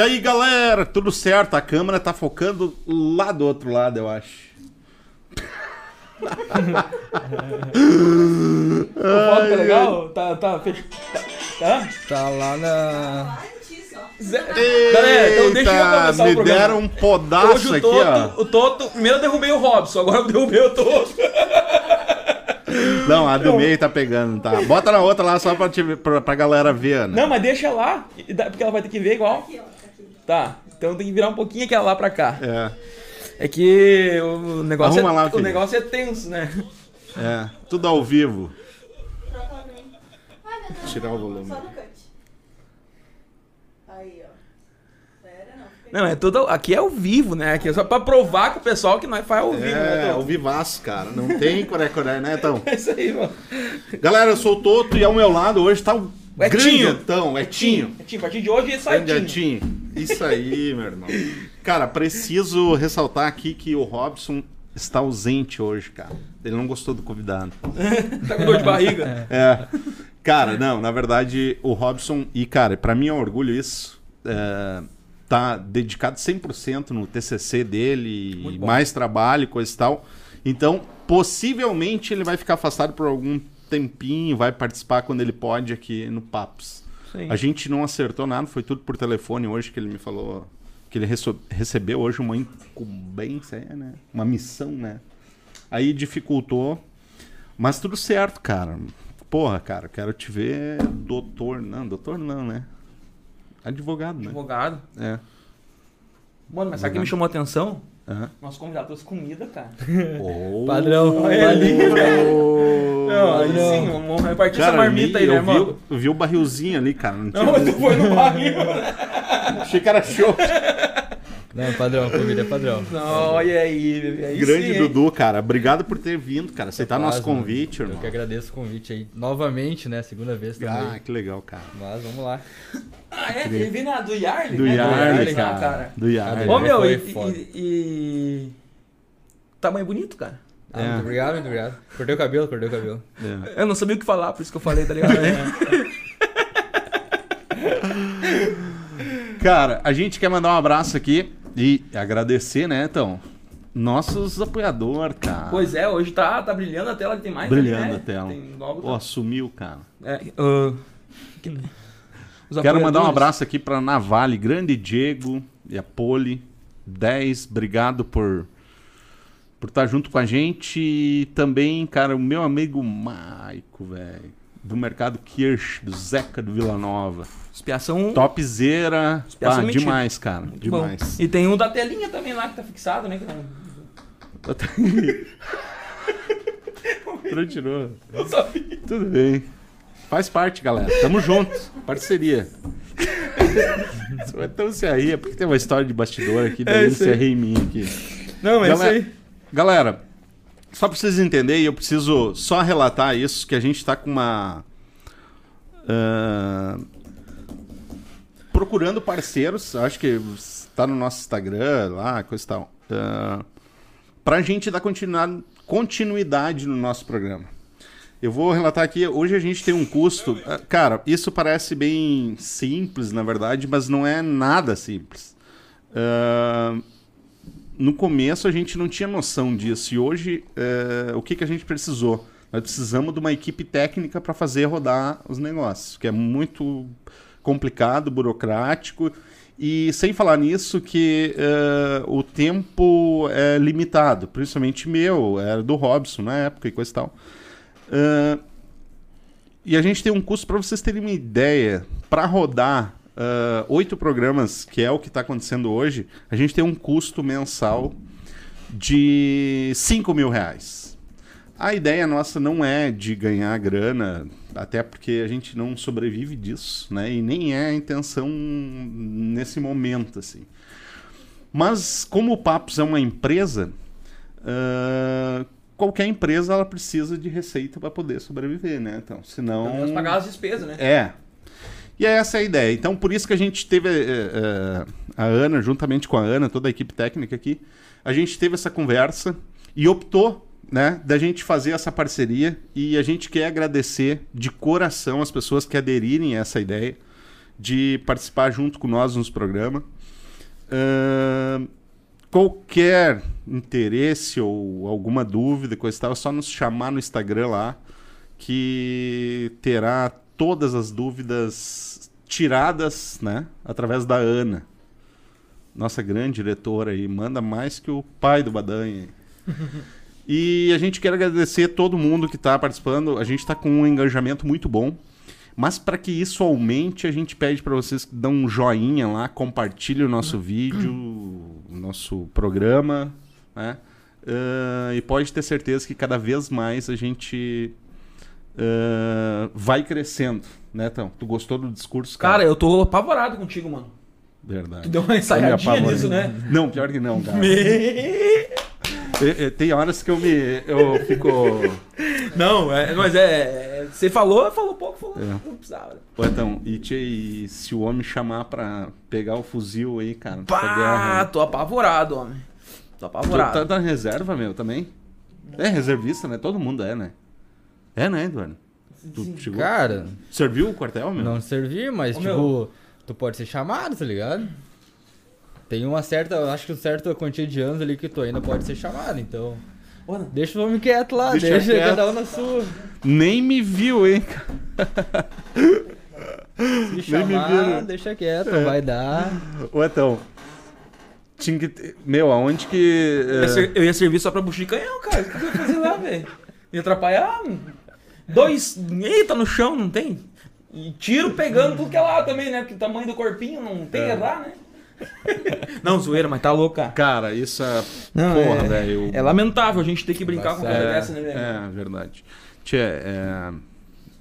E aí, galera, tudo certo? A câmera tá focando lá do outro lado, eu acho. O foto tá legal? Tá, tá, tá, tá? Tá lá na. Zé- Galera, então deixa eu começar me o programa. deram um podaço Hoje o aqui, Toto, ó. o Toto, primeiro eu derrubei o Robson, agora eu derrubei o Toto. Não, a do meio tá pegando, tá. Bota na outra lá só pra, te, pra, pra galera ver, né? Não, mas deixa lá, porque ela vai ter que ver igual. Tá, então tem que virar um pouquinho aquela lá pra cá. É, É que o negócio, Arruma é, lá, o filho. negócio é tenso, né? é. Tudo ao vivo. Tirar o volume. Só no cut. Aí, ó. Não. é tudo. Aqui é ao vivo, né? Aqui é só pra provar com o pessoal que nós faz ao vivo, né? É, Toto? ao vivaço, cara. Não tem coré-coré, né, então? É isso aí, mano. Galera, eu sou o Toto e ao meu lado hoje tá o O Etinho. grande Etão, Etinho. Etinho, a partir de hoje sai Grande Etinho. Etinho. Isso aí, meu irmão. Cara, preciso ressaltar aqui que o Robson está ausente hoje, cara. Ele não gostou do convidado. Tá com dor de barriga. É. Cara, não, na verdade, o Robson, e cara, pra mim é um orgulho isso. É, tá dedicado 100% no TCC dele, mais trabalho, coisa e tal. Então, possivelmente ele vai ficar afastado por algum tempinho, vai participar quando ele pode aqui no Papos. Sim. A gente não acertou nada, foi tudo por telefone hoje que ele me falou que ele recebeu hoje uma incumbência, é, né? Uma missão, né? Aí dificultou, mas tudo certo, cara. Porra, cara, quero te ver doutor, não, doutor não, né? Advogado, né? Advogado. É. Mano, mas sabe o que me chamou a atenção? Aham. Nosso convidado trouxe comida, cara. Oh. Padrão. Olha ali. Não, aí Não. sim, vamos repartir Cara, essa marmita ali, aí, né, eu vi, mano? o- eu vi o barrilzinho ali, cara. Não tinha Não, mas tu foi no barril. Achei que era show. Não, padrão, comida é padrão. Não, olha aí. Aí Grande sim, hein? Dudu, cara. Obrigado por ter vindo, cara. Aceitar Capaz, nosso mano. convite, Eu irmão. que agradeço o convite aí. Novamente, né? Segunda vez também. Ah, que legal, cara. Mas vamos lá. Ah, é? Ele veio na, do Yarley? Do né? Yarley, né, cara. Do Yarley. Ô, meu, e, e, e- Tamanho bonito, cara. Ah, É. Muito obrigado, muito obrigado. Cortei o cabelo, cortei o cabelo. É. Eu não sabia o que falar, por isso que eu falei, tá ligado? Cara, a gente quer mandar um abraço aqui e agradecer, né, então? Nossos apoiadores, cara. Pois é, hoje tá, tá brilhando a tela, tem mais Brilhando ali, né? a tela. Tem logo, Pô, sumiu, cara. É, que- os Quero mandar um abraço aqui pra Navale, grande Diego e a Poli. 10, obrigado por por estar junto com a gente. E também, cara, o meu amigo Maico, velho. Do Mercado Kirsch, do Zeca do Vila Nova. Espiação Topzera. Ah, mentira. demais, cara. muito demais. bom. E tem um da telinha também lá que tá fixado, né? Não tirou. Eu sabia. Tudo bem. Faz parte, galera. Tamo junto. Parceria. então se aí, é porque tem uma história de bastidor aqui, daí É ele se em mim aqui. Não, é isso Galera- aí. Galera, só pra vocês entenderem, eu preciso só relatar isso, que a gente tá com uma... ah, procurando parceiros, acho que tá no nosso Instagram lá, coisa e tal. Uh, pra gente dar continuidade, no nosso programa. Eu vou relatar aqui, hoje a gente tem um custo. ah, Cara, isso parece bem simples, na verdade, mas não é nada simples. Ah, no começo a gente não tinha noção disso. E hoje, eh, o que, que a gente precisou? Nós precisamos de uma equipe técnica para fazer rodar os negócios, que é muito complicado, burocrático. E sem falar nisso, que eh, o tempo é limitado, principalmente meu, era do Robson na época e coisa e tal. Ah, e a gente tem um custo para vocês terem uma ideia. Para rodar ah, oito programas, que é o que está acontecendo hoje, a gente tem um custo mensal de 5 mil reais. A ideia nossa não é de ganhar grana, até porque a gente não sobrevive disso, né? E nem é a intenção nesse momento, assim. Mas como o Papos é uma empresa, ah, qualquer empresa ela precisa de receita para poder sobreviver, né? Então, senão Pelo menos pagar as despesas, né? é. E essa é a ideia. Então, por isso que a gente teve eh, a Ana, juntamente com a Ana, toda a equipe técnica aqui, a gente teve essa conversa e optou, né, da gente fazer essa parceria e a gente quer agradecer de coração as pessoas que aderirem a essa ideia de participar junto com nós nos programas. Ahn, qualquer interesse ou alguma dúvida, coisa e tal, é só nos chamar no Instagram lá, que terá todas as dúvidas tiradas, né, através da Ana, nossa grande diretora aí, manda mais que o pai do Badanha. e a gente quer agradecer todo mundo que está participando, a gente está com um engajamento muito bom. Mas para que isso aumente, a gente pede para vocês que dão um joinha lá, compartilhem o nosso vídeo, o nosso programa, né? Ah, e pode ter certeza que cada vez mais a gente ah, vai crescendo, né, Então? Tu gostou do discurso, cara? Cara, eu tô apavorado contigo, mano. Verdade. Tu deu uma ensaiadinha nisso, né? Não, pior que não, cara. Me- Tem horas que eu me. Eu fico. Não, é, mas é. Você falou, falou pouco, falou. É. Não precisava. Ô, então, e, tchê, e se o homem chamar pra pegar o fuzil aí, cara? Pá, tô apavorado, homem. Tô Tu apavorado. tá na reserva, meu, também? É reservista, né? Todo mundo é, né? É, né, Eduardo? Tu chegou? Cara, Serviu o quartel, meu? não servir, mas Ô, tipo, meu. tu pode ser chamado, tá ligado? Tem uma certa, eu acho que uma certa quantia de anos ali que tu ainda pode ser chamado, então. Não. Deixa o homem quieto lá, Deixa deixa, quieto. cada um na sua. Nem me viu, hein? Se me chamar, viram. deixa quieto, É. vai dar. Ô, então. Tinha que ter... Meu, aonde que. Eu ia, é, ser- eu ia servir só pra buchir canhão, cara. O que eu ia fazer lá, velho? Ia atrapalhar. Dois. Eita, no chão, não tem? E tiro pegando tudo que é lá também, né? Porque o tamanho do corpinho não tem É. errar, né? não, zoeira, mas tá louco, cara. Isso é. Não, Porra, é, velho. eu- é lamentável a gente ter que brincar com coisa É, dessa, né, velho? é, verdade. Tchê, é,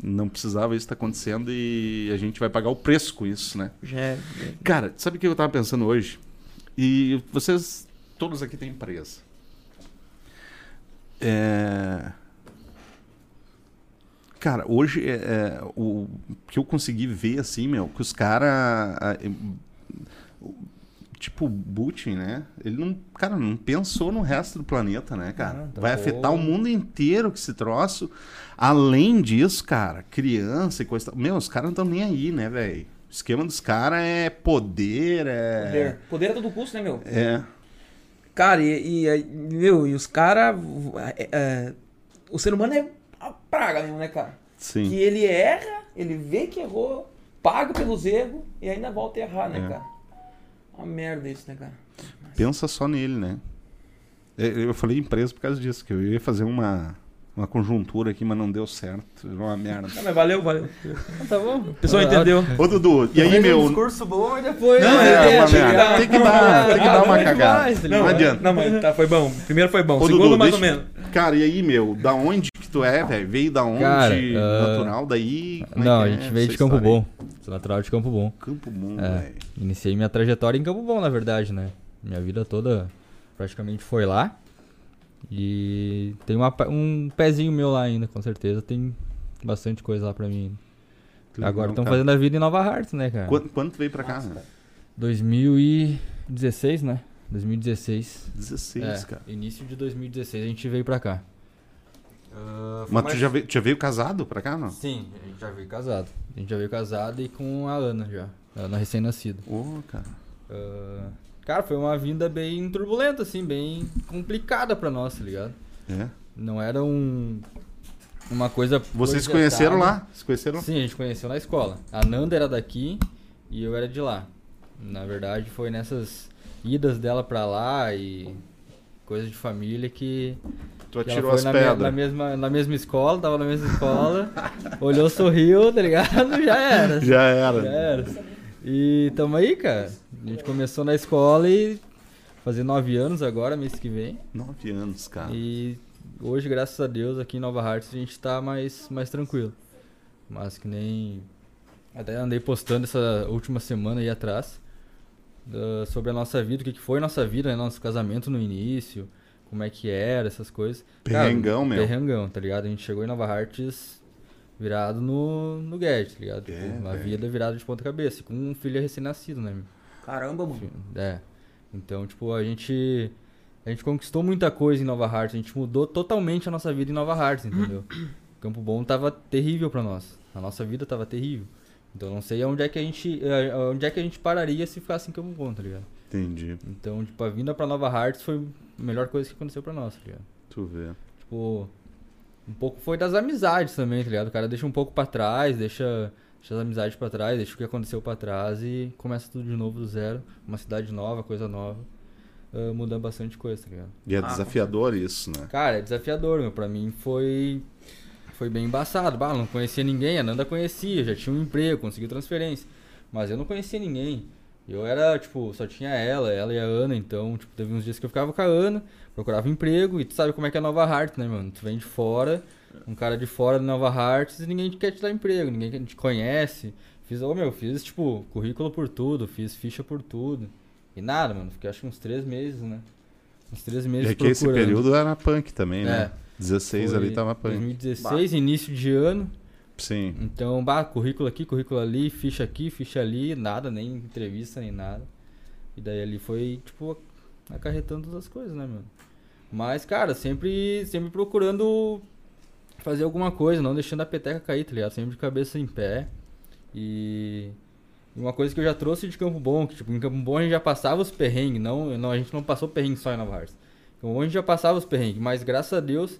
não precisava isso estar acontecendo e a gente vai pagar o preço com isso, né? Já é- Cara, sabe o que eu tava pensando hoje? E vocês, todos aqui têm empresa. É... Cara, hoje é, é, o que eu consegui ver assim, meu, que os caras. Tipo, o Putin, né? Ele não. Cara, não pensou no resto do planeta, né, cara? Não, tá Vai bom. afetar o mundo inteiro que esse troço. Além disso, cara, criança e coisa. Meu, os caras não estão nem aí, né, velho? O esquema dos caras é poder, é. Poder. Poder a todo custo, né, meu? É. Cara, e, e, meu, e os caras. o ser humano é uma praga mesmo, né, cara? Que Sim. ele erra, ele vê que errou, paga pelos erros e ainda volta a errar, né, É. cara? Uma merda isso, né, cara? Pensa só nele, né? É, Eu falei empresa por causa disso, que eu ia fazer uma, uma conjuntura aqui, mas não deu certo. Era uma merda. Não, mas valeu, valeu. Tá bom. O pessoal entendeu. Ô, Dudu, e aí, Fez um meu. discurso bom e depois. Não, É, é, uma tinha que merda. dar- Tem que dar, tem que dar uma Não, cagada. demais, Não adianta. Não, mas tá, foi bom. Primeiro foi bom. Ô, Segundo, Dudu, mais ou deixa- menos. Cara, e aí, meu? Da onde que tu é, velho? Veio da onde? Cara, ah, natural daí? Como é Não, que a é gente veio essa de Campo? Bom. Sou natural de Campo Bom. Campo Bom, É. velho. Iniciei minha trajetória em Campo Bom, na verdade, né? Minha vida toda praticamente foi lá. E tem uma um pezinho meu lá ainda, com certeza. Tem bastante coisa lá pra mim. Que Agora estão cara. fazendo a vida em Nova Hartz, né, cara? Quando, quando tu veio pra cá? 2016, né? 2016. 16, é, cara. início de 2016 a gente veio pra cá. Mas tu já veio, já veio casado pra cá, não? Sim, a gente já veio casado. A gente já veio casado e com a Ana já. A Ana recém-nascida. Ô, cara. Ah, cara, foi uma vinda bem turbulenta, assim, bem complicada pra nós, tá ligado? É. Não era um. Uma coisa. Vocês se conheceram lá? Se conheceram? Sim, a gente conheceu na escola. A Nanda era daqui e eu era de lá. Na verdade, foi nessas idas dela pra lá e coisa de família que. Tu que ela atirou foi as na, pedras. na mesma, na mesma escola, tava na mesma escola, olhou, sorriu, tá ligado? Já era. Já era. Já era. E tamo aí, cara. A gente começou na escola e fazer nove anos agora, mês que vem. Nove anos, cara. E hoje, graças a Deus, aqui em Nova Hartz a gente tá mais, mais tranquilo. Mas que nem. Até andei postando essa última semana aí atrás da- sobre a nossa vida, o que, que foi a nossa vida, né? Nosso casamento no início, como é que era, essas coisas. Cara, Perrengão, meu. Perrengão, tá ligado? A gente chegou em Nova Hartz virado no, no Guedes, tá ligado? É, Tipo, uma velho. vida virada de ponta cabeça, com um filho recém-nascido, né? Caramba, mano. É. Então, tipo, a gente. A gente conquistou muita coisa em Nova Hartz. A gente mudou totalmente a nossa vida em Nova Hartz, entendeu? Campo Bom tava terrível pra nós. A nossa vida tava terrível. Então eu não sei onde é que a gente. eh, Onde é que a gente pararia se ficasse em Campo Bom, tá ligado? Entendi. Então, tipo, a vinda pra Nova Hearts foi a melhor coisa que aconteceu pra nós, tá ligado? Tu vê. Tipo, um pouco foi das amizades também, tá ligado? O cara deixa um pouco pra trás, deixa, deixa as amizades pra trás, deixa o que aconteceu pra trás e começa tudo de novo do zero. Uma cidade nova, coisa nova. ah, muda bastante coisa, tá ligado? E é Ah, desafiador isso, né? Cara, é desafiador, meu. Pra mim foi. Foi bem embaçado. Bah, não conhecia ninguém, a Nanda conhecia, já tinha um emprego, conseguiu transferência. Mas eu não conhecia ninguém. Eu era, tipo, só tinha ela, ela e a Ana, então, tipo, teve uns dias que eu ficava com a Ana, procurava emprego, e tu sabe como é que é Nova Hearts, né, mano? Tu vem de fora, um cara de fora de Nova Hearts, e ninguém quer te dar emprego, ninguém te conhece. Fiz, ô meu, fiz, tipo, currículo por tudo, fiz ficha por tudo. E nada, mano, fiquei acho que uns três meses, né? Uns três meses É que esse procurando. período era punk também, né? É. 16 Foi ali tava punk. 2016, início de ano. Sim. Então, bah, currículo aqui, currículo ali, ficha aqui, ficha ali, nada, nem entrevista, nem nada. E daí ali foi, tipo, acarretando todas as coisas, né, mano? Mas, cara, sempre, sempre procurando fazer alguma coisa, não deixando a peteca cair, tá ligado? Sempre de cabeça em pé. E uma coisa que eu já trouxe de Campo Bom, que tipo, em Campo Bom a gente já passava os perrengues, não, não a gente não passou perrengue só em. Em Campo Bom a gente já passava os perrengues, mas graças a Deus,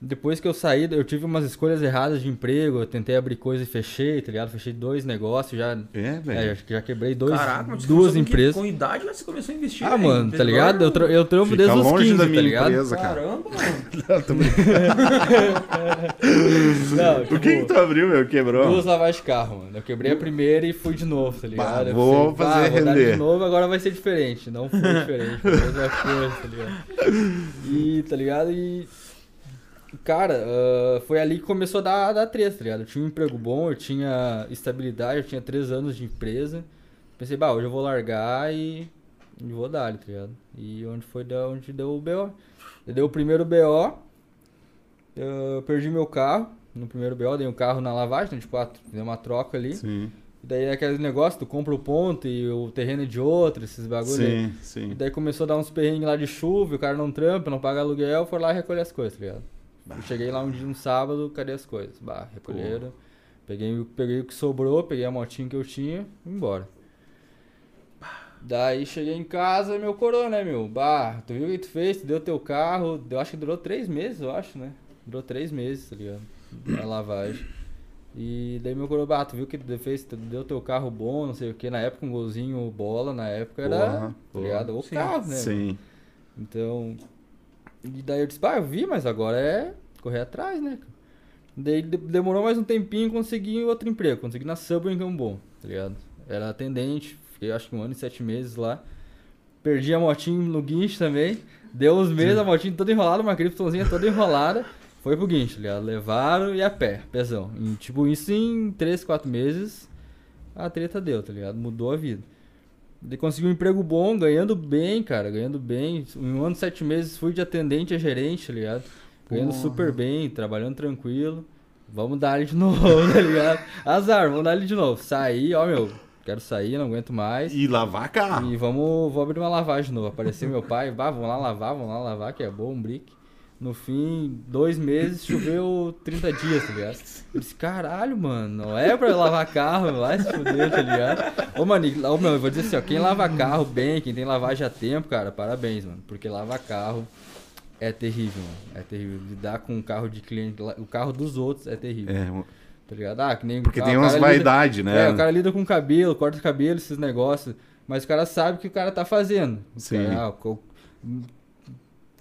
depois que eu saí, eu tive umas escolhas erradas de emprego, eu tentei abrir coisa e fechei, tá ligado? Fechei dois negócios, já, É, é, velho. já, já quebrei dois, Caraca, duas começou com que- empresas. Com idade, mas você começou a investir. Ah, velho. mano, Fez tá ligado? Eu, tra eu trampo desde os longe 15, da minha tá ligado? empresa, cara. Caramba, mano. Tô brincando. Não, O que que tipo, tu abriu, meu? Quebrou? Duas lavagens de carro, mano. Eu quebrei a primeira e fui de novo, tá ligado? Bah, vou pensei, fazer "Bah, vou dar render." de novo, agora vai ser diferente. Não foi diferente, foi a mesma coisa, tá ligado? E, tá ligado? E. Cara, ah, foi ali que começou a dar, a dar treta, tá ligado? Eu tinha um emprego bom, eu tinha estabilidade, eu tinha três anos de empresa. Pensei, bah, hoje eu vou largar e. e vou dar, tá ligado? E onde foi da onde deu o BO. Deu o primeiro BO, eu perdi meu carro. No primeiro BO, dei um carro na lavagem, né, tipo, ah, dei uma troca ali. Sim, E daí é aquele negócio, tu compra o ponto e o terreno é de outro, esses bagulho. aí. sim, sim. E daí começou a dar uns perrengues lá de chuva, o cara não trampa, não paga aluguel, foi lá recolher as coisas, tá ligado? Eu cheguei lá um dia, um sábado, cadê as coisas? Bah, recolheram. Peguei, o- peguei o que sobrou, peguei a motinha que eu tinha e embora. Daí cheguei em casa, meu coroa, né, meu? Bah, tu viu o que tu fez? Tu deu teu carro, eu acho que durou três meses, eu acho, né? Durou três meses, tá ligado? A lavagem. E daí meu coroa, bah, tu viu o que tu fez? Tu deu teu carro bom, não sei o que. Na época, um golzinho bola, na época era, Porra, tá ligado? O carro, né? Sim. Então. E daí eu disse, bah, eu vi, mas agora é correr atrás, né? Daí de- demorou mais um tempinho e consegui outro emprego. Consegui na Subway em Cambon, tá ligado? Era atendente, fiquei acho que um ano e sete meses lá. Perdi a motinha no guincho também. Deu uns meses, a motinha toda enrolada, uma criptonzinha toda enrolada. Foi pro guincho, tá ligado? Levaram e a pé, pezão. E, tipo, isso em três, quatro meses, a treta deu, tá ligado? Mudou a vida. Daí consegui um emprego bom, ganhando bem, cara, ganhando bem. Em um ano sete meses fui de atendente a gerente, tá ligado? Ganhando Porra. super bem, trabalhando tranquilo. Vamos dar ele de novo, tá ligado? Azar, vamos dar ele de novo. Saí, ó, meu, quero sair, não aguento mais. E lavar carro. E vamos, vou abrir uma lavagem de novo. Apareceu meu pai, bah, vamos lá lavar, vamos lá lavar, que é bom, um brick. No fim, dois meses, choveu 30 dias, tá ligado? Eu disse, caralho, mano, não é pra lavar carro, vai se fuder, tá ligado? Ô, mano, ô, meu, eu vou dizer assim, ó, quem lava carro bem, quem tem lavagem a tempo, cara, parabéns, mano. Porque lavar carro é terrível, mano. É terrível. Lidar com o carro de cliente, o carro dos outros é terrível, É, tá ligado? Ah, que nem porque ah, tem umas lida- vaidade, né? é, o cara lida com cabelo, corta o cabelo, esses negócios. Mas o cara sabe o que o cara tá fazendo. O Sim. cara, ah, o-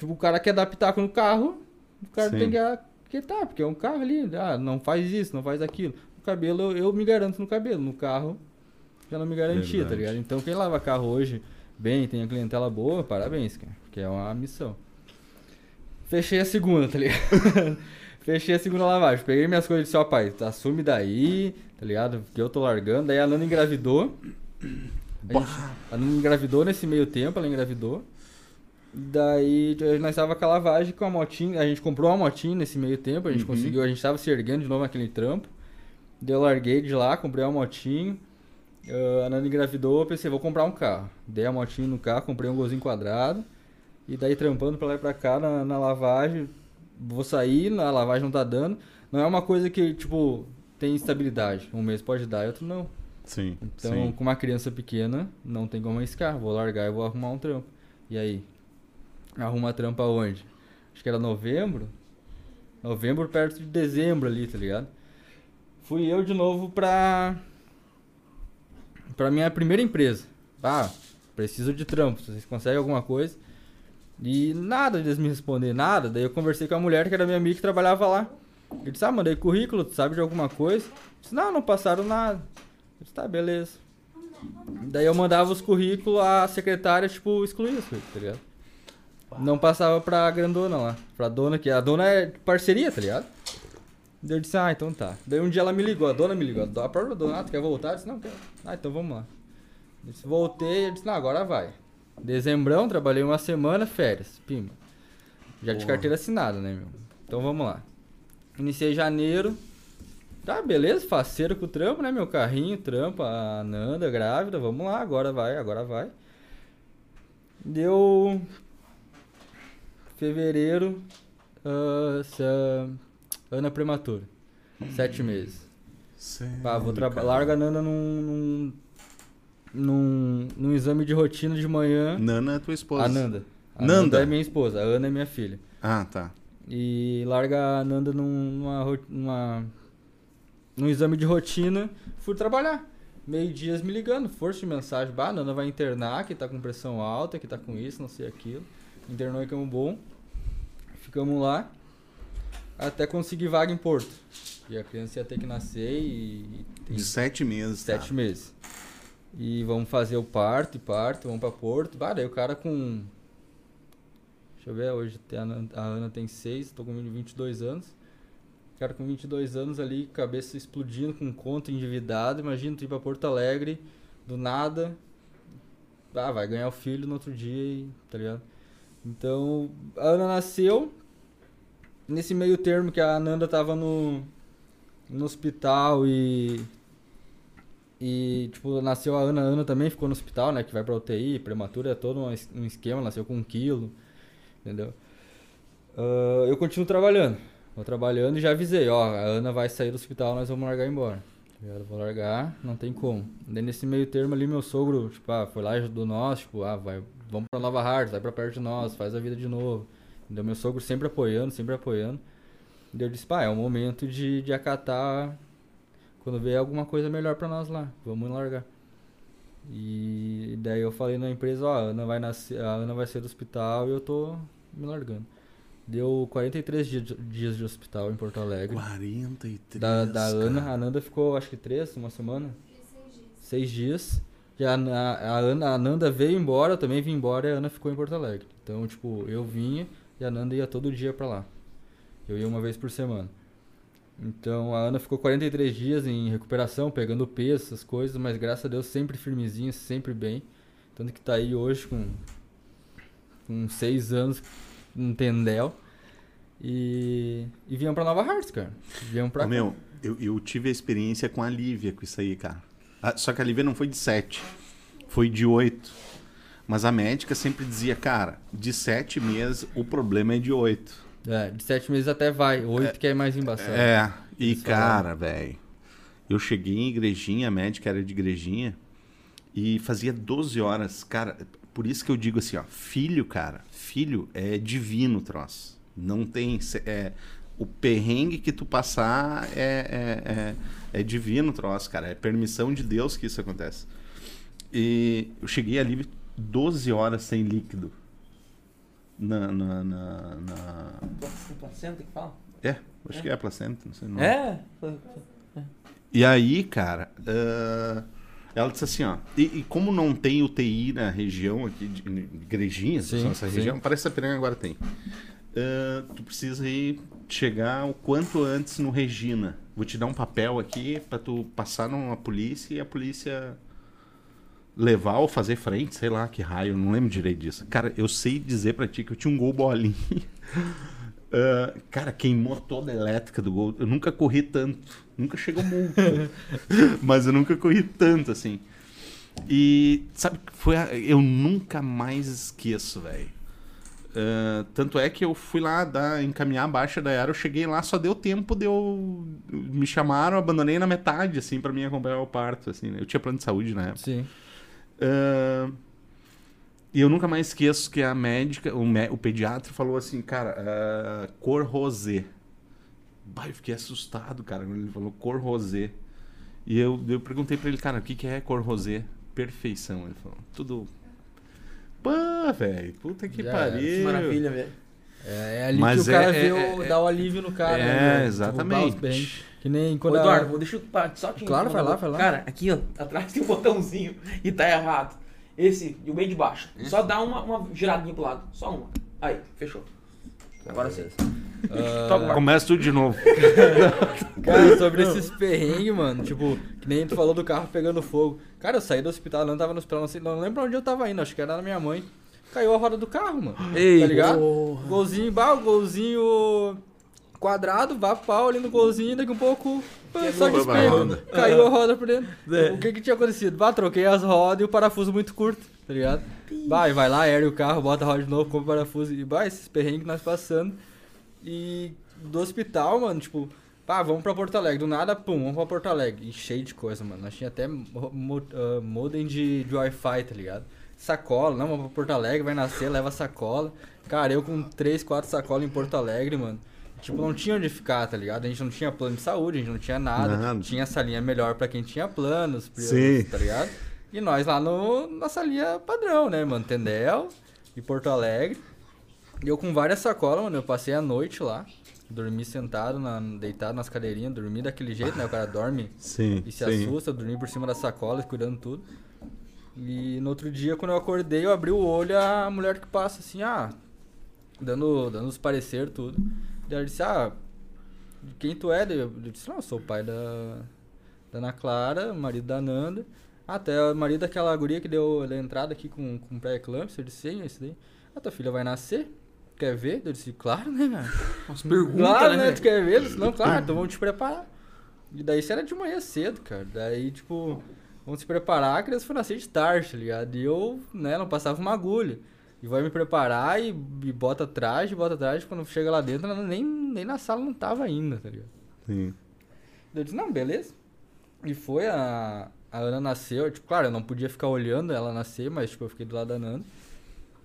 tipo, o cara quer dar pitaco no carro, o cara Sim. tem que aquietar, porque é um carro ali. Ah, não faz isso, não faz aquilo. No cabelo, eu, eu me garanto no cabelo. No carro, já não me garantia, tá Verdade. ligado? Então, quem lava carro hoje bem, tem a clientela boa, parabéns, cara. Porque é uma missão. Fechei a segunda, tá ligado? Fechei a segunda lavagem. Peguei minhas coisas e disse, ó pai, tá, assume daí, tá ligado? Que eu tô largando. Daí a Nana engravidou. A, gente, a Nana engravidou nesse meio tempo, ela engravidou. Daí nós estava com a lavagem com a motinha. A gente comprou uma motinha nesse meio tempo, a gente Uhum. conseguiu, a gente tava se erguendo de novo naquele trampo. Daí eu larguei de lá, comprei uma motinha. Ah, a Nana engravidou, eu pensei, vou comprar um carro. Dei a motinha no carro, comprei um golzinho quadrado. E daí trampando pra lá e pra cá na, na lavagem. Vou sair, na lavagem não tá dando. Não é uma coisa que, tipo, tem estabilidade. Um mês pode dar e outro não. Sim. Então, sim. com uma criança pequena, não tem como arriscar. Vou largar e vou arrumar um trampo. E aí? Arruma trampo aonde? Acho que era novembro. Novembro perto de dezembro ali, tá ligado? Fui eu de novo pra. pra minha primeira empresa. Ah, preciso de trampo. Vocês conseguem alguma coisa? E nada deles me responder, nada. Daí eu conversei com a mulher que era minha amiga que trabalhava lá. Eu disse, ah, mandei currículo, tu sabe de alguma coisa? Eu disse, não, não passaram nada. Eu disse, tá, beleza. Daí eu mandava os currículos, a secretária, tipo, excluía as coisas, tá ligado? Não passava pra grandona lá, pra dona, que a dona é parceria, tá ligado? Daí eu disse, ah, então tá. Daí um dia ela me ligou, a dona me ligou, a própria dona, ah, tu quer voltar? Eu disse, não, quero. Ah, então vamos lá. Eu disse, voltei, eu disse, não, agora vai. Dezembrão, trabalhei uma semana, férias, pima. Já de carteira assinada, né, meu? Então vamos lá. Iniciei janeiro. Tá, beleza, faceiro com o trampo, né, meu? Carrinho, trampo, a Nanda grávida, vamos lá, agora vai, agora vai. Deu. Fevereiro. essa- Ana prematura. Sete meses. Sério, Pá, vou trabalhar. Larga a Nanda num, num. num. exame de rotina de manhã. Nana é tua esposa. A Nanda. A Nanda? é minha esposa, a Ana é minha filha. Ah, tá. E larga a Nanda num, numa, numa, num exame de rotina, fui trabalhar. Meio dias me ligando, força de mensagem, bah, a Nanda vai internar, que tá com pressão alta, que tá com isso, não sei aquilo. Internou em Campo Bom. Ficamos lá. Até conseguir vaga em Porto. E a criança ia ter que nascer e. e De sete meses. Sete tá? meses. E vamos fazer o parto e parto, vamos pra Porto. Bah, daí o cara com. Deixa eu ver, hoje a Ana, a Ana tem 6, tô com 22 anos. O cara com 22 anos ali, cabeça explodindo, com conta endividado. Imagina tu ir pra Porto Alegre, do nada. Ah, vai ganhar o filho no outro dia e. tá ligado? Então, a Ana nasceu. Nesse meio termo que a Nanda tava no, no hospital e e, tipo, nasceu a Ana, a Ana também ficou no hospital, né? Que vai pra UTI, prematura é todo um es- esquema, nasceu com um quilo, entendeu? Ah, eu continuo trabalhando. Vou trabalhando e já avisei, ó, a Ana vai sair do hospital, nós vamos largar embora. Eu vou largar, não tem como. Daí nesse meio termo ali, meu sogro, tipo, ah, foi lá e ajudou nós, tipo, ah, vai, vamos pra Nova Hartz, vai pra perto de nós, faz a vida de novo. Entendeu? Meu sogro sempre apoiando, sempre apoiando. Daí eu disse, pá, é o momento de, de acatar quando vier alguma coisa melhor pra nós lá, vamos largar. E daí eu falei na empresa, ó, a Ana vai nascer, a Ana vai sair do hospital e eu tô me largando. Deu 43 dias de, dias de hospital em Porto Alegre. 43. Da, da. Ana, a Nanda ficou acho que três, uma semana? Seis dias. E a, a, a, Ana, a Nanda veio embora, eu também vim embora e a Ana ficou em Porto Alegre. Então, tipo, eu vinha e a Nanda ia todo dia pra lá. Eu ia uma vez por semana. Então a Ana ficou 43 dias em recuperação, pegando peso, essas coisas, mas graças a Deus sempre firmezinha, sempre bem. Tanto que tá aí hoje com, com 6 anos, um tendel. E, e vinham pra Nova Hartz, cara. Vinham pra Ô, meu, eu, eu tive a experiência com a Lívia com isso aí, cara. Ah, Só que a Lívia não foi de 7, foi de 8. Mas a médica sempre dizia, cara, de 7 meses o problema é de 8. É, de 7 meses até vai, 8 que é mais embaçado. É, e Eles cara, velho, eu cheguei em igrejinha, a médica era de igrejinha, e fazia 12 horas. Cara, por isso que eu digo assim, ó, filho, cara, filho é divino o troço. Não tem. É, o perrengue que tu passar é, é, é, é divino o troço, cara. É permissão de Deus que isso acontece. E eu cheguei ali 12 horas sem líquido. Na. na, na, na- O placenta que fala? É, acho que é a placenta, não sei. o nome. É? E aí, cara, ah, ela disse assim, ó, e, e como não tem UTI na região aqui de, Igrejinhas, Sim, essa sim. região, parece que a Piranga agora tem. ah, tu precisa ir chegar o quanto antes no Regina. Vou te dar um papel aqui pra tu passar numa polícia e a polícia levar ou fazer frente, sei lá que raio, não lembro direito disso. Cara, eu sei dizer pra ti que eu tinha um gol bolinha. Ah, cara, queimou toda a elétrica do gol. Eu nunca corri tanto. Nunca chegou muito. mas eu nunca corri tanto assim. E sabe, foi a- eu nunca mais esqueço, velho. Ah, tanto é que eu fui lá dar, encaminhar a baixa da Yara, eu cheguei lá, só deu tempo de eu. Me chamaram, abandonei na metade, assim, pra mim acompanhar o parto, assim, né? Eu tinha plano de saúde na época. Sim. E eu nunca mais esqueço que a médica, o, mé- o pediatra falou assim, cara, ah, cor rosé. Bah, eu fiquei assustado, cara, quando ele falou cor rosé. E eu, eu perguntei pra ele, cara, o que, que é cor rosé? Perfeição. Ele falou, tudo. Pá, velho, puta que Já pariu. Que maravilha, velho. É, é ali Mas que o cara é- vê é- o, é- dá o alívio no cara. É, né? Tipo, exatamente. Que nem Ô, quando a- Eduardo, vou deixar eu só te Claro, vai lá, vai lá. Cara, aqui, ó, atrás tem um botãozinho e tá errado. Esse, e o bem de baixo. Só dá uma, uma giradinha pro lado. Só uma. Aí, fechou. Agora sim. Toca. Começa tudo de novo. Cara, sobre esses perrengues, mano, tipo, que nem tu falou do carro pegando fogo. Cara, eu saí do hospital, não tava no hospital, não, sei, não lembro onde eu tava indo, acho que era na minha mãe. Caiu a roda do carro, mano. Ei, tá ligado? porra. Golzinho, bah, golzinho quadrado, vá pau ali no golzinho, daqui um pouco, só a despego. roda. Caiu a roda por dentro. É. O que que tinha acontecido? Bah, troquei as rodas e o parafuso muito curto, tá ligado? Vai, vai lá, aéreo o carro, bota a roda de novo, compra o parafuso e vai, esses perrengues que nós passando. E do hospital, mano, tipo, pá, vamos pra Porto Alegre. Do nada, pum, vamos pra Porto Alegre. E cheio de coisa, mano. Nós tinha até mo- ah, modem de, de Wi-Fi, tá ligado? Sacola, não, vamos pra Porto Alegre, vai nascer, leva sacola. Cara, eu com 3, 4 sacolas em Porto Alegre, mano. Tipo, não tinha onde ficar, tá ligado? A gente não tinha plano de saúde, a gente não tinha nada. Nada. Tinha salinha melhor pra quem tinha planos, Sim. tá ligado? E nós lá no, na salinha padrão, né, mano? Tendel e Porto Alegre. E eu com várias sacolas, mano, eu passei a noite lá. Dormi sentado, na, deitado nas cadeirinhas, dormi daquele jeito, né? O cara dorme Sim, e se sim. assusta, dormi por cima das sacolas, cuidando tudo. E no outro dia, quando eu acordei, eu abri o olho, a mulher que passa assim, ah, dando, dando os parecer, tudo. Ela disse, ah, quem tu é? Eu disse, não, eu sou o pai da, da Ana Clara, marido da Nanda. Até o marido daquela guria que deu a entrada aqui com, com pré-eclâmpsia. Eu disse, sim, é esse daí. Ah, tua filha vai nascer? Quer ver? Eu disse, claro, né, cara? Umas perguntas, Claro, né? né? Tu quer ver? Eu disse, Não, claro, então vamos te preparar. E daí isso era de manhã cedo, cara. Daí, tipo, vamos se preparar, a criança foi nascer de tarde, tá ligado? E eu, né, não passava uma agulha. E vai me preparar e, e bota traje, bota traje. Quando chega lá dentro, ela nem, nem na sala não tava ainda, tá ligado? Sim. Eu disse, não, beleza. E foi, a, a Ana nasceu, tipo, claro, eu não podia ficar olhando ela nascer, mas tipo, eu fiquei do lado da Nanda.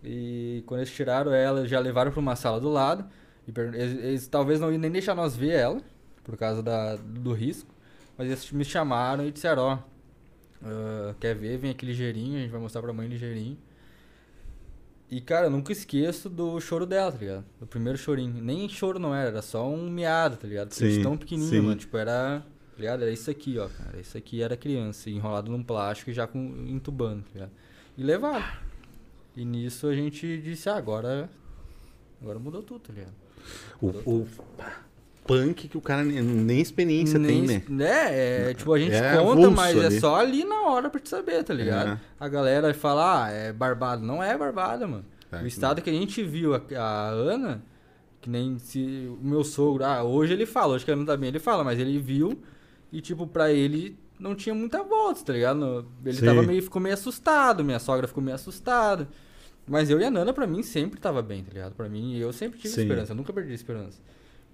E quando eles tiraram ela, já levaram pra uma sala do lado. E eles, eles talvez não iam nem deixar nós ver ela, por causa da, do risco. Mas eles me chamaram e disseram, ó, ah, quer ver, vem aqui ligeirinho, a gente vai mostrar pra mãe ligeirinho. E, cara, eu nunca esqueço do choro dela, tá ligado? Do primeiro chorinho. Nem choro não era, era só um miado, tá ligado? Sim, tão pequenininho, sim. mano. Tipo, era. Tá ligado? Era isso aqui, ó, cara. Isso aqui era criança, enrolado num plástico e já com, entubando, tá ligado? E levaram. E nisso a gente disse, ah, agora. Agora mudou tudo, tá ligado? O, o punk que o cara nem, experiência Nem tem, né? É, é, tipo, a gente É conta, avulso mas é ali. só ali na hora pra te saber, tá ligado? É. A galera fala, ah, é barbado. Não é barbada, mano. É, o estado que a gente viu, a, a Ana, que nem se o meu sogro, ah, hoje ele fala, hoje que ele não tá bem, ele fala, mas ele viu e, tipo, pra ele não tinha muita volta, tá ligado? Ele Sim. tava meio, ficou meio assustado, minha sogra ficou meio assustada. Mas eu e a Nana, pra mim, sempre tava bem, tá ligado? Pra mim, eu sempre tive Sim. esperança, eu nunca perdi a esperança.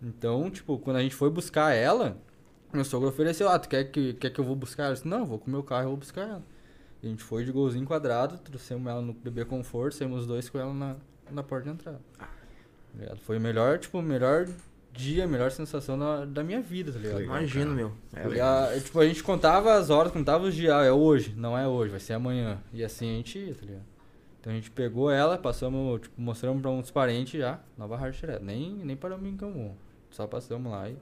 Então, tipo, quando a gente foi buscar ela, meu sogro ofereceu, ah, tu quer que, quer que eu vou buscar ela? Eu disse, não, eu vou com o meu carro, eu vou buscar ela. E a gente foi de golzinho quadrado, trouxemos ela no bebê conforto, saímos os dois com ela na, na porta de entrada. Ligado? Foi o melhor, tipo, o melhor dia, melhor sensação da, da minha vida, tá ligado? Imagino, meu. É, E a- tipo, a gente contava as horas, contava os dias, ah, é hoje, não é hoje, vai ser amanhã. E assim a gente ia, tá ligado? Então a gente pegou ela, passamos, tipo, mostramos pra uns parentes já, Nova Hart direto. Nem, nem paramos em Camon. Só passamos lá e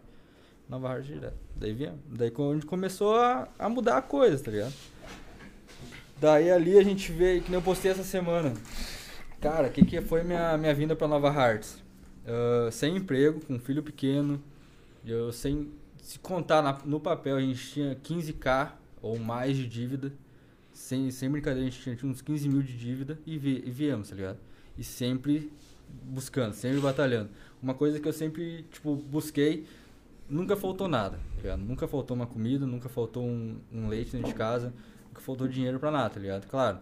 Nova Hart direto. Daí viemos. Daí a gente começou a, a mudar a coisa, tá ligado? Daí ali a gente vê, que nem eu postei essa semana. Cara, o que, que foi minha, minha vinda pra Nova Hearts? Ah, sem emprego, com um filho pequeno. Eu sem. Se contar na- no papel, a gente tinha 15k ou mais de dívida. Sem, sem brincadeira, a gente tinha, tinha uns 15 mil de dívida e, vi, e viemos, tá ligado? E sempre buscando, sempre batalhando. Uma coisa que eu sempre, tipo, busquei, nunca faltou nada, tá ligado? Nunca faltou uma comida, nunca faltou um, um leite dentro de casa, nunca faltou dinheiro pra nada, tá ligado? Claro.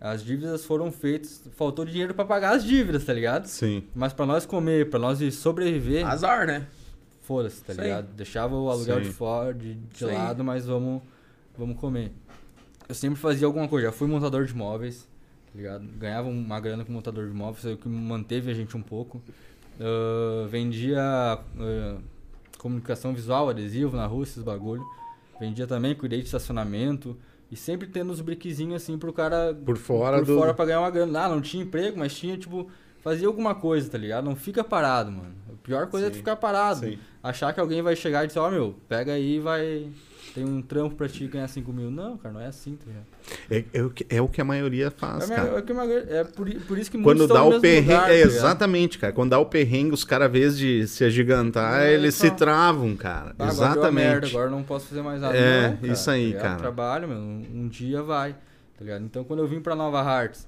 As dívidas foram feitas, faltou dinheiro pra pagar as dívidas, tá ligado? Sim. Mas pra nós comer, pra nós sobreviver, Azar, né? foda-se, tá ligado? Deixava o aluguel Sim. de fora, de, de lado, mas vamos, vamos comer. Eu sempre fazia alguma coisa, já fui montador de móveis, tá ligado? Ganhava uma grana com montador de móveis, foi o que manteve a gente um pouco. Ah, vendia ah, comunicação visual, adesivo na rua, esses bagulho. Vendia também, cuidei de estacionamento. E sempre tendo uns briquezinhos assim pro cara Por fora por do. fora pra ganhar uma grana. Ah, não tinha emprego, mas tinha, tipo, fazia alguma coisa, tá ligado? Não fica parado, mano. A pior coisa é tu Sim. ficar parado. Sim. Achar que alguém vai chegar e dizer, ó, meu, pega aí e vai. Tem um trampo pra ti ganhar 5 mil. Não, cara, não é assim, tá ligado? É, é o que, é o que a maioria faz, É, cara. é, uma- é por, por isso que Quando muitos dá o perrengue. lugar, tá é, exatamente, cara. Quando dá o perrengue, os caras, vez de se agigantar, É, eles só- se travam, cara. Ah, agora deu a merda, exatamente. agora não posso fazer mais nada. É, Não, cara, isso aí, tá cara. Trabalho, meu, um, um dia vai, tá ligado? Então, quando eu vim pra Nova Hartz,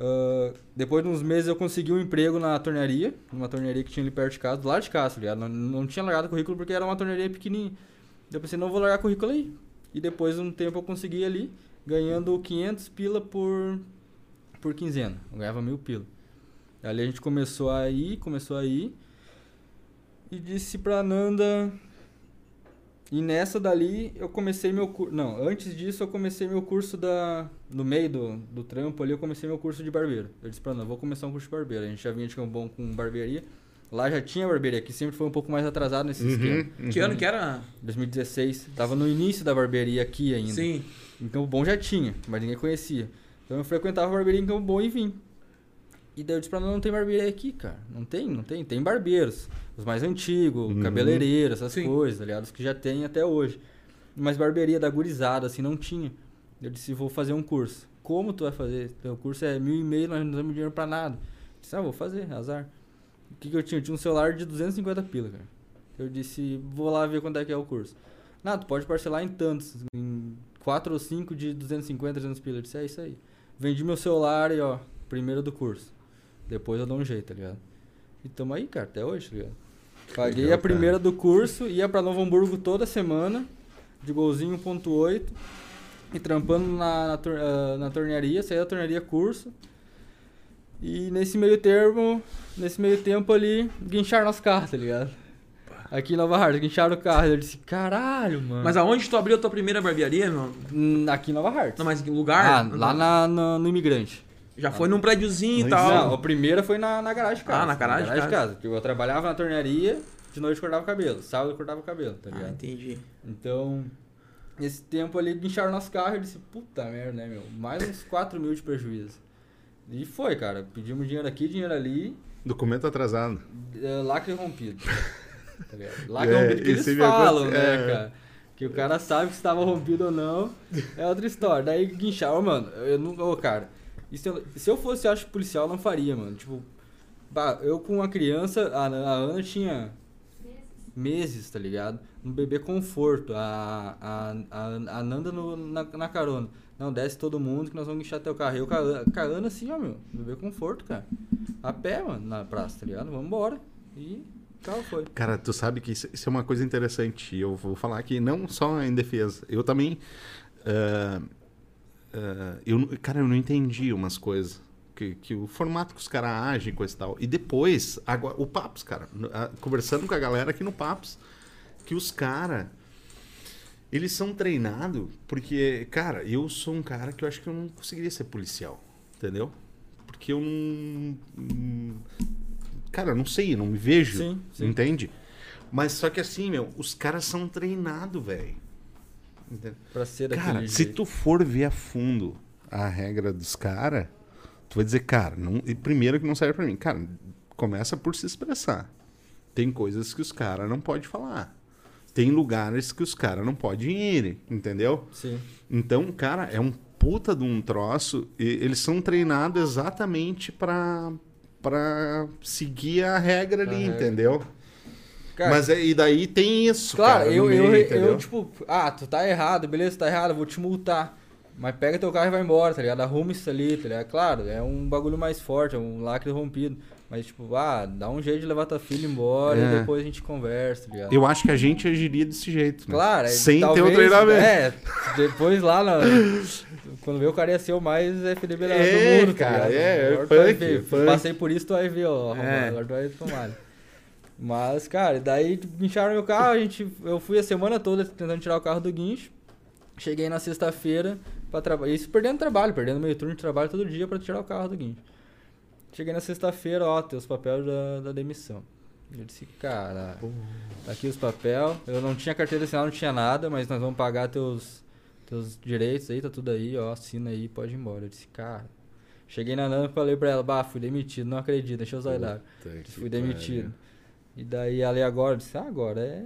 ah, depois de uns meses eu consegui um emprego na tornearia, numa tornearia que tinha ali perto de casa, do lado de casa, tá ligado? Não, não tinha largado currículo porque era uma tornearia pequenininha. Eu pensei, não vou largar currículo aí. E depois de um tempo eu consegui ali, ganhando 500 pila por, por quinzena. Eu ganhava mil pila. Ali a gente começou a ir, começou a ir. E disse pra Nanda. E nessa dali eu comecei meu curso. Não, antes disso eu comecei meu curso da. No meio do, do trampo ali, eu comecei meu curso de barbeiro. Eu disse pra Nanda, vou começar um curso de barbeiro. A gente já vinha de Cambon com barbearia. Lá já tinha barbearia, que sempre foi um pouco mais atrasado nesse esquema. Uhum, Que uhum. ano que era? 2016, tava no início da barbearia aqui ainda. Sim. Em Campo Bom já tinha, mas ninguém conhecia. Então eu frequentava a barbearia em Campo Bom e vim. E daí eu disse pra ela, não tem barbearia aqui, cara. Não tem, não tem. Tem barbeiros. Os mais antigos, Uhum. cabeleireiros, essas Sim. coisas, tá ligado? Os que já tem até hoje. Mas barbearia da gurizada, assim, não tinha. Eu disse, vou fazer um curso. Como tu vai fazer? Teu curso é mil e meio, nós não temos dinheiro pra nada. Eu disse, ah, vou fazer, azar. O que, que eu tinha? Eu tinha um celular de 250 pila, cara. Eu disse, vou lá ver quanto é que é o curso. Não, tu pode parcelar em tantos, em 4 ou 5 de 250, 300 pila. Eu disse, é isso aí. Vendi meu celular e, ó, primeiro do curso. Depois eu dou um jeito, tá ligado? E tamo aí, cara, até hoje, tá ligado? Paguei Legal, a primeira do curso, ia pra Novo Hamburgo toda semana, de golzinho 1.8, e trampando na, na, ah, na tornearia, saí da tornearia curso. E nesse meio termo, nesse meio tempo ali, guincharam nosso carro, tá ligado? Aqui em Nova Hartz, guincharam o carro. Eu disse, caralho, mano. Mas aonde tu abriu a tua primeira barbearia, meu? Hum, Aqui em Nova Hartz. Não, mas em lugar? Ah, lá na, na- no Imigrante. Já foi num prédiozinho e tal. Não, a primeira foi na, na garagem de casa. Ah, na garagem de de casa. Porque Eu trabalhava na tornearia, de noite cortava o cabelo. Sábado cortava o cabelo, tá Ah, ligado? entendi. Então, nesse tempo ali, guincharam nosso carro eu disse, puta merda, né, meu? Mais uns 4 mil de prejuízo. E foi, cara. Pedimos dinheiro aqui, dinheiro ali, Documento atrasado. eh, lacre rompido. Tá? Lacre É, rompido que eles falam, né, é. cara? Que o cara sabe se estava rompido ou não, é outra história. Daí guincharam, mano, eu não... Ô, cara, isso eu- se eu fosse, acho, policial, eu não faria, mano. Tipo, eu com uma criança, a, a Ana tinha meses, tá ligado? Um bebê conforto, a, a, a, a Nanda no, na, na carona. Não, desce todo mundo que nós vamos guinchar teu carro. Eu a, com a Ana assim, ó, meu, bebê conforto, cara. A pé, mano, na praça, tá ligado? Vamos embora. E carro foi. Cara, tu sabe que isso, isso é uma coisa interessante. Eu vou falar aqui não só em defesa. Eu também. ah, ah, eu, cara, eu não entendi umas coisas. Que, que o formato que os caras agem, coisa e tal. E depois, agora, o Papos, cara. ah, Conversando com a galera aqui no Papos. Que os caras. Eles são treinados porque, cara, eu sou um cara que eu acho que eu não conseguiria ser policial. Entendeu? Porque eu não. hum, Cara, eu não sei, eu não me vejo. Sim, sim. Entende? Mas só que assim, meu, os caras são treinados, velho. Pra ser Cara, se jeito. tu for ver a fundo a regra dos caras, tu vai dizer, cara, não, e primeiro que não serve pra mim. Cara, começa por se expressar. Tem coisas que os caras não podem falar. Tem lugares que os caras não podem ir, entendeu? Sim. Então, cara, é um puta de um troço. E eles são treinados exatamente pra, pra seguir a regra ali, entendeu? Cara, Mas é- e daí tem isso, Claro, cara, eu, eu, meio, eu, entendeu? tipo, ah, tu tá errado, beleza, tá errado, vou te multar. Mas pega teu carro e vai embora, tá ligado? Arruma isso ali, tá ligado? Claro, é um bagulho mais forte, é um lacre rompido. Mas, tipo, ah, dá um jeito de levar tua filha embora É. e depois a gente conversa, tá ligado? Eu acho que a gente agiria desse jeito. né? Claro, é, Sem ter o talvez, treinamento. É, depois lá, na, quando vê o cara ia ser o mais FDB É, do mundo, tá cara, ligado? é, é funk, ver. funk. Passei por isso, tu vai ver, ó, É. agora tu vai tomar. Mas, cara, daí tipo, guincharam meu carro, a gente, eu fui a semana toda tentando tirar o carro do guincho. Cheguei na sexta-feira pra trabalhar. Isso perdendo trabalho, perdendo meio turno de trabalho todo dia pra tirar o carro do guincho. Cheguei na sexta-feira, ó, tem os papéis da, da demissão. Eu disse, cara, tá aqui os papéis. Eu não tinha carteira assinada, não tinha nada, mas nós vamos pagar teus, teus direitos aí, tá tudo aí, ó, assina aí, pode ir embora. Eu disse, cara. Cheguei na Nana e falei pra ela, bah, fui demitido, não acredito, deixa eu que Fui demitido. E daí ela e agora, eu disse, ah, agora é,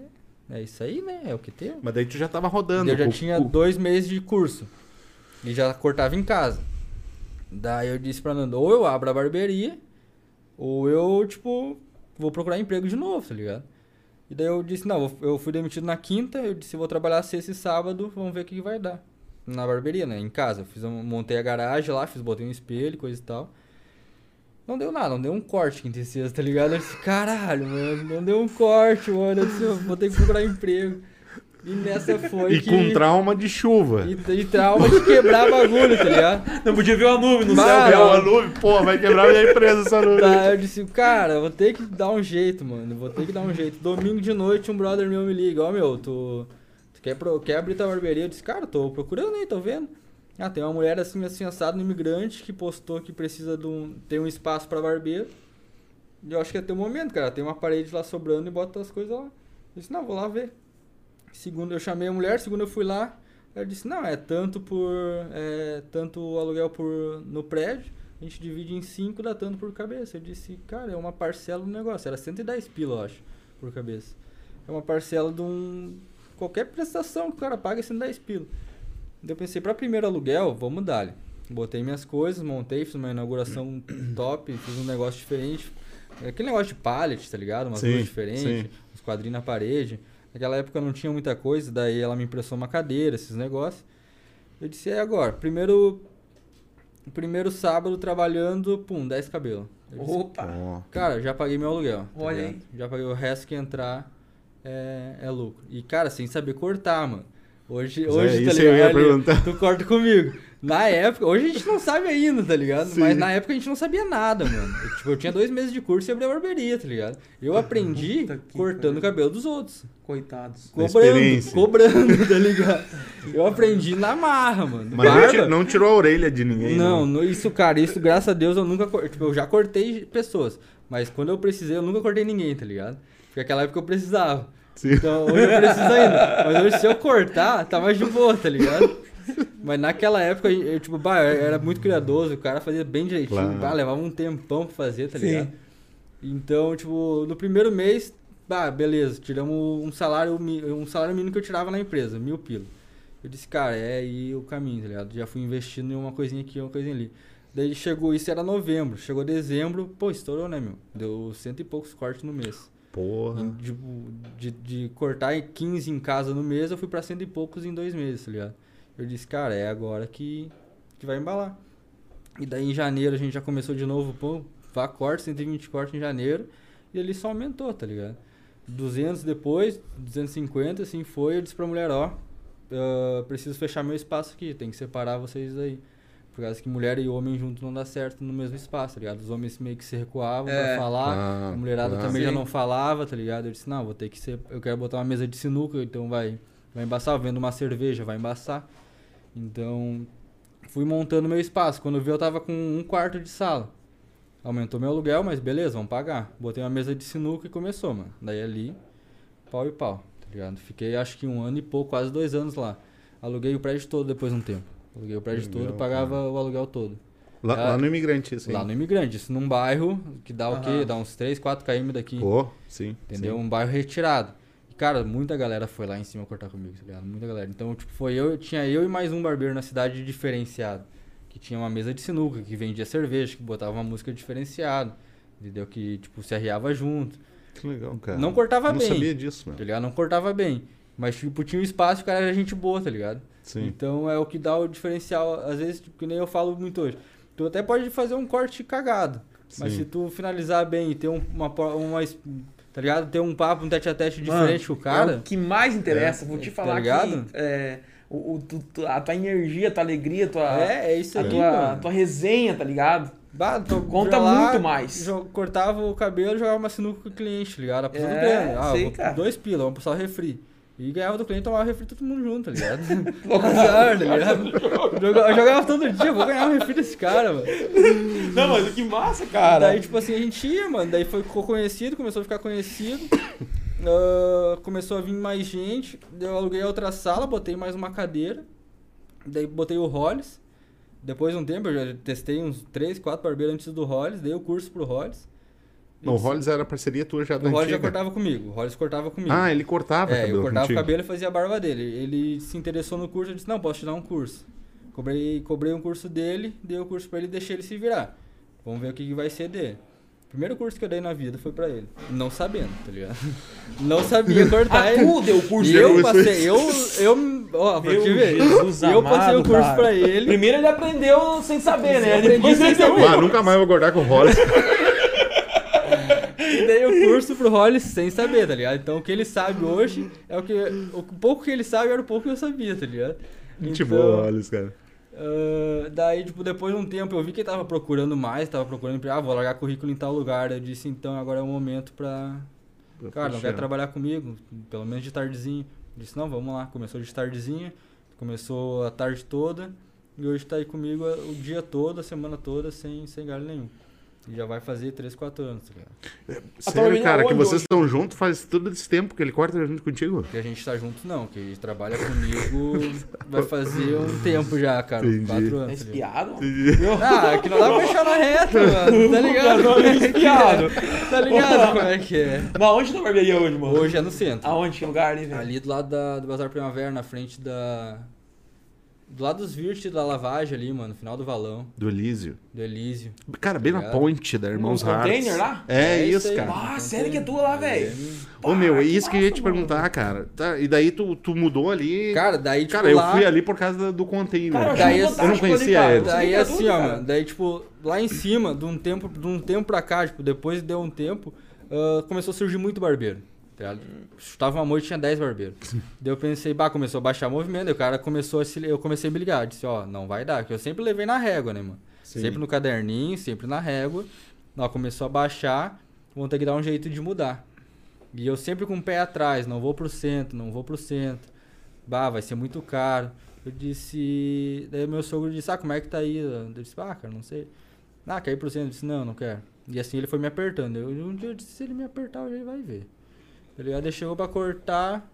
é isso aí, né? É o que tem. Mas daí tu já tava rodando. Eu já tinha dois meses de curso. E já cortava em casa. Daí eu disse pra Nanda, ou eu abro a barbearia, ou eu, tipo, vou procurar emprego de novo, tá ligado? E daí eu disse, não, eu fui demitido na quinta, eu disse, vou trabalhar sexta e sábado, vamos ver o que, que vai dar. Na barbearia, né? Em casa. Fiz um- montei a garagem lá, fiz, botei um espelho, coisa e tal. Não deu nada, não deu um corte quinta e sexta, tá ligado? Eu disse, caralho, mano, não deu um corte, mano. Eu disse, vou ter que procurar emprego. E nessa foi E que... com trauma de chuva. E, e trauma de quebrar bagulho, tá ligado? Não podia ver uma nuvem no Bah, céu. É uma nuvem, pô, vai quebrar minha empresa essa nuvem. Tá, eu disse, cara, vou ter que dar um jeito, mano. Vou ter que dar um jeito. Domingo de noite, um brother meu me liga, ó, meu, tu, tu quer, pro- quer abrir tua barbearia? Eu disse, cara, tô procurando aí, tô vendo. Ah, tem uma mulher assim, assim, assado, no imigrante, que postou que precisa de um. tem um espaço pra barbeiro. E eu acho que é teu momento, cara. Tem uma parede lá sobrando e bota as coisas lá. Eu disse, não, vou lá ver. Segundo eu chamei a mulher, segundo eu fui lá. Ela disse, não, é tanto por. É, tanto o aluguel por no prédio. A gente divide em cinco, dá tanto por cabeça. Eu disse, cara, é uma parcela do negócio. Era 110 pila, eu acho, por cabeça. É uma parcela de um. Qualquer prestação que o cara paga é 110 pila. Daí eu pensei, pra primeiro aluguel, vamos dar Botei minhas coisas, montei, fiz uma inauguração top, fiz um negócio diferente. Aquele negócio de pallet, tá ligado? Umas Sim, luzes diferentes, sim. uns quadrinhos na parede. Naquela época não tinha muita coisa, daí ela me emprestou uma cadeira, esses negócios. Eu disse, é agora, primeiro. Primeiro sábado trabalhando, pum, 10 cabelos. Eu disse, Opa. Cara, já paguei meu aluguel. tá Olha ligado? Já paguei o resto que entrar é, é lucro. E, cara, sem saber cortar, mano. Hoje, hoje é tá isso eu ia ligado? Ali, perguntar. Tu corta comigo. Na época, hoje a gente não sabe ainda, tá ligado? Sim. Mas na época a gente não sabia nada, mano. Eu, tipo, eu tinha dois meses de curso e abri a barbearia, tá ligado? Eu aprendi cortando o cabelo dos outros. Coitados. Cobrando, cobrando, tá ligado? Eu aprendi na marra, mano. Mas não, Barba- não tirou a orelha de ninguém. não, no- isso, cara, isso, graças a Deus, eu nunca. Tipo, eu já cortei pessoas. Mas quando eu precisei, eu nunca cortei ninguém, tá ligado? Porque naquela época eu precisava. Sim. Então, hoje eu preciso ainda. Mas hoje, se eu cortar, tá mais de boa, tá ligado? Mas naquela época, eu, tipo, bah, eu era muito criadoso, o cara fazia bem direitinho, Claro. bah, levava um tempão pra fazer, tá Sim. ligado? Então, tipo, no primeiro mês, bah, beleza, tiramos um salário, um salário mínimo que eu tirava na empresa, mil pila. Eu disse, cara, é aí o caminho, tá ligado? Já fui investindo em uma coisinha aqui, uma coisinha ali. Daí chegou, isso era novembro, chegou dezembro, pô, estourou, né, meu? Deu cento e poucos cortes no mês. Porra. De, de, de cortar em 15 em casa no mês, eu fui pra cento e poucos em dois meses, tá ligado? Eu disse, cara, é agora que, que vai embalar. E daí em janeiro a gente já começou de novo, pô, vá corte, 120 cortes em janeiro. E ele só aumentou, tá ligado? 200 depois, 250, assim foi. Eu disse pra mulher, ó, ah, preciso fechar meu espaço aqui, tem que separar vocês daí. Por causa que mulher e homem junto não dá certo no mesmo espaço, tá ligado? Os homens meio que se recuavam É. pra falar, Ah, a mulherada claro. também já Sim. não falava, tá ligado? Eu disse, não, vou ter que ser. Eu quero botar uma mesa de sinuca, então vai, vai embaçar. Vendo uma cerveja, vai embaçar. Então, fui montando meu espaço. Quando eu vi, eu tava com um quarto de sala. Aumentou meu aluguel, mas beleza, vamos pagar. Botei uma mesa de sinuca e começou, mano. Daí ali, pau e pau, tá ligado? Fiquei acho que um ano e pouco, quase dois anos lá. Aluguei o prédio todo depois de um tempo. Aluguei o prédio Legal, todo, pagava o aluguel todo. Lá, lá no imigrante, assim. Lá no Imigrante, isso num bairro que dá o quê? Aham. Dá uns 3, 4 km daqui. Pô, sim. Entendeu? sim. Um bairro retirado. Cara, muita galera foi lá em cima cortar comigo, tá ligado? Muita galera. Então, tipo, foi eu, tinha eu e mais um barbeiro na cidade diferenciado. Que tinha uma mesa de sinuca, que vendia cerveja, que botava uma música diferenciada. Entendeu? Que, tipo, se arriava junto. Que legal, cara. Não cortava não bem. sabia disso, meu. Tá ligado? Não cortava bem. Mas, tipo, tinha um espaço e o cara era gente boa, tá ligado? Sim. Então é o que dá o diferencial. Às vezes, tipo, que nem eu falo muito hoje. Tu até pode fazer um corte cagado. Mas Sim. se tu finalizar bem e ter um- uma, uma, Tá ligado? Ter um papo, um tete a tete Mano, diferente com o É cara. o que mais interessa. Vou te Tá falar ligado? que é, o, a tua energia, a tua alegria, a tua, É, é isso a tua, mano. tua resenha, tá ligado? Bah, tu Conta lá, muito mais. Cortava o cabelo e jogava uma sinuca com o cliente, tá ligado? A pessoa É, do cliente. Ah, sei, cara. dois pila, vamos passar o refri. E ganhava do cliente e tomava refri todo mundo junto, tá ligado? Azar, tá ligado? Eu jogava todo dia, vou ganhar um refri desse cara, mano. Não, mas que massa, cara. Daí, tipo assim, a gente ia, mano. Daí foi, ficou conhecido, começou a ficar conhecido. Ah, começou a vir mais gente. daí Eu aluguei outra sala, botei mais uma cadeira. Daí botei o Hollis. Depois de um tempo, eu já testei uns 3, 4 barbeiros antes do Hollis. Dei o curso pro Hollis. Não, o Hollis era parceria tua já O da Hollis já antiga. cortava comigo. O Hollis cortava comigo. Ah, ele cortava É, cabelo eu cortava contigo. o cabelo e fazia a barba dele. Ele se interessou no curso, eu disse, não, posso te dar um curso. Cobrei, cobrei um curso dele, dei o curso pra ele e deixei ele se virar. Vamos ver o que, que vai ser dele. Primeiro curso que eu dei na vida foi pra ele. Não sabendo, tá ligado? Não sabia cortar. Ah, ele. tu deu o curso E eu passei, eu, eu, ó, pra Meu te ver. Jesus eu passei o curso cara. pra ele. Primeiro ele aprendeu sem saber, né? Depois sem ele deu saber. Ah, nunca mais vou acordar com o Hollis. E dei o curso pro Hollis sem saber, tá ligado? Então o que ele sabe hoje é o que. O pouco que ele sabe era o pouco que eu sabia, tá ligado? Gente Então, boa, Hollis, cara. ah, daí, tipo, depois de um tempo eu vi que ele tava procurando mais, tava procurando. Ah, vou largar currículo em tal lugar. Daí eu disse, então agora é o momento pra. Cara, não quer trabalhar comigo? Pelo menos de tardezinha. Disse, não, vamos lá. Começou de tardezinha, começou a tarde toda. E hoje tá aí comigo o dia todo, a semana toda, sem, sem galho nenhum. E já vai fazer 3, 4 anos, tá ligado? Sério, menina cara, que vocês estão juntos faz todo esse tempo que ele corta junto contigo? Que a gente tá junto, não. Que ele trabalha comigo vai fazer um tempo já, cara. Entendi. 4 É anos. tá ligado? espiado? Ah, que não dá pra fechar na reta, mano. Tá ligado? Não, é que espiado. é? Tá ligado como é que é? Mas onde tá a barbearia hoje, mano? Hoje é no centro. Aonde? Que lugar ali, velho? Ali do lado da, do Bazar Primavera, na frente da. Do lado dos Virt da lavagem ali, mano. Final do valão, Do Elísio. do Elísio. Cara, bem na Ligado? ponte da Irmãos Um Hartz. container lá? É, É isso, aí, cara. Ah, sério que é tua lá, velho? Ô, meu, é isso que eu ia te mano. perguntar, cara. Tá, e daí tu, tu mudou ali. Cara, daí tipo Cara, eu lá... fui ali por causa do container. Cara, eu Daí achei eu não conhecia ali, ele. Daí sabia assim, ó, mano. Daí, tipo, lá em cima, de um tempo, de um tempo pra cá, tipo, depois deu um tempo, ah, começou a surgir muito barbeiro. Tá? Chutava uma noite tinha 10 barbeiros. daí eu pensei, bah, começou a baixar o movimento, daí o cara começou a se. Eu comecei a me ligar. Disse, ó, não vai dar, que eu sempre levei na régua, né, mano? Sim. Sempre no caderninho, sempre na régua. Ó, começou a baixar, vão ter que dar um jeito de mudar. E eu sempre com o pé atrás, não vou pro centro, não vou pro centro. Bah, vai ser muito caro. Eu disse. Daí meu sogro disse, ah, como é que tá aí? Eu disse, ah, cara, não sei. Ah, quer ir pro centro? Eu disse, não, não quero. E assim ele foi me apertando. Eu, um dia eu disse, se ele me apertar, ele vai ver. Tá ligado? Ele chegou pra cortar.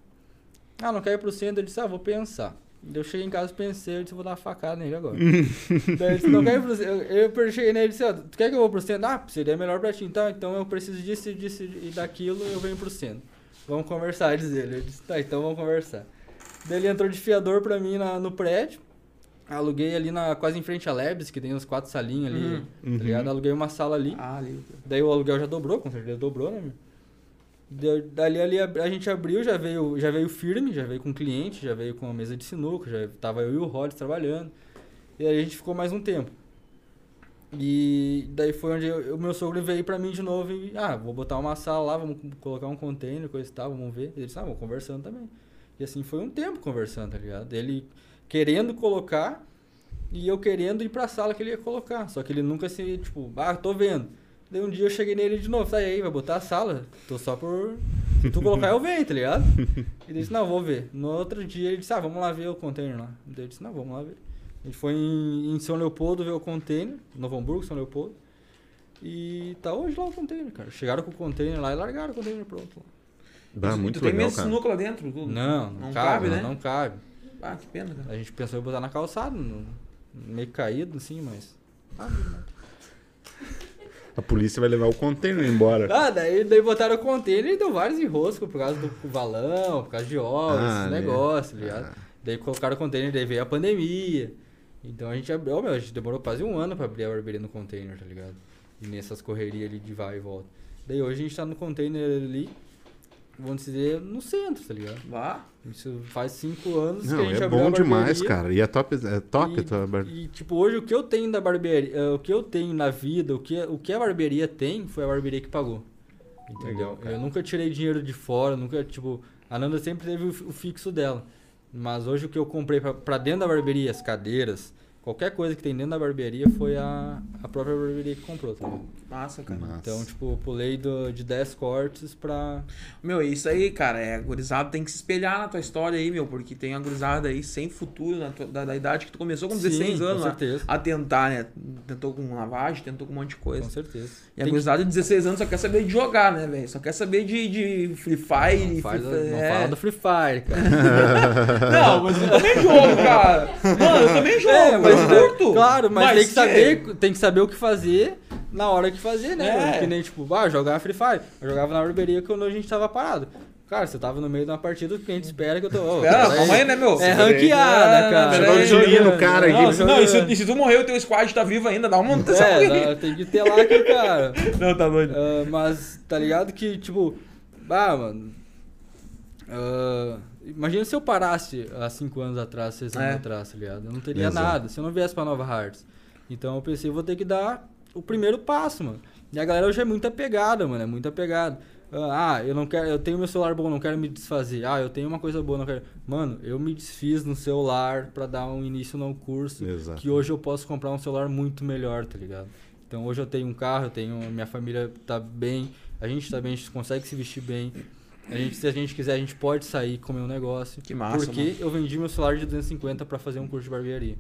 Ah, não quer ir pro centro? Eu disse, ah, vou pensar. Eu cheguei em casa, pensei, eu disse, vou dar uma facada nele agora. Daí ele disse, não quer ir pro centro. Eu, eu cheguei nele e disse, ó, tu quer que eu vou pro centro? Ah, seria melhor pra ti. Então, então eu preciso disso, disso e daquilo, eu venho pro centro. Vamos conversar, diz ele. Eu disse, tá, então vamos conversar. Daí ele entrou de fiador pra mim na, no prédio. Aluguei ali na, quase em frente à Lebes, que tem uns quatro salinhas ali, Uhum. tá ligado? Aluguei uma sala ali. Ah, ali. Daí o aluguel já dobrou, com certeza dobrou, né, meu? Da- Dali ali a, a gente abriu, já veio, já veio firme, já veio com cliente, já veio com a mesa de sinuca, já tava eu e o Rod trabalhando. E aí a gente ficou mais um tempo. E daí foi onde o meu sogro veio pra mim de novo e, ah, vou botar uma sala lá, vamos colocar um container, coisa e tal, vamos ver. Ele disse, ah, conversando também. E assim foi um tempo conversando, tá ligado? Ele querendo colocar e eu querendo ir pra sala que ele ia colocar. Só que ele nunca se, tipo, ah, tô vendo. Daí um dia eu cheguei nele de novo, tá aí, vai botar a sala? Tô só por. Se tu colocar, eu venho, tá ligado? Ele disse, não, vou ver. No outro dia ele disse, ah, vamos lá ver o container lá. Daí eu disse, não, vamos lá ver. A gente foi em, em São Leopoldo ver o container, Novo Hamburgo, São Leopoldo. E tá hoje lá o container, cara. Chegaram com o container lá e largaram o container pronto. lá. Ah, muito tu tem legal, mesa de cara. sinuca lá dentro? tudo? Não, não, Não cabe, cabe, não, né? não cabe. Ah, que pena, cara. A gente pensou em botar na calçada, no- meio caído assim, mas. A polícia vai levar o container embora. Ah, daí, daí botaram o container e deu vários enroscos por causa do valão, por causa de obras, Ah, esse né? negócio, tá ligado? Ah. Daí colocaram o container, daí veio a pandemia. Então a gente abriu, ó, meu, a gente demorou quase um ano pra abrir a barbearia no container, tá ligado? E nessas correrias ali de vai e volta. Daí hoje a gente tá no container ali. Vamos dizer, no centro, tá ligado? Vá. Isso faz cinco anos que a Não, gente é abriu bom demais, barbearia. cara. E é top, é top E- a tua bar- E, tipo, hoje o que eu tenho da barbearia, eh, o que eu tenho na vida, o que, o que a barbearia tem, foi a barbearia que pagou. Entendeu? Legal, eu nunca tirei dinheiro de fora, nunca, tipo, a Nanda sempre teve o, o fixo dela. Mas hoje o que eu comprei pra, pra dentro da barbearia, as cadeiras, qualquer coisa que tem dentro da barbearia foi a, a própria barbearia que comprou, tá ligado? Massa, cara. Massa. Então, tipo, pulei do, de 10 cortes pra. Meu, isso aí, cara, é, a gurizada tem que se espelhar na tua história aí, meu, porque tem a gurizada aí sem futuro, na tua- da, da idade que tu começou com 16 Sim, anos, com certeza. A tentar, né? Tentou com lavagem, tentou com um monte de coisa. Com certeza. E a Tem gurizada de 16 anos só quer saber de jogar, né, velho? Só quer saber de, de Free Fire. Não, faz a- Free Fire, não é. fala do Free Fire, cara. Não, mas eu também jogo, cara. Mano, eu também jogo, É, mas curto. Claro, mas, tem que que- saber, tem que saber o que fazer na hora que fazer, né? É. Que nem tipo, ah, jogar Free Fire. Eu jogava na barbearia quando a gente tava parado. Cara, você tava no meio de uma partida, o cliente espera que eu tô. Espera, pera calma aí, né, meu? É ranqueada, É, cara. um aí, tirinho no jogando. cara aqui. Não, Não, e se, jogando. e se tu morrer, o teu squad tá vivo ainda, dá uma manutenção É, aí. dá- tem que ter lá que, cara. Não, tá doido. Ah, mas tá ligado que, tipo, ah, mano. ah, imagina se eu parasse há 5 anos atrás, 6 anos É. atrás, tá ligado? Eu não teria Exato. nada se eu não viesse pra Nova Hearts. Então eu pensei, eu vou ter que dar o primeiro passo, mano. E a galera hoje é muito apegada, mano, é muito apegada. Ah, eu não quero, eu tenho meu celular bom, não quero me desfazer. Ah, eu tenho uma coisa boa, não quero. Mano, eu me desfiz no celular pra dar um início no curso Exato. que hoje eu posso comprar um celular muito melhor, tá ligado? Então hoje eu tenho um carro, eu tenho minha família tá bem, a gente tá bem, a gente consegue se vestir bem. A gente, se a gente quiser, a gente pode sair e comer um negócio. Que massa, Porque mano. eu vendi meu celular de 250 pra fazer um curso de barbearia.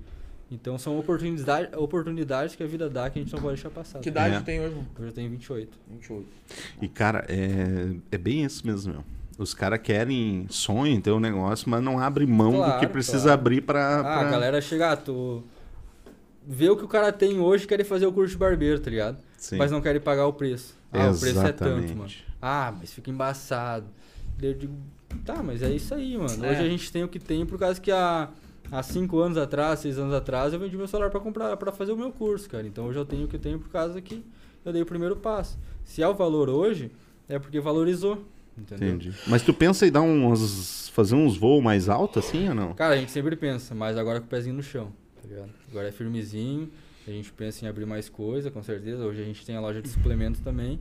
Então são oportunidades, oportunidades que a vida dá que a gente não pode deixar passar. Que idade É. tem hoje? Eu já tenho 28. 28. E, cara, é, é bem isso mesmo, meu. Os caras querem sonho, ter um negócio, mas não abre mão do Claro, que precisa claro. abrir pra. Ah, pra- a galera chega, ah, tu vê o que o cara tem hoje e quer fazer o curso de barbeiro, tá ligado? Sim. Mas não querem pagar o preço. Ah, o preço é tanto, Exatamente. mano. Ah, mas fica embaçado. Eu digo, tá, mas é isso aí, mano. É. Hoje a gente tem o que tem por causa que há, há cinco anos atrás, seis anos atrás, eu vendi meu celular pra comprar, para fazer o meu curso, cara. Então hoje eu tenho o que eu tenho por causa que eu dei o primeiro passo. Se é o valor hoje, é porque valorizou, entendeu? Entendi. Mas tu pensa em dar uns. fazer uns voos mais altos assim ou não? Cara, a gente sempre pensa, mas agora com o pezinho no chão, tá ligado? Agora é firmezinho, a gente pensa em abrir mais coisa, com certeza. Hoje a gente tem a loja de suplementos também,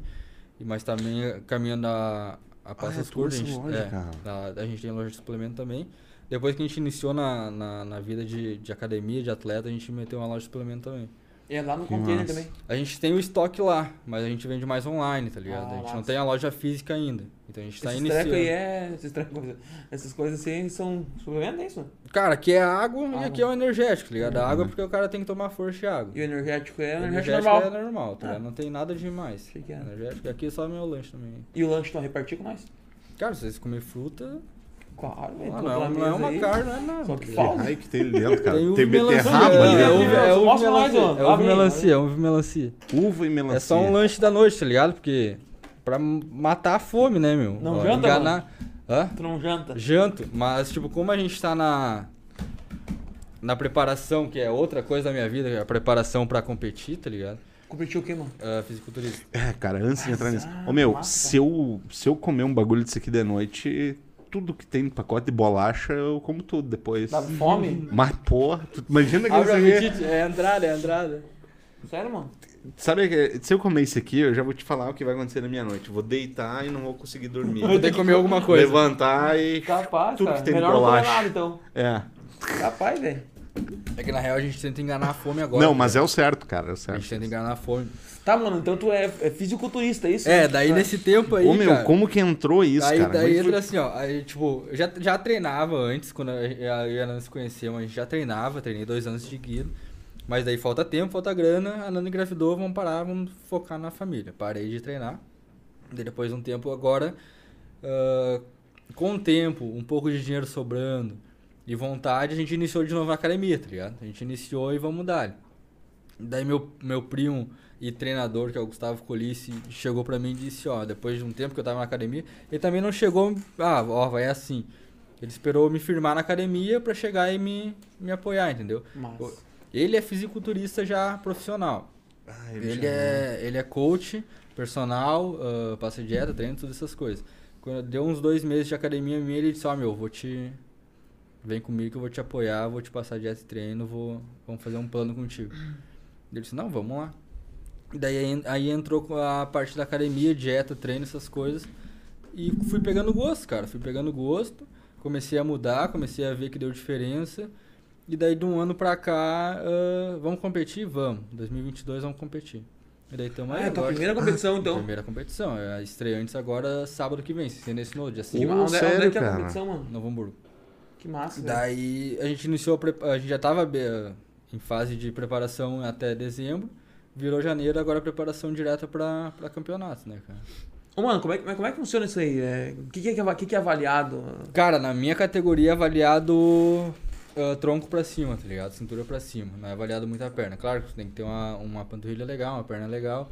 e mas também caminhando a, a passos é, curtos. A tua gente, loja, é, a, a gente tem a loja de suplemento também. Depois que a gente iniciou na, na, na vida de, de academia, de atleta, a gente meteu uma loja de suplemento também. E é lá no Que container massa. também. A gente tem o estoque lá, mas a gente vende mais online, tá ligado? Ah, a gente não massa. tem a loja física ainda. Então a gente tá Esses iniciando. treco aí é. Esses essas coisas assim são suplemento, é isso? Cara, aqui é água, e aqui é o energético, tá ligado? A água é Uhum. porque o cara tem que tomar força de água. E o energético é O energético energético normal. é normal, tá Ah. ligado? Não tem nada demais. Achei que era. Energético aqui é só meu lanche também. E o lanche tu repartir com nós? Cara, se vocês comer fruta, Claro, velho. ah, não, é, não é mesa uma aí. carne, não é nada. Só que falta. Ai, que tem ali dentro, cara. Tem Tem, uva e melancia. beterraba é, ali. É, é, uva, é e melancia. É uva e melancia, é uva e melancia. Uva e melancia. É só um lanche da noite, tá ligado? Porque pra matar a fome, né, meu? Não Ó, janta, enganar... Hã? Tu não janta. Janto, mas tipo, como a gente tá na na preparação, que é outra coisa da minha vida, que é a preparação pra competir, tá ligado? Competiu o quê, mano? Uh, fisiculturista. É, cara, antes de entrar nisso. Ah, Ô, meu, massa. se eu, se eu comer um bagulho desse aqui de noite, tudo que tem no pacote de bolacha, eu como tudo depois. Dá fome? Mas, porra, tu imagina que apetite, é entrada, é entrada. Sério, mano? Sabe, se eu comer isso aqui, eu já vou te falar o que vai acontecer na minha noite. Eu vou deitar e não vou conseguir dormir. Vou ter que comer alguma coisa. Levantar e... Capaz, Tudo cara. que tem Melhor não comer bolacha. nada, então. É. Capaz, velho. É que na real a gente tenta enganar a fome agora. não, mas cara. é o certo, cara, é o A gente certo. tenta enganar a fome. Tá, mano, então tu é, é fisiculturista, é isso? É, daí nesse tempo aí, Ô, meu, cara, como que entrou isso, aí, cara? daí entra assim, ó. Aí, tipo, eu já, já treinava antes, quando eu e a Nana se conhecemos, a gente já treinava, treinei dois anos seguidos. Mas daí falta tempo, falta grana, a Nana engravidou, vamos parar, vamos focar na família. Parei de treinar. Daí depois de um tempo agora, ah, com o tempo, um pouco de dinheiro sobrando e vontade, a gente iniciou de novo a academia, tá ligado? A gente iniciou e vamos dar. Daí meu, meu primo e treinador, que é o Gustavo Colice, chegou pra mim e disse, ó, depois de um tempo que eu tava na academia, ele também não chegou, ah, ó, vai assim. Ele esperou me firmar na academia pra chegar e me, me apoiar, entendeu? Mas... Ele é fisiculturista já profissional. Ah, Ele já- é, ele é coach, personal, ah, passa dieta, treino, todas essas coisas. quando deu uns dois meses de academia minha, ele disse, ó, meu, vou te... Vem comigo que eu vou te apoiar, vou te passar dieta e treino, vou... vamos fazer um plano contigo. Ele disse, não, vamos lá. Daí aí, aí entrou com a parte da academia, dieta, treino, essas coisas. E fui pegando gosto, cara. Fui pegando gosto. Comecei a mudar, comecei a ver que deu diferença. E daí de um ano pra cá, ah, vamos competir? Vamos. 2022 vamos competir. E daí estamos Ah, aí é a tua primeira competição, então. Primeira competição. É a estreantes agora sábado que vem. Se você nesse no dia Que 5, ma- onde, sério, onde é que é a cara? competição, mano? Novo Hamburgo. Que massa. Daí a gente iniciou a, a gente já tava be- em fase de preparação até dezembro. Virou janeiro, agora preparação direta pra, pra campeonato, né, cara? Ô, mano, como é, como é que funciona isso aí? É, O que, que, é, ava- que, que é avaliado? Cara, na minha categoria é avaliado ah, tronco pra cima, tá ligado? Cintura pra cima. Não é avaliado muito a perna. Claro que você tem que ter uma, uma panturrilha legal, uma perna legal,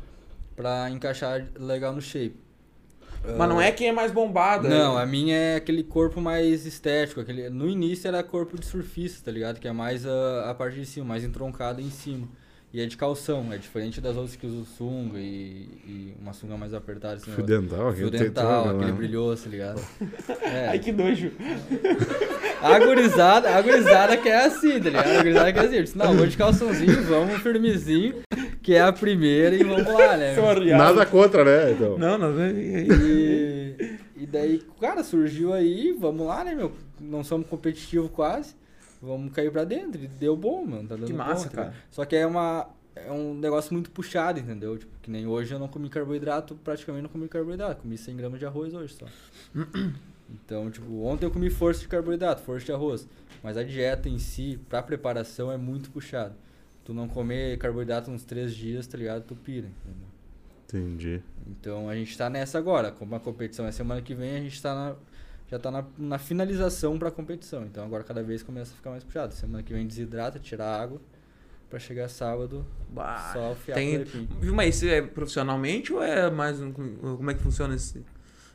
pra encaixar legal no shape. Mas não é quem é mais bombado. Não, é... a minha é aquele corpo mais estético. Aquele... No início era corpo de surfista, tá ligado? Que é mais a, a parte de cima, mais entroncada em cima. E é de calção, é diferente das outras que usam sunga e, e uma sunga mais apertada. Assim, Fio dental, Fio aquele dental, aquele né? brilhoso, tá ligado? É. Ai, que nojo. A gurizada, a gurizada que é assim, tá ligado? A gurizada que é assim. Eu disse, não, vou de calçãozinho, vamos firmezinho, que é a primeira e vamos lá, né? Nada contra, né? Então. Não, não. E, e daí, cara, surgiu aí, vamos lá, né, meu? Não somos competitivos quase. Vamos cair pra dentro. E deu bom, mano. Tá dando Que bom, massa, tá ligado? cara. Só que é uma. É um negócio muito puxado, entendeu? Tipo, que nem hoje eu não comi carboidrato, praticamente não comi carboidrato. Comi 100 gramas de arroz hoje só. Então, tipo, ontem eu comi força de carboidrato, força de arroz. Mas a dieta em si, pra preparação, é muito puxado. Tu não comer carboidrato uns 3 dias, tá ligado? Tu pira, entendeu? Entendi. Então a gente tá nessa agora. Como a competição é semana que vem, a gente tá na, já tá na, na finalização pra competição. Então agora cada vez começa a ficar mais puxado. Semana que vem desidrata, tira água. Pra chegar sábado, Bah, só fiar tem... Viu, mas isso é profissionalmente ou é mais um... Como é que funciona esse...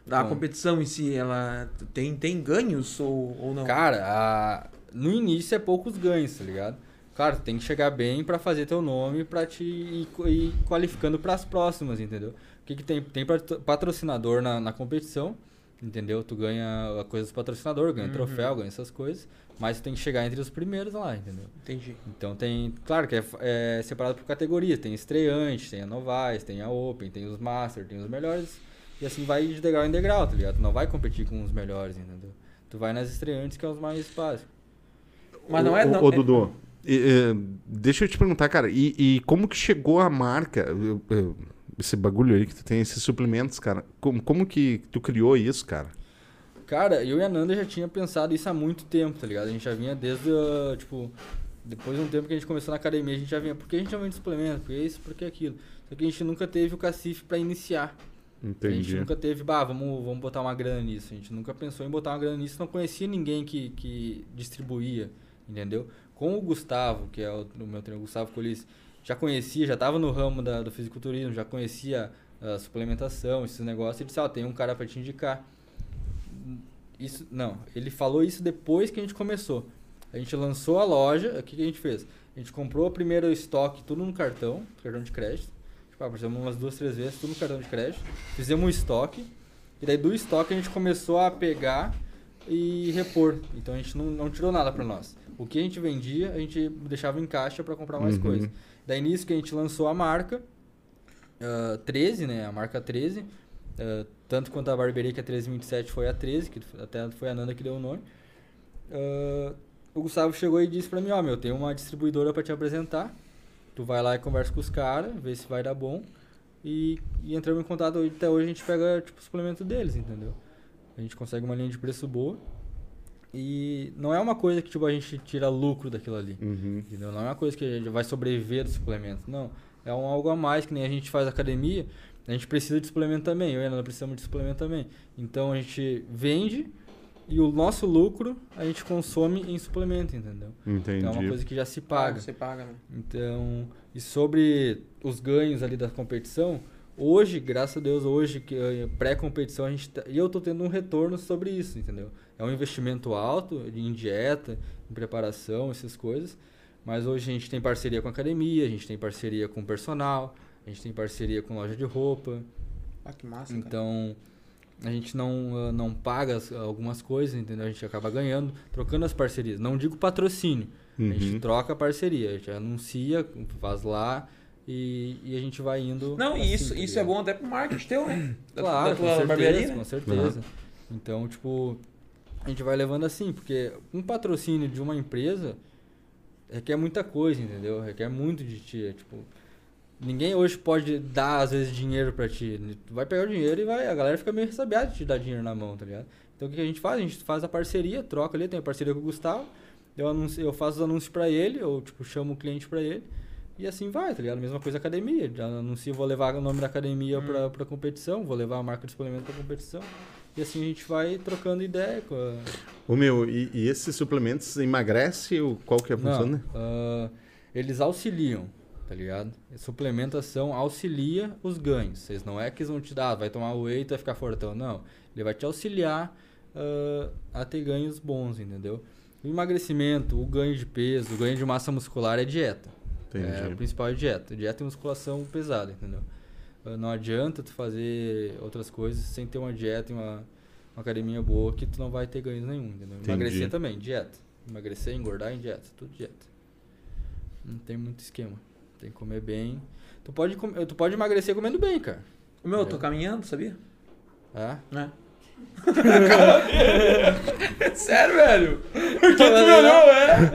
A Bom. competição em si, ela tem, tem ganhos ou, ou não? Cara, a- no início é poucos ganhos, tá ligado? Claro, tem que chegar bem pra fazer teu nome pra te ir, ir qualificando pras próximas, entendeu? O que, que tem? Tem patro- patrocinador na, na competição, entendeu? Tu ganha a coisa dos patrocinador, ganha Uhum. troféu, ganha essas coisas, mas tu tem que chegar entre os primeiros lá, entendeu? Entendi. Então tem, claro que é, é separado por categoria, tem estreante, tem a novais, tem a open, tem os master, tem os melhores, e assim vai de degrau em degrau, tá ligado? Tu não vai competir com os melhores, entendeu? Tu vai nas estreantes, que é os mais básicos. Mas não é... Não, ô, é- Dudu, e, e, deixa eu te perguntar, cara, e, e como que chegou a marca, eu- eu- esse bagulho aí que tu tem, esses suplementos, cara, como, como que tu criou isso, cara? Cara, eu e a Nanda já tinha pensado isso há muito tempo, tá ligado? A gente já vinha desde, ah, tipo, depois de um tempo que a gente começou na academia, a gente já vinha, por que a gente não vende suplemento? Por que isso, por que aquilo? Só que a gente nunca teve o cacife pra iniciar. A gente Entendi. nunca teve, bah, vamos, vamos botar uma grana nisso. A gente nunca pensou em botar uma grana nisso, não conhecia ninguém que, que distribuía, entendeu? Com o Gustavo, que é o, o meu treinador, Gustavo Colis, já conhecia, já estava no ramo da, do fisiculturismo, já conhecia a suplementação, esses negócios. Ele disse, ó, tem um cara para te indicar. Isso, não, ele falou isso depois que a gente começou. A gente lançou a loja, o que, que a gente fez? A gente comprou o primeiro estoque, tudo no cartão, cartão de crédito. Tipo, ah, precisamos umas duas, três vezes, tudo no cartão de crédito. Fizemos um estoque. E daí do estoque a gente começou a pegar e repor. Então a gente não, não tirou nada pra nós. O que a gente vendia, a gente deixava em caixa pra comprar mais Uhum. coisa. Daí nisso que a gente lançou a marca, ah, 13, né? A marca 13. ah, tanto quanto a barbearia, que é 1327, foi a 13, que até foi a Nanda que deu o nome. Ah, o Gustavo chegou e disse pra mim, ó, meu, tem uma distribuidora pra te apresentar. Tu vai lá e conversa com os caras, vê se vai dar bom. E, e entramos em contato, até hoje a gente pega, tipo, o suplemento deles, entendeu? A gente consegue uma linha de preço boa. E não é uma coisa que, tipo, a gente tira lucro daquilo ali. Uhum. Não é uma coisa que a gente vai sobreviver do suplemento. Não. É um algo a mais, que nem a gente faz academia, a gente precisa de suplemento também. Eu e a Ana precisamos de suplemento também. Então a gente vende e o nosso lucro a gente consome em suplemento, entendeu? Entendi. Então é uma coisa que já se Paga, paga. Você paga, né? Então, e sobre os ganhos ali da competição, hoje, graças a Deus, hoje, que eh, pré-competição, a gente tá, e eu tô tendo um retorno sobre isso, entendeu? É um investimento alto em dieta, em preparação, essas coisas. Mas hoje a gente tem parceria com a academia, a gente tem parceria com o personal, a gente tem parceria com loja de roupa. Ah, que massa, cara. Então, a gente não, ah, não paga as- algumas coisas, entendeu? A gente acaba ganhando, trocando as parcerias. Não digo patrocínio, a gente Uhum. troca a parceria, a gente anuncia, faz lá e, e a gente vai indo. Não, e assim, isso, isso é bom até pro marketing teu, né? Da- Claro, da com tua certeza, barbearia, né? com certeza. Então, tipo, a gente vai levando assim, porque um patrocínio de uma empresa requer muita coisa, entendeu? Requer muito de ti, é, tipo, ninguém hoje pode dar às vezes dinheiro pra ti. Tu vai pegar o dinheiro e vai, a galera fica meio ressabiada de te dar dinheiro na mão, tá ligado? Então o que a gente faz? A gente faz a parceria, troca ali, tem a parceria com o Gustavo, eu, anuncio, eu faço os anúncios pra ele, ou tipo, chamo o cliente pra ele. E assim vai, tá ligado? Mesma coisa a academia. Já anuncio, vou levar o nome da academia pra, pra competição, vou levar a marca de suplemento pra competição. E assim a gente vai trocando ideia com a... Ô meu, e, e esses suplementos emagrece ou qual que é a função, Não, né? ah, eles auxiliam, tá ligado? Suplementação auxilia os ganhos. Vocês não é que eles vão te dar, ah, vai tomar whey e vai ficar fortão. Não. Ele vai te auxiliar ah, a ter ganhos bons, entendeu? O emagrecimento, o ganho de peso, o ganho de massa muscular é dieta. Entendi. É, o principal é dieta. Dieta e musculação pesada, entendeu? Ah, Não adianta tu fazer outras coisas sem ter uma dieta e uma, uma academia boa que tu não vai ter ganhos nenhum, entendeu? Entendi. Emagrecer também, dieta. Emagrecer, engordar em dieta, tudo dieta. Não tem muito esquema. Tem que comer bem. Tu pode, tu pode emagrecer comendo bem, cara. Meu, eu tô caminhando, sabia? Ah? É. Sério, velho? Por que tu me Mas olhou, é?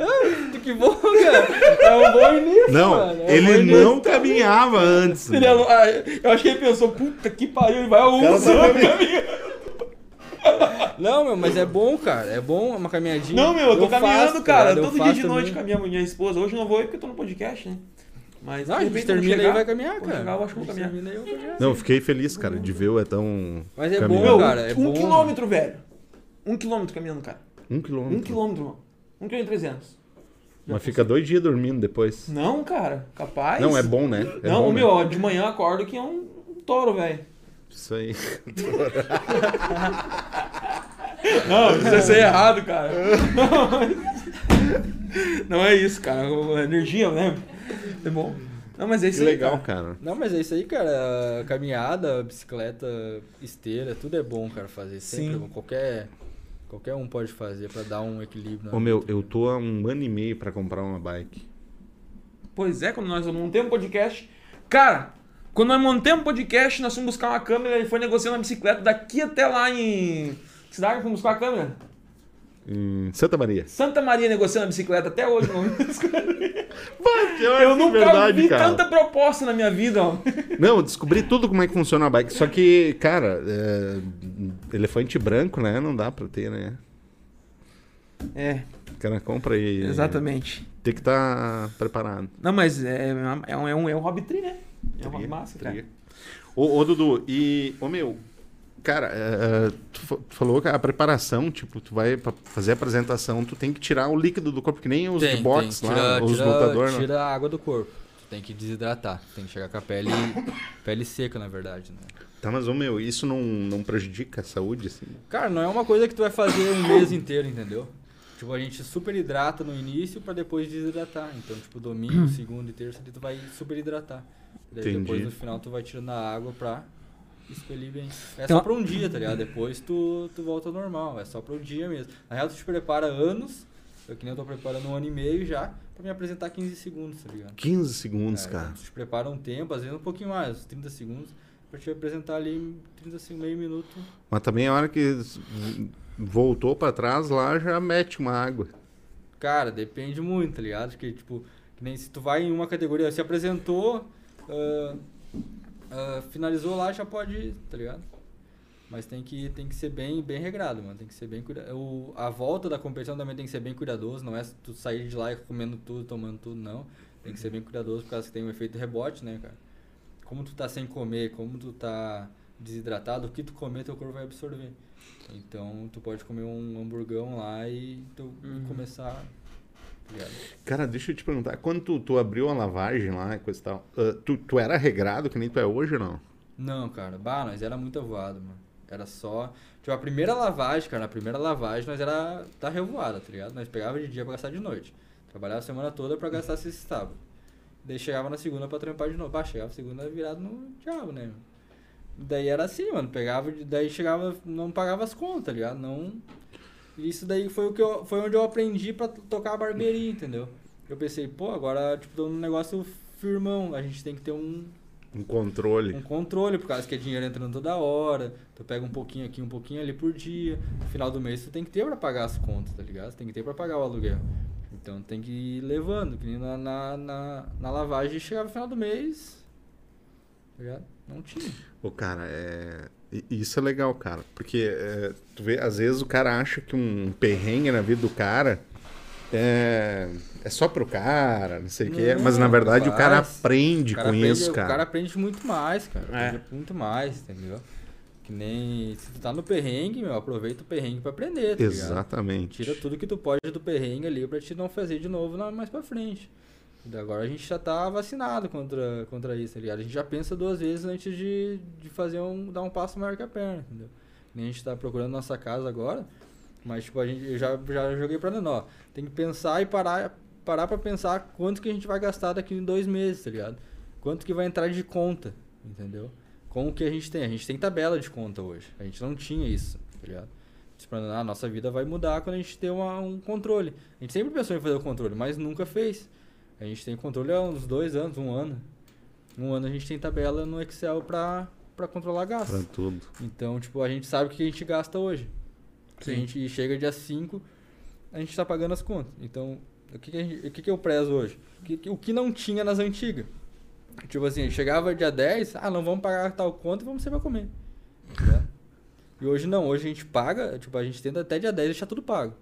Que bom, cara. É um bom início, Não, mano. É um bom ele início. não caminhava antes. Ele ah, eu acho que ele pensou, puta que pariu, ele vai ao uso. caminhando. Não, meu, mas é bom, cara. É bom uma caminhadinha. Não, meu, eu tô caminhando, faço, cara. Eu Todo dia de noite também. com a minha, minha esposa. Hoje eu não vou ir porque eu tô no podcast, né? Mas Não, a gente termina chegar- e vai caminhar, cara. chegar, eu acho que vou caminhar. termina aí eu vou caminhar. Não, eu fiquei feliz, cara, de ver o Etão Mas é caminhando. bom, cara, é um bom. quilômetro, velho. Um quilômetro caminhando, cara. Um quilômetro. Um quilômetro, mano. Um quilômetro e trezentos. Mas fica dois dias dormindo depois. Não, cara. Capaz. Não, é bom, né? É não, bom, meu, né? ó, de manhã eu acordo que é um touro, velho. Isso aí. Não, isso é ser errado, cara. Não é isso, cara. A Energia, né? É bom. Não, mas é isso Que aí, legal, cara. cara. Não, mas é isso aí, cara. Caminhada, bicicleta, esteira, tudo é bom, cara, fazer. Sempre Sim. é bom. Qualquer, qualquer um pode fazer pra dar um equilíbrio. na Ô meu, vida. eu tô há um ano e meio pra comprar uma bike. Pois é, quando nós montamos um podcast. Cara, quando nós montamos um podcast, nós fomos buscar uma câmera e foi negociando uma bicicleta daqui até lá em. Que cidade fomos buscar a câmera? Em Santa Maria. Santa Maria negociando a bicicleta até hoje. Não. Eu Eu nunca vi tanta proposta na minha vida, ó. Não, eu descobri tudo como é que funciona a bike. Só que, cara, é, elefante branco, né? Não dá pra ter, né? É, O cara compra e. exatamente. Tem que estar preparado. Não, mas é, é, um, é, um, é hobby tri, né? É um hobby Tria, massa, cara. tria. Ô, ô, Dudu, e. Ô meu, cara, é, tu, fa- tu falou que a preparação, tipo, tu vai pra fazer a apresentação, tu tem que tirar o líquido do corpo, que nem os Tem, de boxe tem. lá, Tira- os tira- lutadores. né? Tira a água do corpo. Tu tem que desidratar. Tem que chegar com a pele, pele seca, na verdade, né? Tá, mas, ô meu, isso não, não prejudica a saúde, assim? Cara, não é uma coisa que tu vai fazer um mês inteiro, entendeu? Tipo, a gente super hidrata no início pra depois desidratar. Então, tipo, domingo, segundo e terça, tu vai super hidratar. Daí Entendi. depois no final tu vai tirando a água pra expelir bem. É Então- só pra um dia, tá ligado? Depois tu, tu volta ao normal. É só pra um dia mesmo. Na real, tu te prepara anos. Eu que nem eu tô preparando um ano e meio já pra me apresentar 15 segundos, tá ligado? 15 segundos, É, cara. Tu te prepara um tempo, às vezes um pouquinho mais, uns 30 segundos, pra te apresentar ali em 30 segundos, meio minuto. Mas também a hora que voltou pra trás lá, já mete uma água. Cara, depende muito, tá ligado? Porque, tipo, que nem se tu vai em uma categoria, se apresentou, ah, ah, finalizou lá, já pode ir, tá ligado? Mas tem que, tem que ser bem, bem regrado, mano. Tem que ser bem cuidado. A volta da competição também tem que ser bem cuidadoso. Não é tu sair de lá e comendo tudo, tomando tudo, não. Tem que ser bem cuidadoso por causa que tem um efeito rebote, né, cara? Como tu tá sem comer, como tu tá desidratado, o que tu comer, teu corpo vai absorver. Então, tu pode comer um hamburgão lá e tu Uhum. começar. Tá? Cara, deixa eu te perguntar, quando tu, tu abriu a lavagem lá e coisa e tal, ah, tu, tu era regrado que nem tu é hoje ou não? Não, cara, bah, nós era muito avoado, mano. Era só. Tipo, a primeira lavagem, cara, na primeira lavagem nós era da revoada, tá ligado? Nós pegava de dia pra gastar de noite. Trabalhava a semana toda pra gastar sexta e sábado. Daí chegava na segunda pra trampar de novo. Bah, chegava segunda virado no diabo, né? Daí era assim, mano. Pegava, daí chegava, não pagava as contas, tá ligado? Não. Isso daí foi o que eu, foi onde eu aprendi pra tocar a barbearia, entendeu? Eu pensei, pô, agora, tipo, tô num negócio firmão. A gente tem que ter um, Um controle. um controle, por causa que é dinheiro entrando toda hora. Tu pega um pouquinho aqui, um pouquinho ali por dia. No final do mês tu tem que ter pra pagar as contas, tá ligado? Tu tem que ter pra pagar o aluguel. Então tem que ir levando, que nem na, na, na, na lavagem chegava no final do mês. Tá ligado? Não tinha. Ô, cara, é... i- Isso é legal, cara. Porque é, tu vê, às vezes o cara acha que um perrengue na vida do cara é, é só pro cara, não sei o quê. Mas na verdade o cara aprende O cara com aprende- isso, O cara cara. aprende muito mais, cara. É. Muito mais, entendeu? Que nem. Se tu tá no perrengue, meu, aproveita o perrengue pra aprender, tá ligado? Exatamente. Tira tudo que tu pode do perrengue ali pra te não fazer de novo mais pra frente. Agora a gente já tá vacinado contra, contra isso, tá ligado? A gente já pensa duas vezes antes de, de fazer um, dar um passo maior que a perna, entendeu? Nem a gente tá procurando nossa casa agora, mas tipo, a gente, eu já, já joguei pra Nenó. Tem que pensar e parar, parar pra pensar quanto que a gente vai gastar daqui em dois meses, tá ligado? Quanto que vai entrar de conta, entendeu? Com o que a gente tem. A gente tem tabela de conta hoje. A gente não tinha isso, tá ligado? Naná, a nossa vida vai mudar quando a gente ter uma- um controle. A gente sempre pensou em fazer o controle, mas nunca fez. A gente tem controle há uns dois anos, um ano. Um ano a gente tem tabela no Excel pra, pra controlar Pra gasto. tudo. Então, tipo, a gente sabe o que a gente gasta hoje. Se a gente chega dia 5, a gente tá pagando as contas. Então, o que, que, gente- o que, que eu prezo hoje? O que, o que não tinha nas antigas. Tipo assim, chegava dia 10, ah, não vamos pagar tal conta e vamos sair pra comer. Tá ligado? E hoje não, hoje a gente paga, tipo, a gente tenta até dia 10 deixar tudo pago.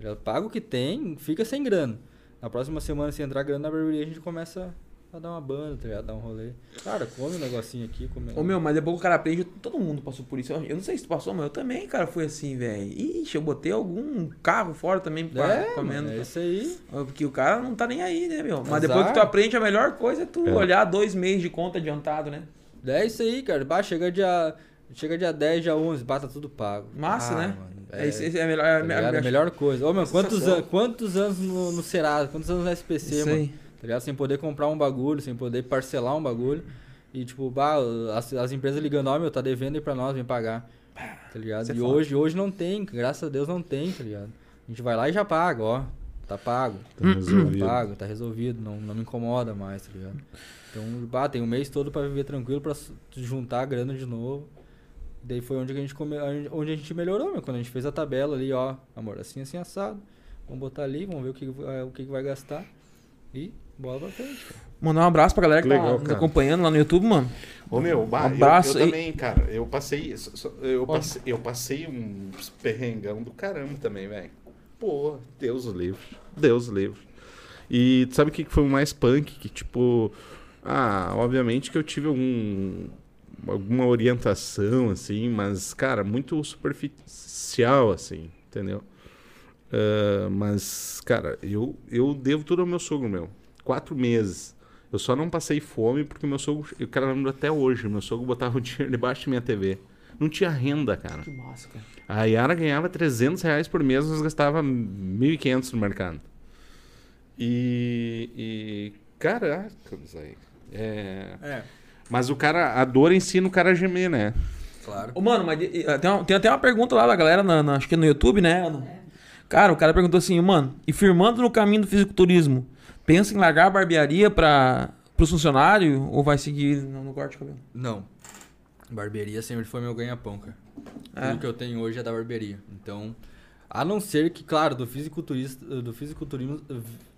Já paga o que tem, fica sem grana. Na próxima semana, se entrar grana na barbearia, a gente começa a dar uma banda, tá ligado? Dar um rolê. Cara, come um negocinho aqui, come Ô meu, mas depois que o cara aprende, todo mundo passou por isso. Eu, não sei se tu passou, mas eu também, cara, fui assim, velho. Ixi, eu botei algum carro fora também pra, É, comendo. é isso aí. Porque o cara não tá nem aí, né, meu? Mas Azar. depois que tu aprende, a melhor coisa é tu É. olhar dois meses de conta adiantado, né? É isso aí, cara. Bah, chega dia, chega dia 10, dia 11, bata tudo pago. Massa, Ah, né? mano, É, é, é a melhor. tá É a a melhor coisa. Ô, meu, quantos, an quantos anos no, no Serasa, quantos anos no SPC, Isso mano? aí. Tá ligado? Sem poder comprar um bagulho, sem poder parcelar um bagulho. E, tipo, bah, as, as empresas ligando, ó, meu, tá devendo aí pra nós, vem pagar. Tá ligado? É E foda. hoje, hoje não tem, graças a Deus não tem, tá ligado? A gente vai lá e já paga, ó. Tá pago. Tá resolvido. Tá pago, tá resolvido, não, não me incomoda mais, tá ligado? Então, bah, tem um mês todo pra viver tranquilo, pra juntar a grana de novo. Daí foi onde a gente come, onde a gente melhorou, meu, quando a gente fez a tabela ali, ó, amor, assim, assim, assado. Vamos botar ali, vamos ver o que, vai- o que vai gastar. E bola pra frente, cara. Mandar um abraço pra galera que, Que tá legal, nos cara. acompanhando lá no YouTube, mano. Ô meu, bah, Um eu- abraço eu, aí. também, cara. Eu passei, eu passei, eu passei uns perrengão do caramba também, velho. Pô, Deus o livre. Deus o livre. E tu sabe o que que foi o mais punk? Que tipo, ah, obviamente que eu tive algum alguma orientação assim, mas cara, muito superficial assim, entendeu? Ah, mas cara, eu eu devo tudo ao meu sogro, meu. Quatro meses. Eu só não passei fome porque meu sogro, eu cara lembro até hoje, meu sogro botava o dinheiro debaixo da minha TV. Não tinha renda, cara. Que massa, cara. A Yara ganhava 300 reais por mês, nós gastava 1.500 no mercado. E, e caracas, aí. É... É, Mas o cara, a dor ensina o cara a gemer, né? claro. Ô, mano, mas tem, uma- tem até uma pergunta lá da galera, na, na- acho que é no YouTube, né? Cara, o cara perguntou assim, mano, e firmando no caminho do fisiculturismo, pensa em largar a barbearia para os funcionários ou vai seguir no, no corte de cabelo? Não. Barbearia sempre foi meu ganha-pão, cara. É. Tudo que eu tenho hoje é da barbearia. Então, a não ser que, claro, do fisiculturista, do fisiculturismo eh,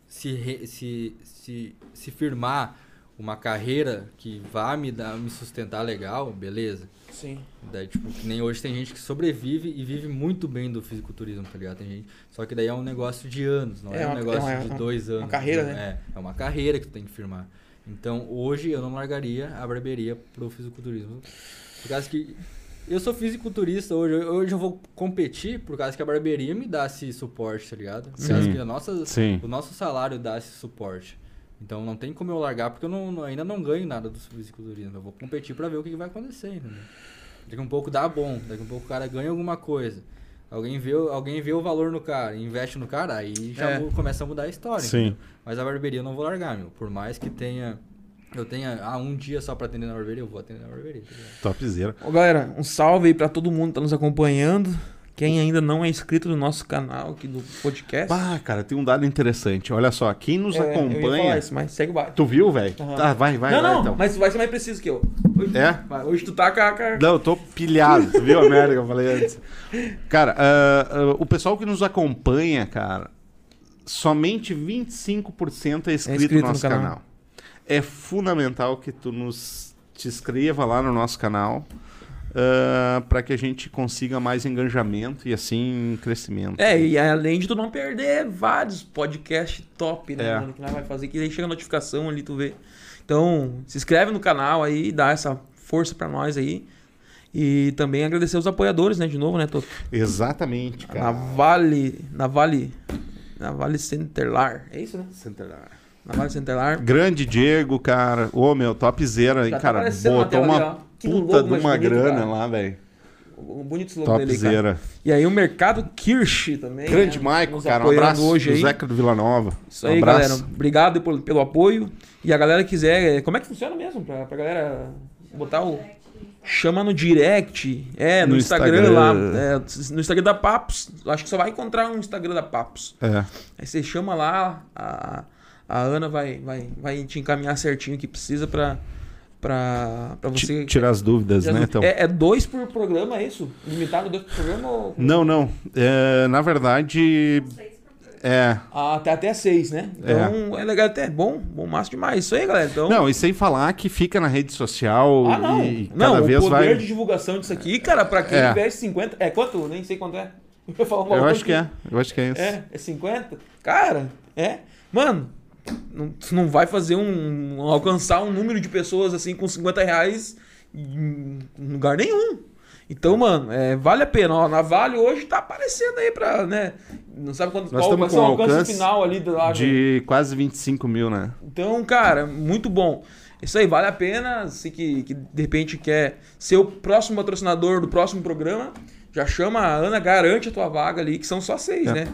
se, re- se, se, se firmar uma carreira que vá me dar, me sustentar legal, beleza. Sim. Daí, tipo, que nem hoje tem gente que sobrevive e vive muito bem do fisiculturismo, tá ligado? Tem gente, só que daí é um negócio de anos, não é, É um uma- negócio é uma- de uma- dois anos. carreira, entendeu? né? É, é uma carreira que tu tem que firmar. Então, hoje eu não largaria a barbearia pro fisiculturismo. Por causa que eu sou fisiculturista hoje, hoje eu vou competir por causa que a barbearia me dá esse suporte, tá ligado? Por causa Sim. que a nossa, Sim. o nosso salário dá esse suporte. Então não tem como eu largar porque eu não, ainda não ganho nada do fisiculturismo. Eu vou competir pra ver o que, que vai acontecer, entendeu? Daqui a um pouco dá bom, daqui a um pouco o cara ganha alguma coisa. Alguém vê, o- alguém vê o valor no cara, investe no cara, aí já É. começa a mudar a história. Sim. entendeu? Mas a barbearia eu não vou largar, meu. Por mais que tenha eu tenha ah, um dia só pra atender na barbearia, eu vou atender na barbearia. tá? Topzera. Ô, galera, um salve aí pra todo mundo que tá nos acompanhando. Quem ainda não é inscrito no nosso canal aqui do podcast. Ah, cara, tem um dado interessante. Olha só, quem nos É, Eu acompanha. isso, mas segue o baile. Tu viu, velho? Aham. Tá, vai, vai, não, vai não, então. mas vai ser mais preciso que eu. Hoje, É? vai, hoje tu tá com a... com a- Não, eu tô pilhado, tu viu a merda que eu falei antes? Cara, ah, ah, o pessoal que nos acompanha, cara, somente 25% é inscrito, inscrito no no nosso canal. canal. É fundamental que tu nos te inscreva lá no nosso canal para que a gente consiga mais engajamento e assim crescimento. É, e além de tu não perder vários podcasts top, né, É. mano, que nós vai fazer, que aí chega a notificação ali, tu vê. Então, se inscreve no canal aí, dá essa força pra nós aí. E também agradecer os apoiadores, né, de novo, né, Toto? Exatamente, Na cara. Vale, na Vale, na Vale Centerlar, é isso, né? Centenário. Na Vale Centerlar. Grande Diego, cara. Ô, meu, topzera, Já tá cara. na Botou uma. Que puta de uma bonito, grana cara. lá, velho. Um bonito slogan dele, cara. E aí o Mercado Kirsch também. Grande né, Maico, cara. Um abraço. hoje aí. Zeca do Vila Nova. Isso um aí, abraço. galera. Obrigado pelo, pelo apoio. E a galera quiser. Como é que funciona mesmo? Pra, pra galera botar o. Chama no direct. É, no, No Instagram, Instagram. lá. é, no Instagram da Papos. Acho que só vai encontrar um Instagram da Papos. É. Aí você chama lá, a, a Ana vai, vai, vai te encaminhar certinho o que precisa pra, Ti- você. Tirar as dúvidas, né, então? é, é dois por programa, é isso? Limitado dois por programa? Ou... Não, não. É, na verdade, é. Ah, até, até seis, né? Então é, legal até. Bom, bom, massa demais. Isso aí, galera. Então, Não, e sem falar que fica na rede social Ah, não. e não, cada o vez poder vai. de divulgação disso aqui, cara, pra quem É. investe 50. É quanto? Nem sei quanto é. Eu, Eu acho que é. Eu acho que é isso. É, é 50? Cara, é. Mano, não, tu não vai fazer um. alcançar um número de pessoas assim com 50 reais em lugar nenhum. Então, mano, é, vale a pena. Ó, na Vale hoje tá aparecendo aí pra, né? Não sabe quanto Nós qual vai ser com o alcance, alcance final ali. De quase 25 mil, né? Então, cara, muito bom. Isso aí, vale a pena. Se que, que de repente quer ser o próximo patrocinador do próximo programa, já chama a Ana, garante a tua vaga ali, que são só seis, É. né?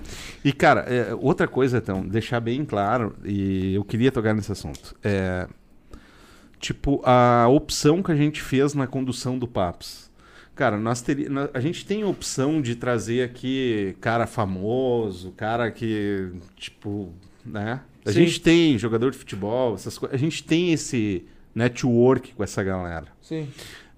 E, cara, é, outra coisa, então, deixar bem claro, e eu queria tocar nesse assunto. É, tipo, a opção que a gente fez na condução do Papos. Cara, nós teria, nó- a gente tem a opção de trazer aqui cara famoso, cara que, tipo, né? A Sim. gente tem jogador de futebol, essas coisas. A gente tem esse network com essa galera. Sim.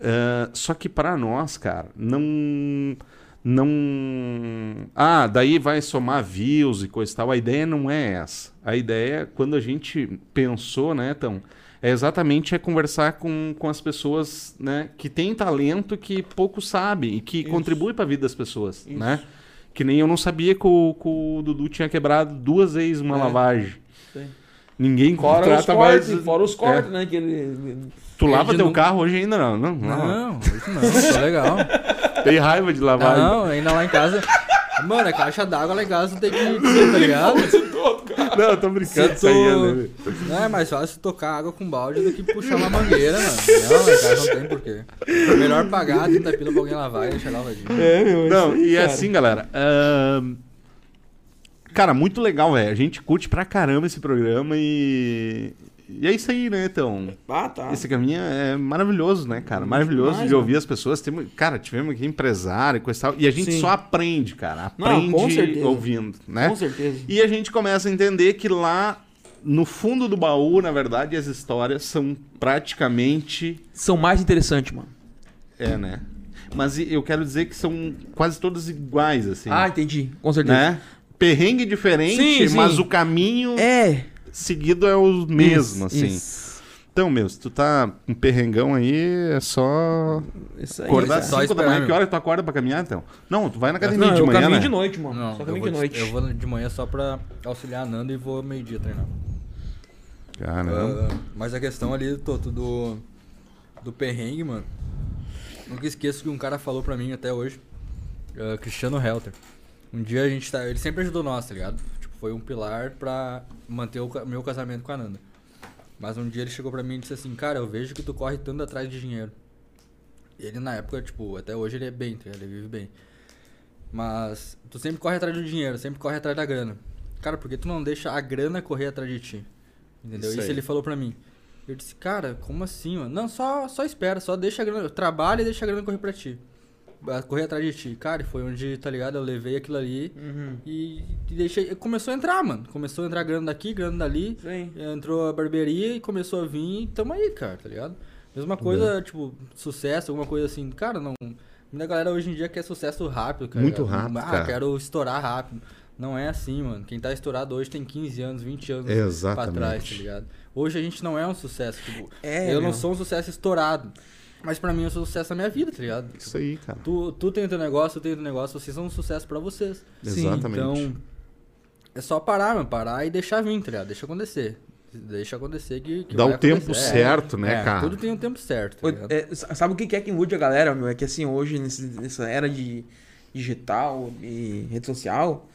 Ah, só que para nós, cara, não. Não. Ah, daí vai somar views e coisa e tal. A ideia não é essa. A ideia, quando a gente pensou, né, então, é exatamente é conversar com, com as pessoas, né, que têm talento que pouco sabem e que Isso. contribuem para a vida das pessoas, Isso. né? Que nem eu não sabia que o, que o Dudu tinha quebrado duas vezes uma É. lavagem. Sim. Ninguém Fora contrata cortes, mais- fora os É. cortes, né? Que ele... Tu lava teu não- carro hoje ainda não? Não, não. Não, isso não, tá legal. Tem raiva de lavar. Não, ainda lá em casa. Mano, a caixa d'água lá em casa tem que dizer, tá ligado? Não, eu tô brincando. Aí, tu- né? Não é mais fácil tocar água com balde do que puxar uma mangueira, mano. Não, casa não tem porquê. Melhor pagar 30 pila pra alguém lavar e deixar lavadinho. É, meu. Não, e cara. assim, galera. ahn, Cara, muito legal, velho. A gente curte pra caramba esse programa e. E é isso aí, né, então? Ah, tá. Esse caminho é maravilhoso, né, cara? Maravilhoso demais, de ouvir as pessoas. Temos, cara, tivemos aqui empresário e coisa e tal. E a gente Sim. só aprende, cara. Não, Aprende certeza. ouvindo, né? Com certeza. E a gente começa a entender que lá no fundo do baú, na verdade, as histórias são praticamente. São mais interessantes, mano. É, né? Mas eu quero dizer que são quase todas iguais, assim. Ah, entendi. Com certeza. né? Perrengue diferente, Sim, sim. mas o caminho É. seguido é o mesmo, Isso, assim. Isso, Então, meu, se tu tá com perrengão aí, é só Isso aí. acordar às só 5 da manhã. Que hora tu acorda pra caminhar, então? Não, tu vai na academia Não, de eu manhã, caminho né? de noite, mano. Não, Só eu caminho vou, de noite. eu vou de manhã só pra auxiliar a Nanda e vou meio-dia treinar. Caramba. Ah, mas a questão ali, Toto, do, do perrengue, mano. Nunca esqueço que um cara falou pra mim até hoje, ah, Cristiano Helter. Um dia a gente tá. Ele sempre ajudou nós, tá ligado? Foi um pilar pra manter o meu casamento com a Nanda. Mas um dia ele chegou pra mim e disse assim, cara, eu vejo que tu corre tanto atrás de dinheiro. Ele na época, tipo, até hoje ele é bem, tá? Ele vive bem. Mas tu sempre corre atrás do dinheiro, sempre corre atrás da grana. Cara, por que tu não deixa a grana correr atrás de ti? Entendeu? Isso Isso, ele falou pra mim. Eu disse, cara, como assim, mano? Não, só, só espera, só deixa a grana, trabalha e deixa a grana correr pra ti. Correr atrás de ti. Cara, e foi onde, tá ligado? Eu levei aquilo ali Uhum. e, e deixei. Começou a entrar, mano. Começou a entrar grana daqui, grana dali. Sim. Entrou a barbearia e começou a vir e tamo aí, cara, tá ligado? Mesma coisa, tipo, sucesso, alguma coisa assim. Cara, não. Muita galera hoje em dia quer sucesso rápido, cara. Muito rápido, Ah, cara. quero estourar rápido. Não é assim, mano. Quem tá estourado hoje tem 15 anos, 20 anos Exatamente. pra trás, tá ligado? Hoje a gente não é um sucesso. Tipo, É, eu meu. não sou um sucesso estourado. Mas pra mim eu sou um sucesso na minha vida, tá ligado? Isso aí, cara. Tu, tu tem o teu negócio, eu tenho o teu negócio, vocês são um sucesso pra vocês. Sim, Exatamente. Então, é só parar, mano. Parar e deixar vir, tá ligado? Deixa acontecer. Deixa acontecer que. que Dá vai o tempo acontecer. certo, né, é, cara? Tudo tem um tempo certo, tá é, sa- sabe o que é que ilude a galera, meu? É que assim, hoje, nesse- nessa era de digital e rede social,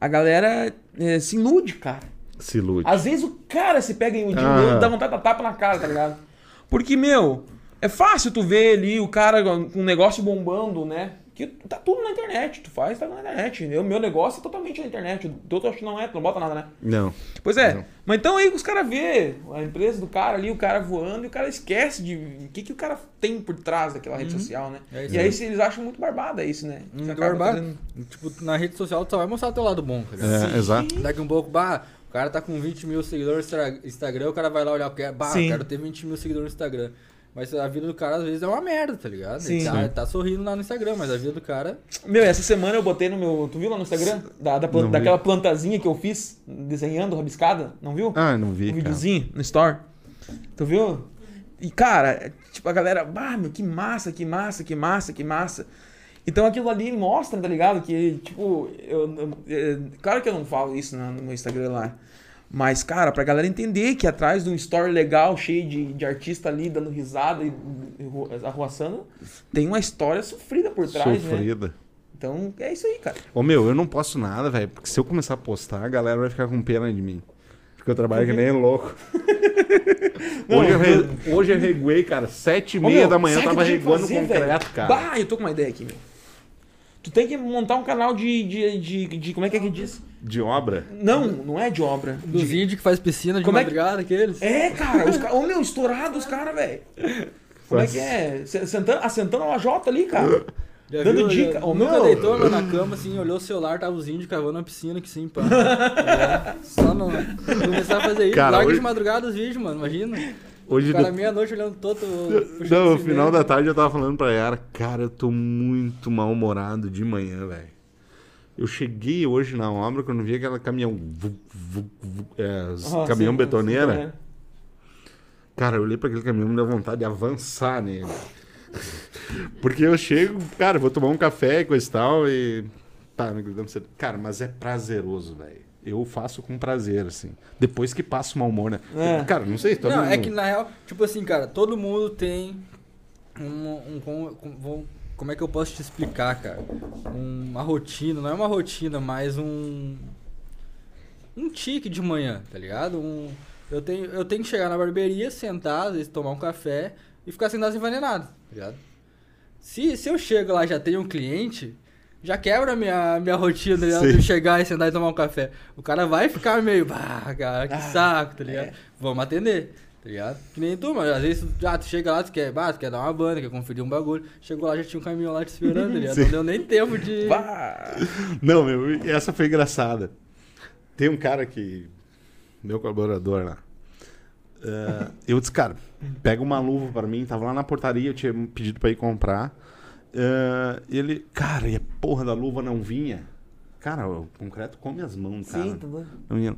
a galera é, se ilude, cara. Se ilude. Às vezes o cara se pega iludindo, Ah. dá vontade de dar tapa na cara, tá ligado? Porque, meu, é fácil tu ver ali o cara com um negócio bombando, né? Que tá tudo na internet, tu faz, tá na internet. O meu negócio é totalmente na internet. O teu acho que não é, tu não bota nada, né? Não. Pois é. Não. Mas então aí os caras vê a empresa do cara ali, o cara voando, e o cara esquece de o que, que o cara tem por trás daquela rede social, né? É e aí. eles acham muito barbada isso, né? Barbado. fazendo- Tipo, na rede social tu só vai mostrar teu lado bom, ligado? É, exato. Daqui um pouco, bah, o cara tá com 20 mil seguidores no Instagram, o cara vai lá olhar o que é, bah, Sim. eu quero ter 20 mil seguidores no Instagram. Mas a vida do cara às vezes é uma merda, tá ligado? Sim. Ele tá, tá sorrindo lá no Instagram, mas a vida do cara. Meu, essa semana eu botei no meu. Tu viu lá no Instagram? Da, da Não vi. daquela plantazinha que eu fiz, desenhando, rabiscada? Não viu? Ah, não vi, um cara. videozinho no Store. Tu viu? E, cara, tipo, a galera, bah, meu, que massa, que massa, que massa, que massa. Então aquilo ali mostra, tá ligado? Que, tipo, eu, eu- é, claro que eu não falo isso no, no meu Instagram lá. Mas, cara, pra galera entender que atrás de um story legal, cheio de, de artista ali dando risada e, ru- arruaçando, tem uma história sofrida por trás, né? Sofrida. Então é isso aí, cara. Ô meu, eu não posto nada, velho, porque se eu começar a postar, a galera vai ficar com pena de mim. Porque eu trabalho que nem louco. hoje, eu re... hoje eu reguei, cara, sete e meia da manhã eu tava reguando fazer, concreto, velho? cara. Bah, eu tô com uma ideia aqui, meu. Tu tem que montar um canal de. de, de, de- como é que é que diz? De obra. Não, não é de obra. Dos De- índios que faz piscina de Como é que- madrugada, aqueles. É, cara, os caras. Ô meu, estourado os caras, velho. Como é que é? Se- Sentando, assentando uma Jota ali, cara. Já Dando viu, dica. já- nunca meu. deitou na cama, assim, olhou o celular, tava os índios cavando na piscina, que sim, pá. É, Só não. Começar a fazer isso. Cara, Larga hoje- de madrugada os vídeos, mano, imagina. Hoje O cara do- meia-noite olhando todo. Não, no final da tarde eu tava falando pra Yara, cara, eu tô muito mal-humorado de manhã, velho. Eu cheguei hoje na obra quando vi aquela caminhão. vu- vu- vu- é, Ah, caminhão sim, betoneira. sim, é. Cara, eu olhei pra aquele caminhão e me deu vontade de avançar nele. Porque eu chego, cara, vou tomar um café e coisa e tal e. Tá, me grudando cedo. Cara, mas é prazeroso, velho. Eu faço com prazer, assim. Depois que passa o mau humor, né? É. Cara, não sei, todo Não, mundo... é que na real, tipo assim, cara, todo mundo tem um. um como- vou- como é que eu posso te explicar, cara? Uma rotina, não é uma rotina, mas um. Um tique de manhã, tá ligado? Um, eu, tenho, eu tenho que chegar na barbearia, sentar, às vezes tomar um café e ficar sentado envenenado, tá ligado? Se, se eu chego lá e já tenho um cliente, já quebra a minha, minha rotina, tá. De chegar e sentar e tomar um café. O cara vai ficar meio, bah, cara, que Ah, saco, tá ligado? é. Vamos atender, tá ligado? Que nem tu, mano. Às vezes tu, ah, tu chega lá, tu quer, bah, tu quer dar uma banda, quer conferir um bagulho. Chegou lá, já tinha um caminhão lá te esperando, tá ligado? Não deu nem tempo de. Bah. Não, meu, essa foi engraçada. Tem um cara que. Meu colaborador lá. eh, eu disse, cara, pega uma luva pra mim. Tava lá na portaria, eu tinha pedido pra ir comprar. E ele, cara, e a porra da luva não vinha. Cara, o concreto come as mãos, cara. Sim, tá bom. Não vinha.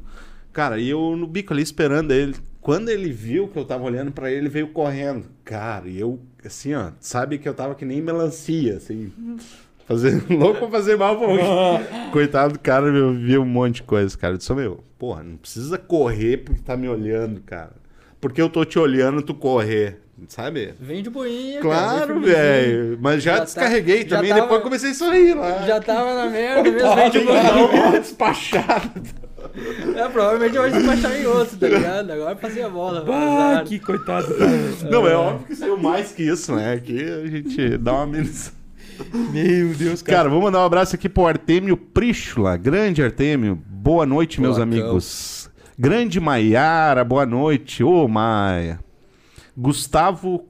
Cara, e eu no bico ali esperando ele. Quando ele viu que eu tava olhando pra ele, ele veio correndo. Cara, e eu, assim, ó, sabe que eu tava que nem melancia, assim. Fazendo, louco pra fazer mal pra alguém. Coitado do cara, meu, viu um monte de coisa, cara. Eu disse, "Ô, meu, porra, não precisa correr porque tá me olhando, cara. Porque eu tô te olhando, tu correr, sabe? Vem de boinha. Claro, velho. Mas já, Já tá- descarreguei já também, tava- depois comecei a sorrir lá. Já tava na merda mesmo, vem de boinha. Despachado. É, provavelmente vou despachar em outro, tá ligado? Agora passei a bola. Bah, azar. que coitado. Não, é óbvio que saiu mais que isso, né? Aqui a gente dá uma amenizada. Meu Deus, cara. Cara, vou mandar um abraço aqui pro Artêmio Prichula. Grande Artêmio. Boa noite, meus amigos. Grande Maiara, boa noite. Ô, Maia. Gustavo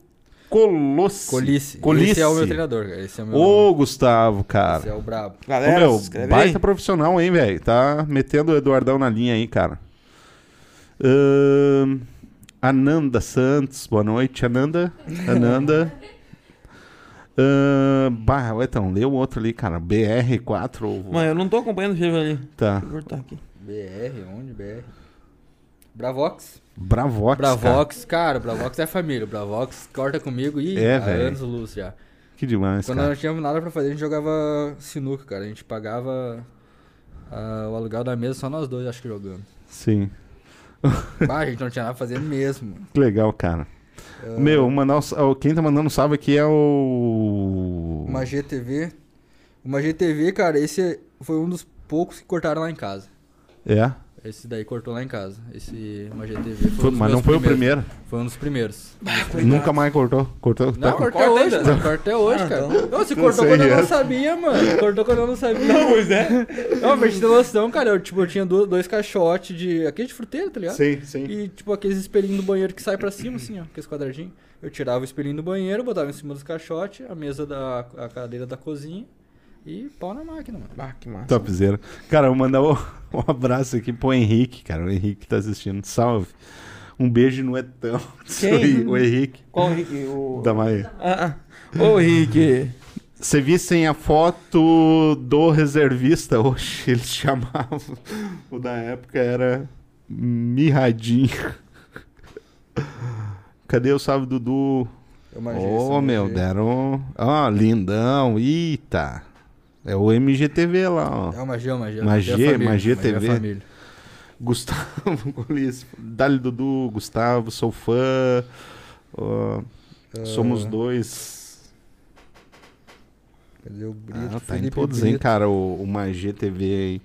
Colossi. Colice. Colice. Esse é o meu treinador, cara. Esse é o meu. Ô, Gustavo, cara. Esse é o brabo. Ô, Galera, meu, se inscreve baita aí. profissional, hein, velho? Tá metendo o Eduardão na linha aí, cara. Ahn, Ananda Santos, boa noite, Ananda. Ananda. Ahn, bah, ué, então, lê o outro ali, cara. BR4. ou- Mano, eu não tô acompanhando o ali. Tá. Vou cortar aqui. BR, onde BR? Bravox. Bravox. cara. Bravox, cara, Bravox é família. Bravox corta comigo e É, há anos luz já. Que demais, Quando cara. não tínhamos nada pra fazer, a gente jogava sinuca, cara. A gente pagava ah, o aluguel da mesa só nós dois, acho que jogando. Sim. Bah, a gente não tinha nada pra fazer mesmo. Que legal, cara. Ah, Meu, mandar um sa- quem tá mandando salve aqui é o. Uma GTV. Uma GTV, cara, esse foi um dos poucos que cortaram lá em casa. É, Esse daí cortou lá em casa. Esse uma GTV foi, foi- um mas não foi o primeiros. primeiro. Foi um dos primeiros. Nunca mais cortou. Cortou. Não, tá com- cortou corta hoje, ainda? cortou até hoje, Ah, cara. então. Não, se Não cortou quando eu não essa. sabia, mano. Cortou quando eu não sabia. Não, Pois é. Não, pra gente ter noção, cara, eu, tipo, eu tinha do- dois caixotes de. Aquele de fruteira, tá ligado? Sim, sim. E, tipo, aqueles espelhinhos do banheiro que sai pra cima, assim, ó, aqueles quadradinhos. Eu tirava o espelhinho do banheiro, botava em cima dos caixotes, a mesa da a cadeira da cozinha e pau na máquina, mano. Ah, que massa. Topzera. Cara, eu vou mandar um, um abraço aqui pro Henrique, cara. O Henrique tá assistindo. Salve. Um beijo no Etão. Quem? O Henrique Qual o Henrique? O... da Maia. Ah, ah. Ô, Henrique. Você vissem a foto do reservista? Oxe, eles chamavam. O da época era Mirradinho. Cadê o salve, Dudu? Eu manjei Ô, esse, meu, manjei. deram. Ó, lindão. Eita. É o MGTV lá, ó. É o o magia. Magia, é família, Magia é TV. família. Gustavo Colis. Dali Dudu, Gustavo, sou fã. Ó, somos Ah, dois. Cadê o Brito? Ah, tá em Felipe todos, hein, cara, o, o Magia TV aí.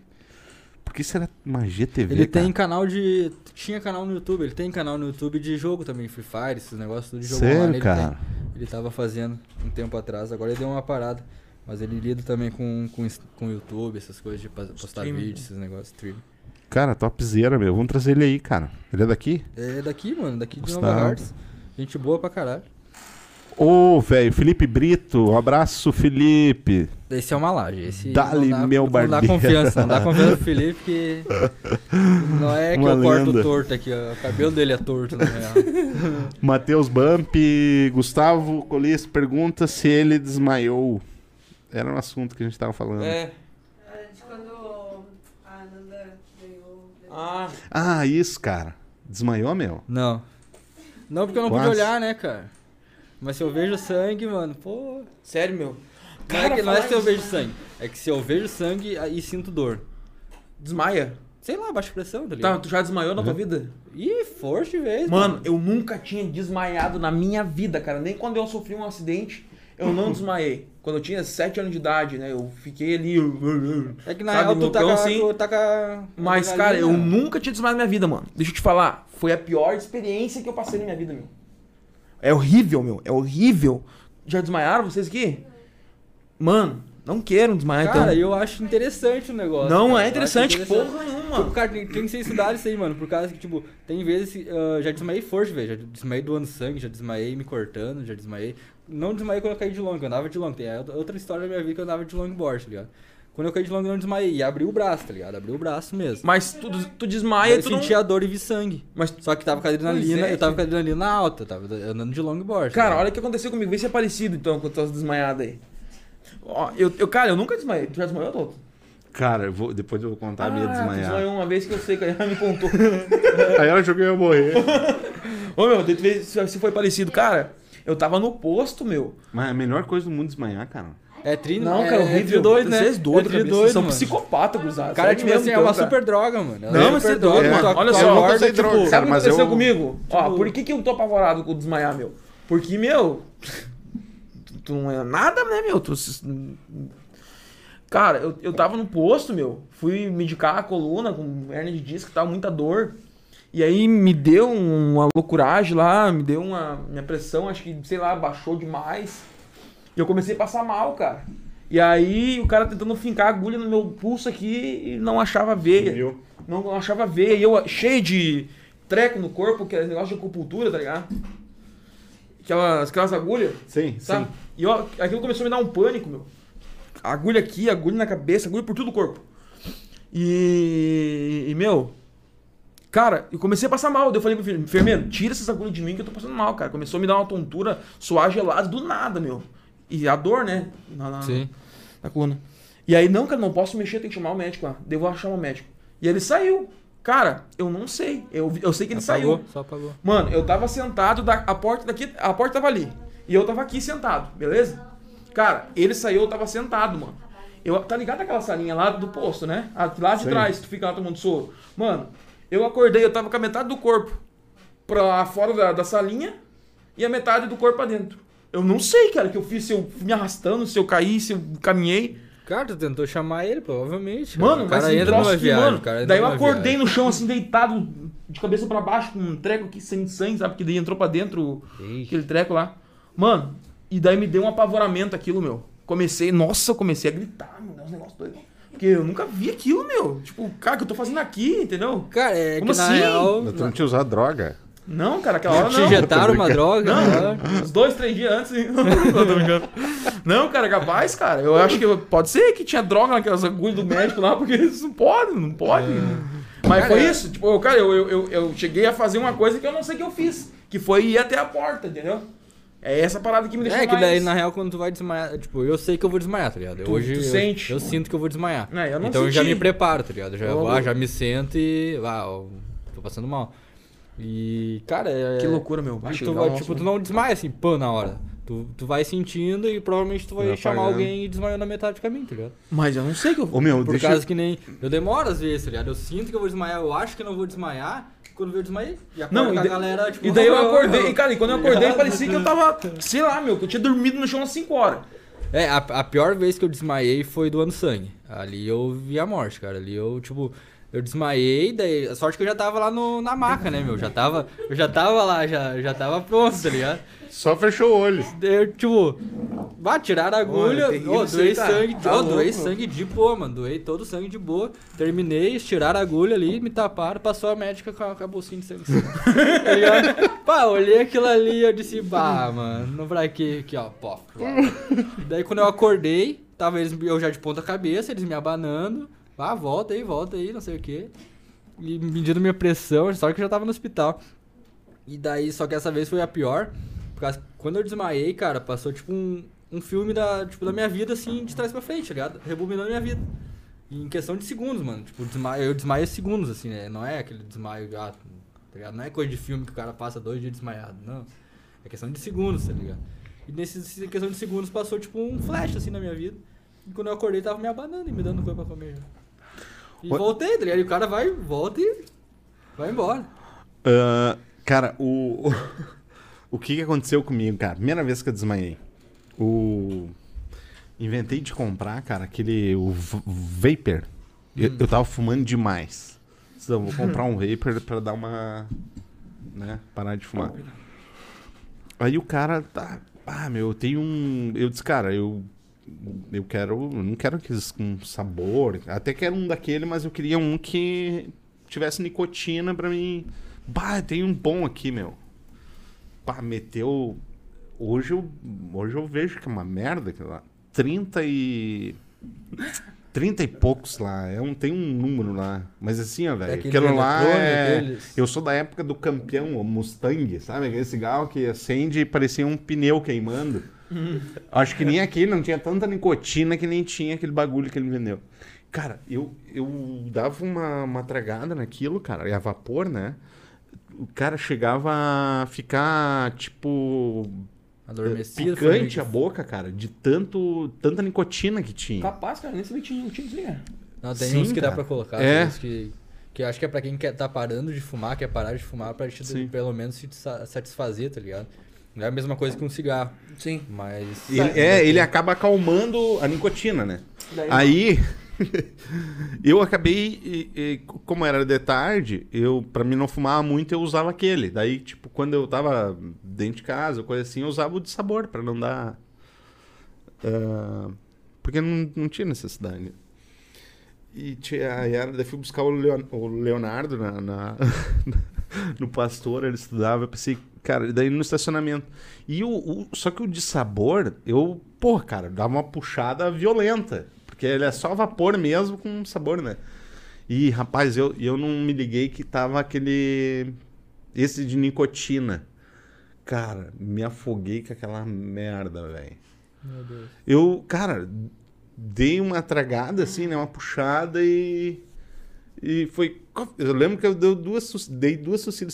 Por que será Magia TV? Ele cara? tem canal de. Tinha canal no YouTube, ele tem canal no YouTube de jogo também, Free Fire, esses negócios de jogo Sério. Ele, cara? tem. ele tava fazendo um tempo atrás, agora ele deu uma parada. Mas ele lida também com, com, com YouTube, essas coisas de postar Streaming. vídeo, esses negócios, stream. Cara, topzera, meu. Vamos trazer ele aí, cara. Ele é daqui? É daqui, mano, daqui de. Nova Hartz. Gente boa pra caralho. Ô, velho, Felipe Brito. Um abraço, Felipe. Esse é uma laje. Esse Dá-lhe, não dá, meu não dá barbeiro. confiança. Não dá confiança no Felipe que. Não é que Uma eu corto lenda. torto aqui, ó. O cabelo dele é torto, na real. Matheus Bump. Gustavo Colis pergunta se ele desmaiou. Era um assunto que a gente tava falando. É. Ah, De quando a Ananda ganhou. Ah, Ah, isso, cara. Desmaiou, meu? Não. Não, porque eu não Quase. pude olhar, né, cara? Mas se eu vejo sangue, mano, pô. sério, meu. Não é, Cara, que, não é se eu vejo sangue. É que se eu vejo sangue aí sinto dor. Desmaia. Sei lá, baixa pressão, tá Tá, ligado? tu já desmaiou na tua vida? Ih, forte de vez, Mano, eu nunca tinha desmaiado na minha vida, cara. Nem quando eu sofri um acidente, eu não desmaiei. Quando eu tinha 7 anos de idade, né? Eu fiquei ali. É que na Sabe, real tu tá, com assim. tá com Mas, cara, eu nunca tinha desmaiado na minha vida, mano. Deixa eu te falar. Foi a pior experiência que eu passei na minha vida, meu. É horrível, meu. É horrível. Já desmaiaram vocês aqui? Mano, não quero desmaiar, Cara, então. eu acho interessante o negócio. Não cara. é interessante, acho porra nenhuma. Tipo, cara, tem, tem que ser estudado isso aí, mano. Por causa que, tipo, tem vezes que ah, já desmaiei forte, velho. Já desmaiei doando sangue, já desmaiei me cortando, já desmaiei. Não desmaiei quando eu caí de long, eu andava de long. Tem outra- história da minha vida que eu andava de longboard, tá ligado? Quando eu caí de long, eu não desmaiei. E abri o braço, tá ligado? Abri o braço mesmo. Mas tu, tu Aí desmaia, eu tu não... a dor e vi sangue. Mas, Só que tava com a adrenalina, é, eu tava com a adrenalina alta, tava andando de longboard. cara, tá olha o que aconteceu comigo. Vê se é parecido, então, com as desmaiadas aí. Ó, eu, eu, cara, eu nunca desmaiei. Tu já desmaiou, Toto? Cara, eu vou, depois eu vou contar a minha Ah, tu desmaiar. desmaiou uma vez que eu sei que ela me contou. Aí eu joguei eu morrer. Ô, meu, se foi parecido. Cara, eu tava no posto, meu. Mas a melhor coisa do mundo é desmaiar, cara. É tri, Não, é, cara, é horrível. tri doido, né? Vocês doidos, é tri doido, São mano. psicopata, cruzado. Cara, tipo assim, é então, uma cara. super droga, mano. É Não, uma mas você é doido, droga, mano. Olha só, eu usei tipo, droga, Sabe o que aconteceu eu- comigo? Ó, tipo- por que, que eu tô apavorado com o desmaiar, meu? Porque, meu. Tu, tu não é nada, né, meu? Tu, cara, eu, eu tava no posto, meu. Fui medicar a coluna com hernia de disco e tal, muita dor. E aí me deu uma loucuragem lá, me deu uma. Minha pressão, acho que, sei lá, baixou demais. E eu comecei a passar mal, cara. E aí o cara tentando fincar a agulha no meu pulso aqui e não achava veia. Viu? Não achava veia. E eu cheio de treco no corpo, que é negócio de acupuntura, tá ligado? aquelas, aquelas agulhas, Sim, sabe? sim. E ó, aquilo começou a me dar um pânico, meu. Agulha aqui, agulha na cabeça, agulha por todo o corpo. E, e, meu, cara, eu comecei a passar mal. Daí eu falei pro enfermeiro, enfermeiro, tira essas agulhas de mim que eu tô passando mal, cara. Começou a me dar uma tontura, suar gelado do nada, meu. E a dor, né? Na, na, Sim. na coluna. E aí, não, cara, não posso mexer, tem que chamar o médico lá. Daí eu vou chamar o médico. E ele saiu. Cara, eu não sei. Eu, eu sei que ele Apagou, saiu. só apagou. Mano, eu tava sentado, da, a porta daqui, a porta tava ali. E eu tava aqui sentado, beleza? Cara, ele saiu, eu tava sentado, mano. Eu, tá ligado aquela salinha lá do posto, né? Lá de Sim. trás, tu fica lá tomando soro. Mano, eu acordei, eu tava com a metade do corpo pra fora da, da salinha e a metade do corpo pra dentro. Eu não sei, cara, o que eu fiz, se eu fui me arrastando, se eu caí, se eu caminhei. Cara, tu tentou chamar ele, provavelmente. Mano, o mas cara um entra numa viagem, mano, cara daí eu acordei viagem. no chão, assim, deitado, de cabeça pra baixo, com um treco aqui sem sangue, sabe? Que daí entrou pra dentro Ixi. aquele treco lá. Mano, e daí me deu um apavoramento aquilo, meu. Comecei, nossa, eu comecei a gritar, meu, uns negócios doidos. Porque eu nunca vi aquilo, meu. Tipo, cara, o que eu tô fazendo aqui, entendeu? Cara, é Como que na assim? real... Tu não tinha usado droga. Não, cara, aquela hora Te não. injetaram uma droga? né? Uns dois, três dias antes. hein? Não, tô brincando. Não, cara, capaz, cara. Eu acho que eu- pode ser que tinha droga naquelas agulhas do médico lá, porque isso não pode, não pode. Mas Cara, foi é- isso. Tipo, eu, cara, eu, eu, eu, eu cheguei a fazer uma coisa que eu não sei que eu fiz. Que foi ir até a porta, entendeu? É essa parada que me deixou É, que daí mais- na real quando tu vai desmaiar, tipo, eu sei que eu vou desmaiar, tá ligado? Tu- Hoje tu eu, sente? eu sinto que eu vou desmaiar. É, eu não então eu já senti. me preparo, tá ligado? Eu Já, vou, ah, já me sento e. Ah, tô passando mal. E, cara, é. Que loucura, meu. Vai tu, vai, nossa, tipo, tu não desmaia assim, pã, na hora. Tu, tu vai sentindo e provavelmente tu vai Vai chamar apagando. alguém e desmaiou na metade do caminho, tá ligado? Mas eu não sei que eu Ô, meu, Por deixa causa que nem. Eu demoro às vezes, tá ligado? Eu sinto que eu vou desmaiar, eu acho que não vou desmaiar. Quando eu desmaiei, e Não, com e, a da- galera, tipo. e daí eu "Ah, acordei, e, cara, e quando eu acordei, parecia que eu tava, sei lá, meu, que eu tinha dormido no chão há 5 horas. É, a, a pior vez que eu desmaiei foi doando sangue. Ali eu vi a morte, cara. Ali eu, tipo, eu desmaiei, daí. A sorte que eu já tava lá no, na maca, né, meu? Já tava. Eu já tava lá, já, já tava pronto, tá ligado? Só fechou o olho. Daí eu, tipo, vá, tiraram a agulha. Olha, isso doei cara. sangue, Tá ô, doei sangue de boa, mano. Doei todo o sangue de boa. Terminei, tiraram a agulha ali, me taparam, passou a médica com a, com a bolsinha de sangue. tá ligado? Pá, olhei aquilo ali eu disse, bah, mano, não pra quê? Aqui, ó, pó. Daí quando eu acordei, tava eles, eu já de ponta cabeça, eles me abanando. Ah, volta aí, volta aí, não sei o quê. E medindo minha pressão, só que eu já tava no hospital. E daí, só que essa vez foi a pior. Por causa, quando eu desmaiei, cara, passou tipo um, um filme da, tipo, da minha vida, assim, de trás pra frente, tá ligado? Rebobinando minha vida. E em questão de segundos, mano. Tipo, desmaio, eu desmaio segundos, assim, né? Não é aquele desmaio gato, tá ligado? Não é coisa de filme que o cara passa dois dias desmaiado, não. É questão de segundos, tá ligado? E nessa questão de segundos passou, tipo, um flash, assim, na minha vida. E quando eu acordei, tava me abanando e me dando coisa pra comer já. E voltei, tá ligado? E o cara vai, volta e vai embora. Ah, cara, o. O que, que aconteceu comigo, cara? Primeira vez que eu desmaiei. O. Inventei de comprar, cara, aquele. O Vapor. Eu, eu tava fumando demais. Então, vou comprar um Vapor pra dar uma. Né? Parar de fumar. Aí o cara tá. Ah, meu, eu tenho um. Eu disse, cara, eu. Eu quero. Não quero aqueles com sabor. Até quero um daquele, mas eu queria um que tivesse nicotina pra mim. Bah, tem um bom aqui, meu. Pá, meteu. Hoje eu, hoje eu vejo que é uma merda aquilo lá. 30 e. 30 e poucos lá. É um, tem um número lá. Mas assim, ó, velho. aquele aquilo lá é. Eu sou da época do campeão, o Mustang, sabe? Aquele cigarro que acende e parecia um pneu queimando. Acho que nem aquele não tinha tanta nicotina que nem tinha aquele bagulho que ele vendeu. Cara, eu, eu dava uma, uma tragada naquilo, cara, e a vapor, né? O cara chegava a ficar, tipo, Adormecido. picante foi a boca, cara, de tanto, tanta nicotina que tinha. Capaz, cara, nem sabia que tinha, não tinha. Não, tem Sim, uns que cara. dá pra colocar. É. tem uns que, que eu acho que é pra quem quer tá parando de fumar, quer parar de fumar, pra te, Sim. pelo menos se sa- satisfazer, tá ligado? Não é a mesma coisa que um cigarro, Sim. mas... Ele, é, ele acaba acalmando a nicotina, né? Daí- Aí eu acabei, e- e como era de tarde, eu para mim não fumar muito, eu usava aquele. Daí, tipo, quando eu tava dentro de casa, coisa assim, eu usava o de sabor para não dar ah, porque não, não tinha necessidade. E tinha, aí era, daí fui buscar o, Leon- o Leonardo na, na, no pastor, ele estudava, eu pensei, cara, e daí no estacionamento. E o, o- só que o de sabor, eu, pô, cara, dava uma puxada violenta. Porque ele é só vapor mesmo com sabor, né? E, rapaz, eu, eu não me liguei que tava aquele. Esse de nicotina. Cara, me afoguei com aquela merda, velho. Meu Deus. Eu, cara, dei uma tragada assim, né? Uma puxada e. E foi. Eu lembro que eu dei duas, dei duas assim.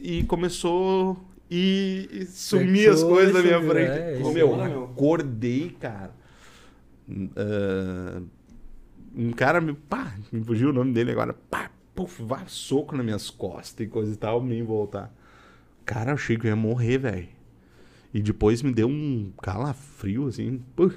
E começou. E, e sumir as coisas da e minha sumiu, frente. é, isso meu, meu. acordei, cara. Ah, um cara me. Pá, me fugiu o nome dele agora. Pá, puf, vai soco nas minhas costas e coisa e tal, me voltar. Cara, eu achei que eu ia morrer, velho. E depois me deu um calafrio, assim. Puf,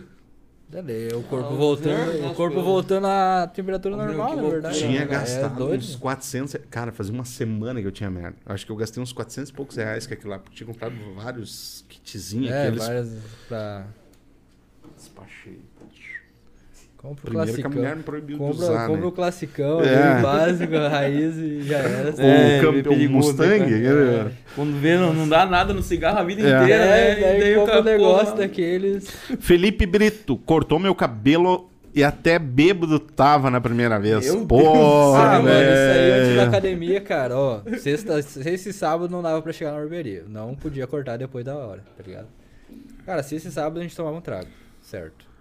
Cadê? O corpo Ah, voltando, né, o corpo pelo- voltando à temperatura normal, na verdade. tinha né, cara? gastado É uns 400. Cara, fazia uma semana que eu tinha merda. Acho que eu gastei uns 400 e poucos reais com aquilo lá. Porque tinha comprado vários kitzinhos. É, aqueles... várias pra... Despachei. Compra o Primeiro que a classicão. mulher me proibiu de Compra, usar, compra né? o classicão, É. o básico, a raiz e já era. O É, campeão meio perigoso, Mustang. né, aquele- Quando vê, não, não dá nada no cigarro a vida É. inteira, É, né? daí o compra um negócio porra, daqueles. Felipe Brito cortou meu cabelo e até bêbado tava na primeira vez. Meu Pô, Ah, mano, isso aí antes da velho. academia, cara, ó. Sexta, sexta e sábado não dava pra chegar na barbearia. Não podia cortar depois da hora, tá ligado? Cara, sexta e sábado a gente tomava um trago, certo?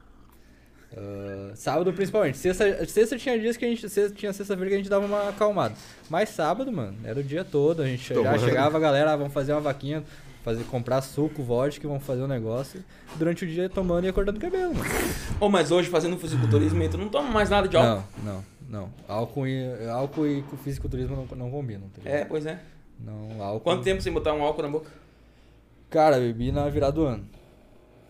Ah, sábado principalmente. Sexta, sexta tinha dias que a gente. Sexta, tinha sexta-feira que a gente dava uma acalmada. Mas sábado, mano, era o dia todo. A gente já Tomando. chegava a galera, ah, vamos fazer uma vaquinha, fazer, comprar suco, vodka, vamos fazer um negócio. Durante o dia tomando e acordando o cabelo, mano. Ô, mas hoje fazendo fisiculturismo, tu não toma mais nada de álcool. Não, não, não. Álcool e, álcool e fisiculturismo não, não combinam, tá? É, pois é. Não, álcool. Quanto tempo sem botar um álcool na boca? Cara, bebi na virada do ano.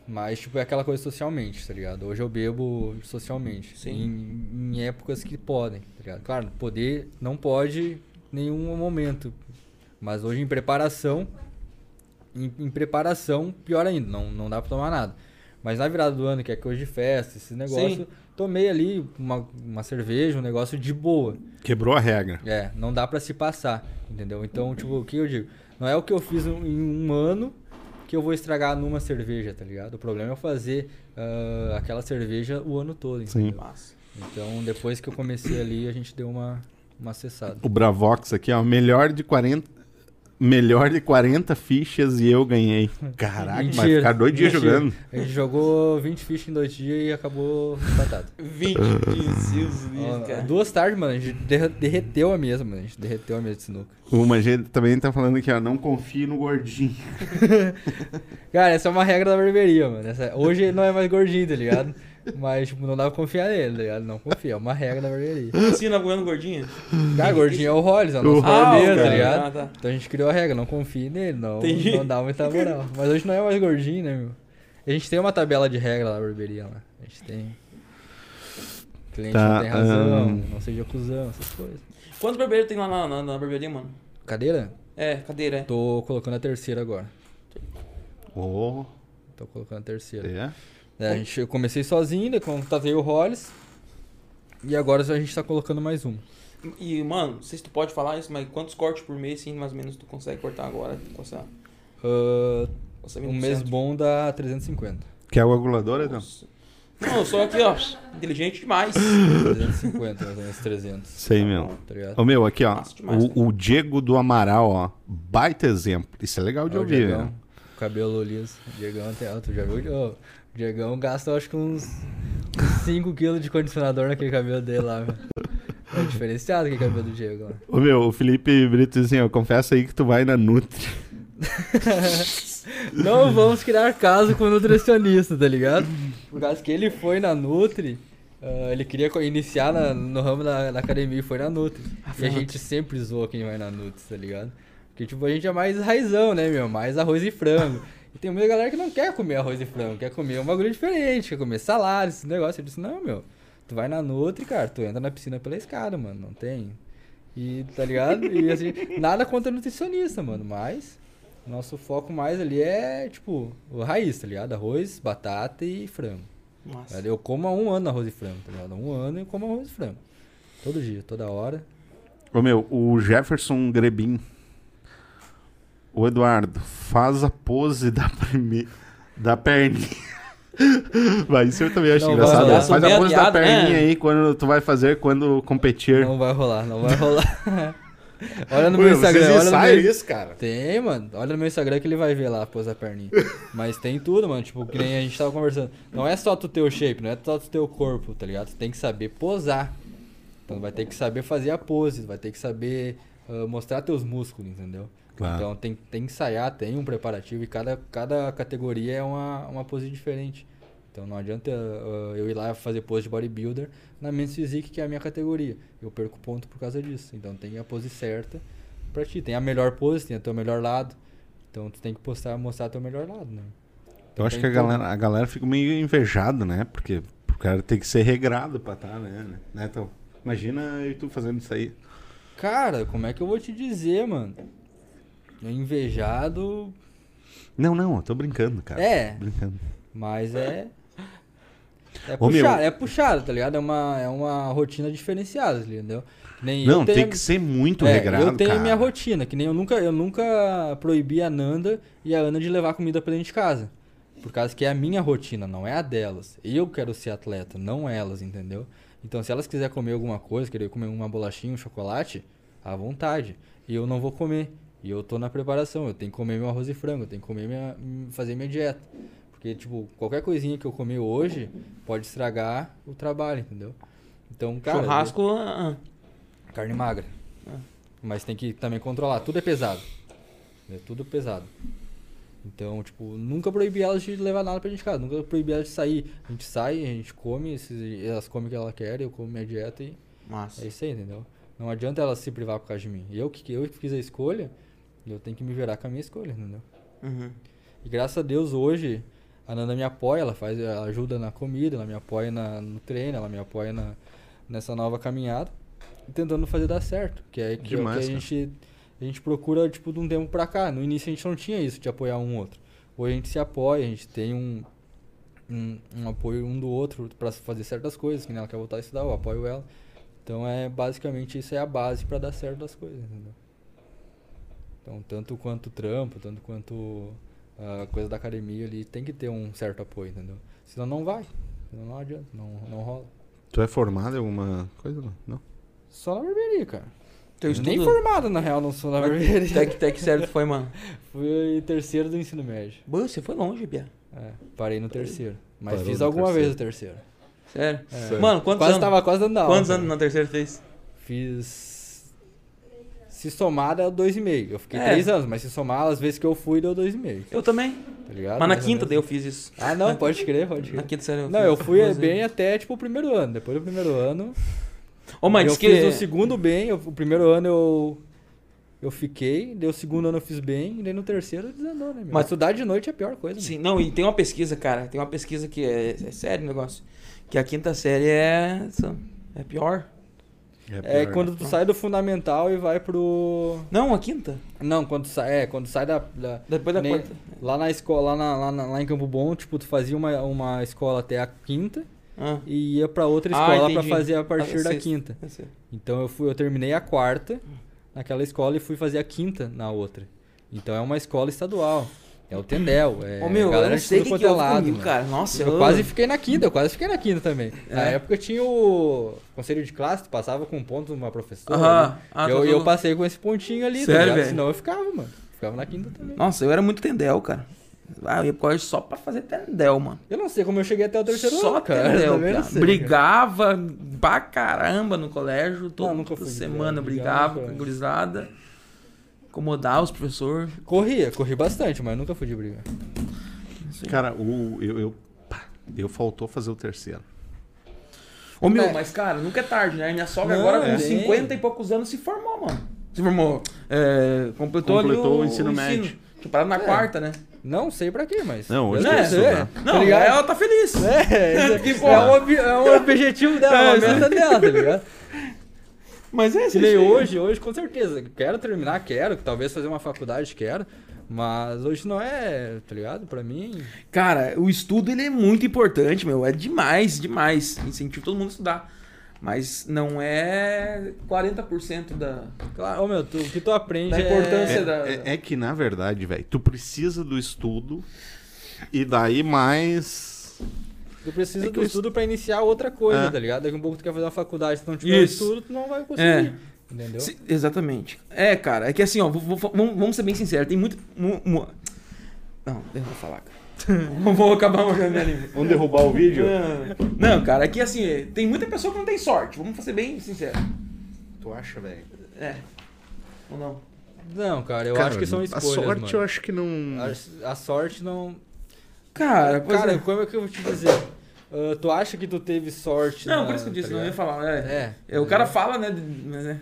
Mas, tipo, é aquela coisa socialmente, tá ligado? Hoje eu bebo socialmente. Sim. Em, em épocas que podem, tá ligado? Claro, poder não pode em nenhum momento. Mas hoje em preparação. Em, em preparação, pior ainda, não, não dá pra tomar nada. Mas na virada do ano, que é coisa de festa, esse negócio, Sim. tomei ali uma, uma cerveja, um negócio de boa. Quebrou a regra. É, não dá pra se passar, entendeu? Então, tipo, o que eu digo? Não é o que eu fiz em um ano que eu vou estragar numa cerveja, tá ligado? O problema é eu fazer ah, aquela cerveja o ano todo, Sim. entendeu? Massa. Então, depois que eu comecei ali, a gente deu uma, uma cessada. O Bravox aqui, ó. Melhor de 40. Melhor de 40 fichas e eu ganhei. Caraca, vai Mentira, ficar dois dias mentira. jogando. A gente jogou 20 fichas em dois dias e acabou empatado. 20 dias, Ó, cara. duas tardes, mano, a gente derre- derreteu a mesa, mano. A gente derreteu a mesa de sinuca. O Magê também tá falando aqui, ó. Não confie no gordinho. Cara, essa é uma regra da barbearia, mano. Essa- hoje ele não é mais gordinho, tá ligado? Mas, tipo, não dá pra confiar nele, tá ligado? Não confia, é uma regra da barbearia. Assim, na goiano gordinha? Cara, gordinho é o Hollis, é o nosso O barbeiro, tá ligado? Ah, tá. Então a gente criou a regra, não confie nele, não, Entendi. não dá muita moral. Mas hoje não é mais gordinho, né, meu? A gente tem uma tabela de regra lá na barbearia, lá. A gente tem... O cliente Tá, não tem razão, ahn. não seja cuzão, essas coisas. Quantos barbeiros tem lá na, na, na barbearia, mano? Cadeira? É, cadeira, é. Tô colocando a terceira agora. Oh, Tô colocando a terceira. é. É, a gente, eu comecei sozinho, daí contatei o Hollis. E agora a gente tá colocando mais um. E, mano, não sei se tu pode falar isso, mas quantos cortes por mês, sim, mais ou menos, tu consegue cortar agora? Com essa, com essa um mês bom dá 350. Quer o agulador, então? Não, eu sou aqui, ó, inteligente demais. 350, mais ou menos 300. Sei mesmo. Tá ligado? Ô meu, aqui ó. Demais, o, o Diego do Amaral, ó. Baita exemplo. Isso é legal de É ouvir, né? cabelo liso. Diegão tem alto, já viu? Ô, o Diegão gasta acho que uns 5 kg de condicionador naquele cabelo dele lá, meu. É diferenciado aquele cabelo do Diego lá. Ô meu, o Felipe Brito diz assim, ó. Confessa aí que tu vai na Nutri. Não vamos criar caso com o nutricionista, tá ligado? Por causa que ele foi na Nutri, ah, ele queria iniciar na- no ramo da, da academia e foi na Nutri. e a gente sempre zoa quem vai na Nutri, tá ligado? Porque, tipo, a gente é mais raizão, né, meu? Mais arroz e frango. E tem muita galera que não quer comer arroz e frango, quer comer um bagulho diferente, quer comer salário, esse negócio. Eu disse, não, meu, tu vai na Nutri, cara, tu entra na piscina pela escada, mano, não tem. E, tá ligado? E assim, nada contra nutricionista, mano, mas nosso foco mais ali é, tipo, o raiz, tá ligado? Arroz, batata e frango. tá Nossa. ligado? Eu como há um ano arroz e frango, tá ligado? Há um ano eu como arroz e frango. Todo dia, toda hora. Ô meu, o Jefferson Grebin O Eduardo, faz a pose da primeira. Da perninha. Mas isso eu também acho Não, engraçado. vai. Faz a pose da piada, perninha né? aí quando tu vai fazer quando competir. Não vai rolar, não vai rolar. olha no Pô, meu Instagram, vocês olha no meu... isso, cara? Tem, mano. Olha no meu Instagram que ele vai ver lá a pose da perninha. Mas tem tudo, mano. Tipo, que nem a gente tava conversando. Não é só tu ter o shape, não é só tu ter o corpo, tá ligado? Tu tem que saber posar. Então vai ter que saber fazer a pose, vai ter que saber ah, mostrar teus músculos, entendeu? Claro. Então tem, tem que ensaiar, tem um preparativo e cada, cada categoria é uma, uma pose diferente. Então não adianta ah, eu ir lá fazer pose de bodybuilder na Men's Physique, que é a minha categoria. Eu perco ponto por causa disso. Então tem a pose certa pra ti. Tem a melhor pose, tem o teu melhor lado. Então tu tem que postar, mostrar teu melhor lado, né? Eu acho que a galera, a galera fica meio invejada, né? Porque o cara tem que ser regrado pra estar, né? né? Então, imagina eu e tu fazendo isso aí. Cara, como é que eu vou te dizer, mano? Invejado. Não, não, eu tô brincando, cara. É, Brincando. mas é. É Ô, meu. puxado, é puxado, tá ligado? É uma, é uma rotina diferenciada, entendeu? Que Nem Não, eu tem tenho- que ser muito É, regrado, Eu tenho cara. minha rotina, que nem eu nunca, eu nunca proibi a Nanda e a Ana de levar comida pra dentro de casa. Por causa que é a minha rotina, não é a delas. Eu quero ser atleta, não elas, entendeu? Então, se elas quiserem comer alguma coisa, querer comer uma bolachinha, um chocolate, à vontade. E eu não vou comer. E eu tô na preparação, eu tenho que comer meu arroz e frango, eu tenho que comer minha, fazer minha dieta. Porque, tipo, qualquer coisinha que eu comer hoje pode estragar o trabalho, entendeu? Então, cara. eu- Churrasco. ah, Carne magra. Mas tem que também controlar. Tudo é pesado. É tudo pesado. Então, tipo, nunca proibi elas de levar nada pra gente casa. Nunca proibi elas de sair. A gente sai, a gente come, elas comem o que elas querem, eu como minha dieta e ah, Massa. é isso aí, entendeu? Não adianta elas se privar por causa de mim. Eu que, eu que fiz a escolha, eu tenho que me virar com a minha escolha, entendeu? Uhum. E graças a Deus hoje a Nanda me apoia, ela faz, ela ajuda na comida, ela me apoia na- no treino, ela me apoia na, nessa nova caminhada tentando fazer dar certo, que é, que, é Demais, que a cara. gente a gente procura tipo de um tempo pra cá. No início a gente não tinha isso de apoiar um outro. Hoje a gente se apoia, a gente tem um um, um apoio um do outro pra fazer certas coisas, que nem ela quer voltar a estudar, eu apoio ela. Então é basicamente isso é a base pra dar certo das coisas, entendeu? Então, tanto quanto o trampo, tanto quanto a coisa da academia ali, tem que ter um certo apoio, entendeu? Senão não vai. Senão não adianta, não, não rola. Tu é formado em alguma coisa? não? Não. Só na barbearia, cara. Teu Nem estudo? formado, na real, não sou na barbearia. Até que sério tu foi, mano? Fui terceiro do ensino médio. Boa, você foi longe, Bia. É, parei no terceiro. Mas Parou fiz alguma terceiro. vez o terceiro. Sério? É. Mano, quantos quase anos? tava quase dando aula. Quantos cara. anos na terceira fez? Fiz. Se somar, deu dois e meio. Eu fiquei É. três anos, mas se somar, as vezes que eu fui, deu dois e meio. Eu também. Tá ligado? Mas na Mais quinta daí eu fiz isso. Ah, não, pode crer, pode Na crer. quinta série eu Não, eu fui duas bem vezes. até, tipo, o primeiro ano. Depois do primeiro ano, Ô, mas eu fiz que... o segundo bem. eu- o primeiro ano eu, eu fiquei, daí o segundo ano eu fiz bem, e daí no terceiro desandou, né? Meu? Mas- estudar de noite é a pior coisa. Sim, não, e tem uma pesquisa, cara. Tem uma pesquisa que é, é sério o negócio. Que a quinta série é... É pior. É pior, quando né? tu sai do fundamental e vai pro. Não, a quinta. Não, quando sai, é, quando sai da. da- Depois da nem- quarta. Lá na escola, lá, na- lá, na- lá em Campo Bom, tipo, tu fazia uma, uma escola até a quinta Ah, e ia pra outra Ah, escola pra entendi. fazer a partir Ah, da quinta. eu. Então eu fui, eu terminei a quarta naquela escola e fui fazer a quinta na outra. Então é uma escola estadual. É o Tendel, é Ô, meu, eu galera não de sei o que, que é houve lado, comigo, cara. Nossa, Eu quase fiquei na quinta, eu quase fiquei na quinta também. Na É? época tinha o conselho de classe, tu passava com um ponto uma professora. Aham. né? Ah, eu, tá eu falando. passei com esse pontinho ali, tá Sério, velho? Senão eu ficava, mano. Ficava na quinta também. Nossa, eu era muito tendel, cara. Ah, eu ia pro colégio só pra fazer tendel, mano. Eu não sei como eu cheguei até o terceiro Só ano, cara. tendel, Eu não cara. sei, cara. Brigava pra caramba no colégio. Toda nunca fui de semana brigava nunca. com a gurizada. Incomodava os professores. Corria, corri bastante, mas nunca fui de brigar. Cara, o, eu, eu, pá, eu faltou fazer o terceiro. Ô meu, É. mas cara, nunca é tarde, né? Minha sogra Não, agora com é. 50 e poucos anos se formou, mano. Se formou. É, completou, ali Completou o, o ensino médio. Tinha parado na É. quarta, né? Não sei pra quê, mas. Não, hoje que sei. estudar. Não, ligado? ela tá feliz. É, isso porra. é, um é um objetivo dela, É, uma meta dela, tá ligado? Mas é nem hoje, hoje com certeza. Quero terminar, quero. Talvez fazer uma faculdade, quero. Mas hoje não é, tá ligado? Pra mim. Cara, o estudo ele é muito importante, meu. É demais, demais. Incentivo todo mundo a estudar. Mas não é 40% da, Claro, ô, meu, tu- o que tu aprende da importância é... da. É, é que, na verdade, velho, tu precisa do estudo e daí mais. Tu precisa É do eu- estudo pra iniciar outra coisa, É. tá ligado? Daqui a pouco tu quer fazer uma faculdade, se não tiver Isso. estudo, tu não vai conseguir. É. Entendeu? Se- exatamente. É, cara, é que assim, ó, vou- vou- vamos, ser bem sinceros, tem muito. mu- mu- Não, deixa eu falar, cara. vou acabar morrendo minha língua. Vamos derrubar o vídeo? Não, não, cara, é que assim, tem muita pessoa que não tem sorte, vamos ser bem sinceros. Tu acha, velho? É. Ou não? Não, cara, eu Cara, acho que são escolhas, A sorte mano. eu acho que não. A, a sorte não... Cara, pois Cara, é. como é que eu vou te dizer? Ah, tu acha que tu teve sorte Não, na- por isso que eu disse, tá não ia falar. É, É. É, o cara fala, né? mas é.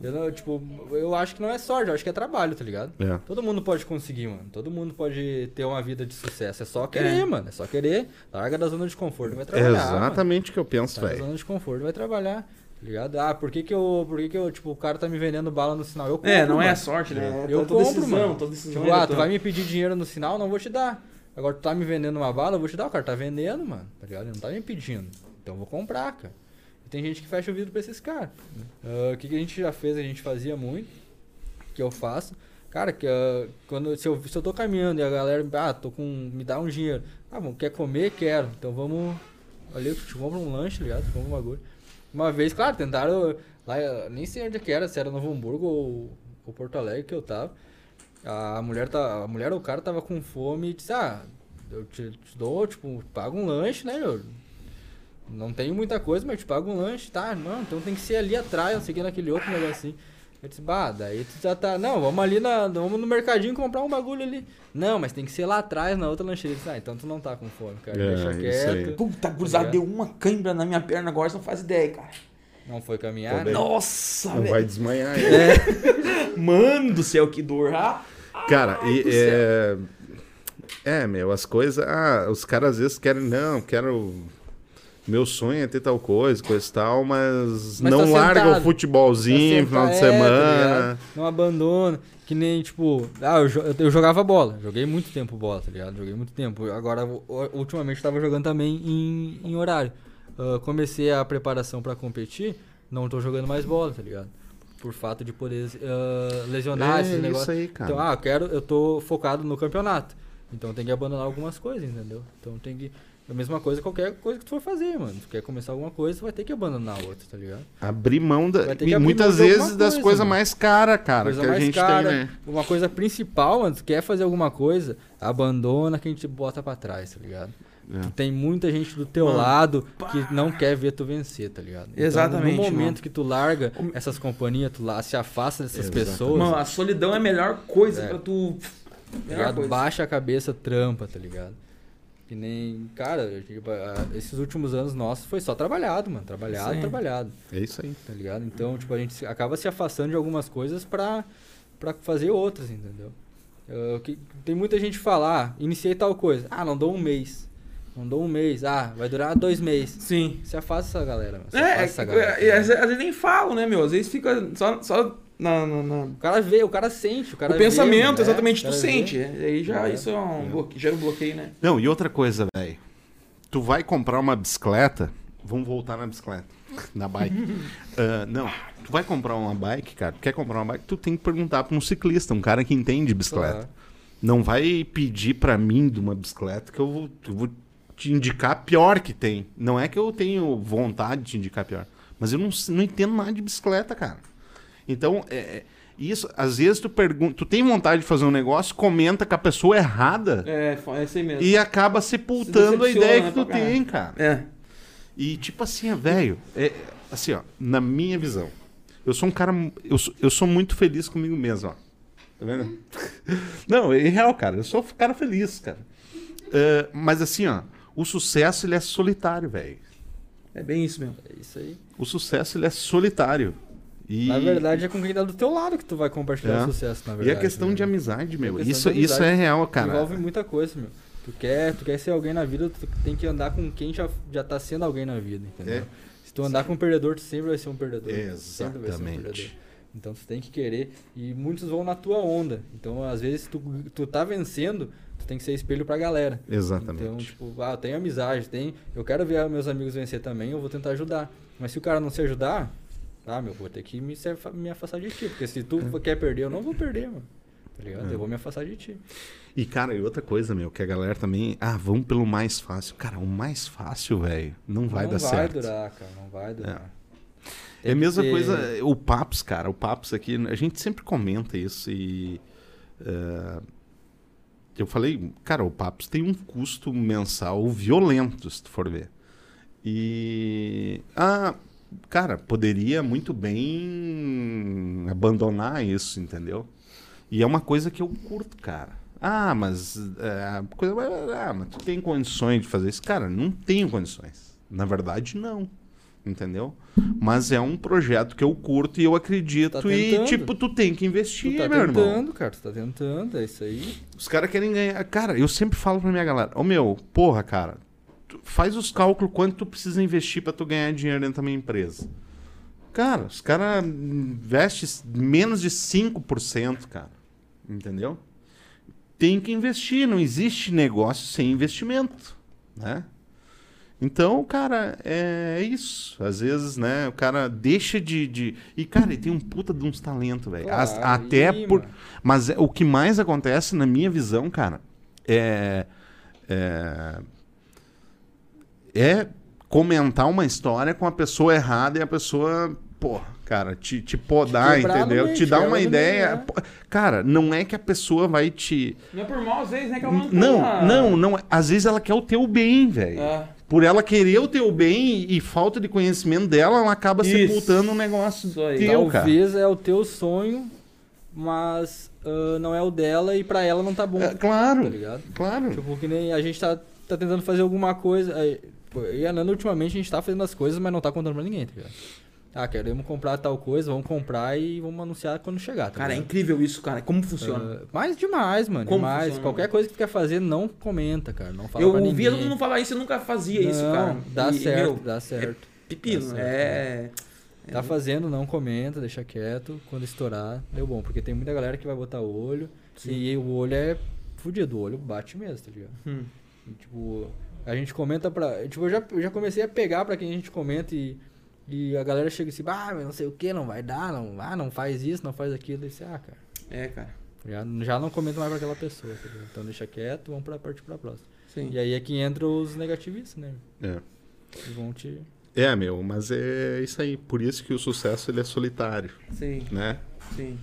Eu, não, tipo, eu acho que não é sorte, eu acho que é trabalho, tá ligado? É. Todo mundo pode conseguir, mano. Todo mundo pode ter uma vida de sucesso. É só querer, É. mano. É só querer. Larga da zona de conforto, vai É trabalhar. mano. exatamente o que eu penso, velho. zona de conforto, vai trabalhar. Tá ligado? Ah, por que que eu. Por que que eu, tipo, o cara tá me vendendo bala no sinal? Eu compro, É, não é a mano. sorte, né? É Eu compro, decisão, mano. decisão Tipo, é ah, da tu vai me pedir dinheiro no sinal, não vou te dar. Agora tu tá me vendendo uma bala, eu vou te dar. O cara tá vendendo, mano. Tá ligado? Ele não tá me pedindo. Então eu vou comprar, cara. E tem gente que fecha o vidro pra esses caras. Ah, O que, que a gente já fez? A gente fazia muito. Que eu faço. Cara, que ah, quando, se, eu, se eu tô caminhando e a galera, ah, tô com. me dá um dinheiro. Ah, bom, quer comer? Quero. Então vamos. Ali, te compra um lanche, tá ligado? Compra um bagulho. Uma vez, claro, tentaram. Lá, nem sei onde é que era, se era Novo Hamburgo ou, ou Porto Alegre que eu tava. A mulher, tá, a mulher ou o cara tava com fome e disse, ah, eu te, te dou, tipo, pago um lanche, né, meu? Não tenho muita coisa, mas te pago um lanche, tá? Não, então tem que ser ali atrás, não sei o que, naquele outro negocinho. Eu disse, bah, daí tu já tá. Não, vamos ali na. Vamos no mercadinho comprar um bagulho ali. Não, mas tem que ser lá atrás, na outra lancheria. Disse, ah, então tu não tá com fome, cara. É, Deixa isso aí. quieto. Puta, cruzado, ligado? deu uma cãibra na minha perna agora, você não faz ideia, cara. Não foi caminhar, né? Nossa, Não velho. vai desmanhar. Mano do céu, que dor. Ah, Cara, Ai, e, é. É, meu, as coisas. Ah, os caras às vezes querem. Não, quero. Meu sonho é ter tal coisa, coisa e tal, mas, Mas não tá larga sentado. o futebolzinho Tá final de é, tá semana. não abandona. Que nem, tipo, ah, eu, eu jogava bola. Joguei muito tempo bola, tá ligado? Joguei muito tempo. Agora, ultimamente, eu tava jogando também em, em horário. Ah, comecei a preparação pra competir, não tô jogando mais bola, tá ligado? Por fato de poder ah, lesionar é esses isso negócios. aí, cara. Então, ah, eu quero, eu tô focado no campeonato. Então tem que abandonar algumas coisas, entendeu? Então tem que. A mesma coisa qualquer coisa que tu for fazer, mano. Tu quer começar alguma coisa, tu vai ter que abandonar outra, tá ligado? Abrir mão da, e muitas mão alguma vezes das coisa, coisas mais caras, cara, coisa que a gente cara, tem, né? uma coisa principal, mano, tu quer fazer alguma coisa, abandona que a gente bota pra trás, tá ligado? É. Tu Tem muita gente do teu Mano, lado que não quer ver tu vencer, tá ligado? Então, Exatamente, no momento mano. que tu larga essas companhias, tu lá, se afasta dessas Exatamente. pessoas, Mano, a solidão é a melhor coisa É. pra tu. tá Melhor coisa. Baixa a cabeça, trampa, tá ligado? Que nem, cara, tipo, esses últimos anos nossos foi só trabalhado, mano. Trabalhado, trabalhado. É isso aí. tá ligado? Então, tipo, a gente acaba se afastando de algumas coisas pra, pra fazer outras, entendeu? Eu- que- tem muita gente que fala, ah, iniciei tal coisa. Ah, não dou um mês. Não dou um mês. Ah, vai durar dois meses. Sim. Se afasta essa galera. Se É, afasta é, essa galera. é, às vezes nem falam, né, meu? Às vezes fica só, só na, na- na- O cara vê, o cara sente, o cara o vê, pensamento, mano, é, exatamente, o tu cara sente. vê. É, Aí já É. isso é um bloqueio, gera um bloqueio, né? Não, e outra coisa, velho. Tu vai comprar uma bicicleta. Vamos voltar na bicicleta. Na bike. Ah, não, tu vai comprar uma bike, cara. Tu quer comprar uma bike? Tu tem que perguntar pra um ciclista, um cara que entende bicicleta. Claro. Não vai pedir pra mim de uma bicicleta que eu vou, eu vou te indicar a pior que tem. Não é que eu tenho vontade de te indicar a pior. Mas eu não, não entendo nada de bicicleta, cara. Então, é, é- isso, às vezes tu pergunta, tu tem vontade de fazer um negócio, comenta com a pessoa errada É, é aí mesmo. e acaba sepultando a decepciona, ideia que tu tem, cara. É. E tipo assim, velho, é, assim, ó, na minha visão, eu sou um cara, eu sou, eu sou muito feliz comigo mesmo, ó. Tá vendo? Não, é real, cara, eu sou um cara feliz, cara. É, mas assim, ó, o sucesso ele é solitário, velho. É bem isso mesmo. É isso aí. O sucesso ele é solitário. E, Na verdade, é com quem tá do teu lado que tu vai compartilhar É. o sucesso, na e verdade. a questão né? de amizade, meu. É Isso, de isso amizade. é real, cara. Envolve muita coisa, meu. Tu quer, tu quer ser alguém na vida, tu tem que andar com quem já, já tá sendo alguém na vida, entendeu? É. Se tu andar com um perdedor, tu sempre vai ser um perdedor. Sempre vai ser um Exatamente. perdedor. Então tu tem que querer. E muitos vão na tua onda. Então, às vezes, tu, tu tá vencendo, tu tem que ser espelho pra galera. Exatamente. Então, tipo, ah, eu tenho amizade, tem. Eu quero ver meus amigos vencer também, eu vou tentar ajudar. Mas se o cara não se ajudar, ah, meu, vou ter que me, me afastar de ti. Porque se tu quer perder, eu não vou perder, mano. Tá ligado? É. Eu vou me afastar de ti. E, cara, e outra coisa, meu, que a galera também. Ah, vamos pelo mais fácil. Cara, o mais fácil, velho, não vai não dar vai certo. durar, cara. Não vai durar. É a mesma ter- coisa, o Paps, cara, o Paps aqui, a gente sempre comenta isso e. é, eu falei, cara, o Paps tem um custo mensal violento, se tu for ver. E. Ah, cara, poderia muito bem abandonar isso, entendeu? E é uma coisa que eu curto, cara. Ah, mas. é, coisa, ah, mas tu tem condições de fazer isso? Cara, não tenho condições. Na verdade, não. Entendeu? Mas é um projeto que eu curto e eu acredito. Tá e, tentando. tipo, tu tem que Tu investir, tá meu irmão. tentando, cara. Tu tá tentando, é isso aí. Os caras querem ganhar. Cara, eu sempre falo pra minha galera: Ô meu, porra, cara, tu faz os cálculos quanto tu precisa investir pra tu ganhar dinheiro dentro da minha empresa. Cara, os caras investem menos de 5%, cara. Entendeu? Tem que investir, não existe negócio sem investimento, né? Então, cara, é isso. Às vezes, né, o cara deixa de. de... E, cara, ele tem um puta de uns talentos, velho. Claro, Até ih, por. mano. Mas é- o que mais acontece, na minha visão, cara, é. É, é comentar uma história com a pessoa errada e a pessoa, pô, cara, te, te podar, no entendeu? meio, te te dar uma meio, ideia. é. Pô, Cara, não é que a pessoa vai te. Não é por mal, às vezes, né? Que ela não Não, não, não. Às vezes ela quer o teu bem, velho. É. Por ela querer o teu bem e, falta de conhecimento dela, ela acaba Isso. sepultando um negócio Isso aí. teu, cara. Talvez é o teu sonho, mas ah, não é o dela e pra ela não tá bom. É, claro, Tá ligado? claro. Tipo, que nem a gente tá, tá tentando fazer alguma coisa. aí, pô, Eu e a Nanda, ultimamente, a gente tá fazendo as coisas, mas não tá contando pra ninguém, tá ligado? Ah, queremos comprar tal coisa, vamos comprar e vamos anunciar quando chegar, tá Cara, é ligado? incrível isso, cara. Como funciona? Ah, mas demais, mano, Como demais. funciona, Qualquer mano? coisa que tu quer fazer, não comenta, cara. Não fala eu pra ouvia todo mundo falar isso, eu nunca fazia isso, Não, cara. Dá E, certo, meu, dá certo. Pepino, Dá certo, é... Tá fazendo, não comenta, deixa quieto. Quando estourar, deu bom. Porque tem muita galera que vai botar o olho. Sim. E o olho é fudido, o olho bate mesmo, tá ligado? Hum. E, tipo, a gente comenta pra. Tipo, eu já, eu já comecei a pegar pra quem a gente comenta e. E a galera chega assim, ah, mas não sei o que, não vai dar, não, ah, não faz isso, não faz aquilo. E disse, ah, cara, É, cara. já, já não comento mais pra aquela pessoa, tá? Então deixa quieto, vamos pra partir pra próxima. Sim. E aí é que entra os negativistas, né? É. Que vão te. É, meu, mas é isso aí. Por isso que o sucesso ele é solitário, Sim, né? sim.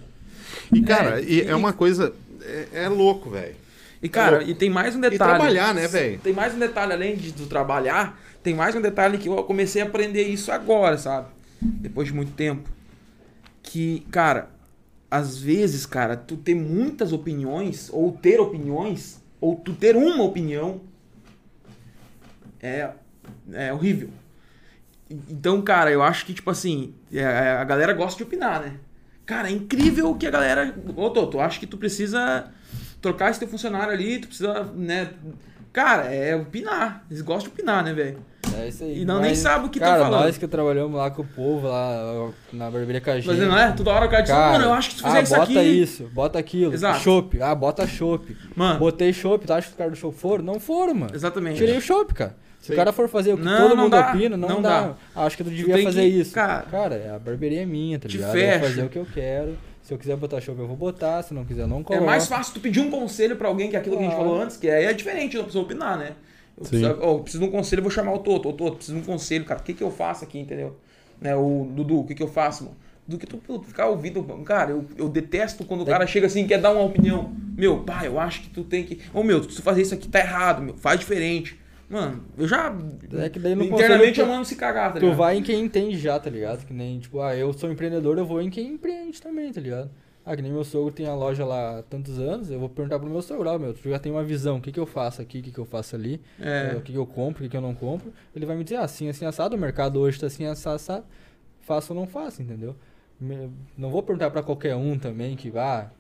E, cara, É, e, e- é uma coisa. É, é louco, velho. E, cara, louco. e tem mais um E detalhe. trabalhar, né, velho? Tem mais um detalhe, além de tu trabalhar, tem mais um detalhe que eu comecei a aprender isso agora, sabe? Depois de muito tempo. Que, cara, às vezes, cara, tu ter muitas opiniões, ou ter opiniões, ou tu ter uma opinião, é, é horrível. Então, cara, eu acho que, tipo assim, é, a galera gosta de opinar, né? Cara, é incrível que a galera. Ô, Toto, acho que tu precisa trocar esse teu funcionário ali, tu precisa, né? Cara, é opinar. Eles gostam de opinar, né, velho? É isso aí. E não nem sabe o que tá cara, falando. nós que trabalhamos lá com o povo, lá na barbearia Cagê. Mas não é? Toda hora o cara diz, Cara, mano, eu acho que se tu fizer ah, isso bota aqui. isso, bota aquilo. Exato. Chopp. Ah, bota chopp. Mano, Botei chopp, tu acha que os caras do show foram? Não foram, mano. exatamente. Tirei o chopp, cara. Se Sim. o cara for fazer o que Não, todo não mundo dá, opina, não, não dá. dá. Ah, Acho que tu devia tem fazer que- isso. cara, a barbearia é minha, tá ligado? Eu vou fecha. fazer o que eu quero. Se eu quiser botar chopp, eu vou botar. Se não quiser, eu não coloco. É mais fácil tu pedir um conselho pra alguém que é aquilo que a gente Claro. falou antes, que aí é diferente da pessoa opinar, né? Eu preciso, eu preciso de um conselho, eu vou chamar o Toto. Ô, Toto, preciso de um conselho, cara. O que que eu faço aqui, entendeu? Né, o Dudu, o que que eu faço, mano? Do que tu tu ficar ouvindo. Cara, eu, eu detesto quando o cara chega assim e quer dar uma opinião. Meu, pai, eu acho que tu tem que. Ô, meu, se tu fazer isso aqui tá errado, meu. Faz diferente. Mano, eu já. É que daí no internamente tu- chamando se cagar, tá Tu ligado? vai em quem entende já, tá ligado? Que nem, tipo, ah, eu sou empreendedor, eu vou em quem empreende também, tá ligado? Ah, que nem meu sogro tem a loja lá há tantos anos, eu vou perguntar pro meu sogro, ó, meu, tu já tem uma visão, o que que eu faço aqui, o que que eu faço ali, É. o que que eu compro, o que que eu não compro. Ele vai me dizer, ah, assim, assim, assado, o mercado hoje tá assim, assado, assado, faço ou não faço, entendeu? Não vou perguntar pra qualquer um também que vá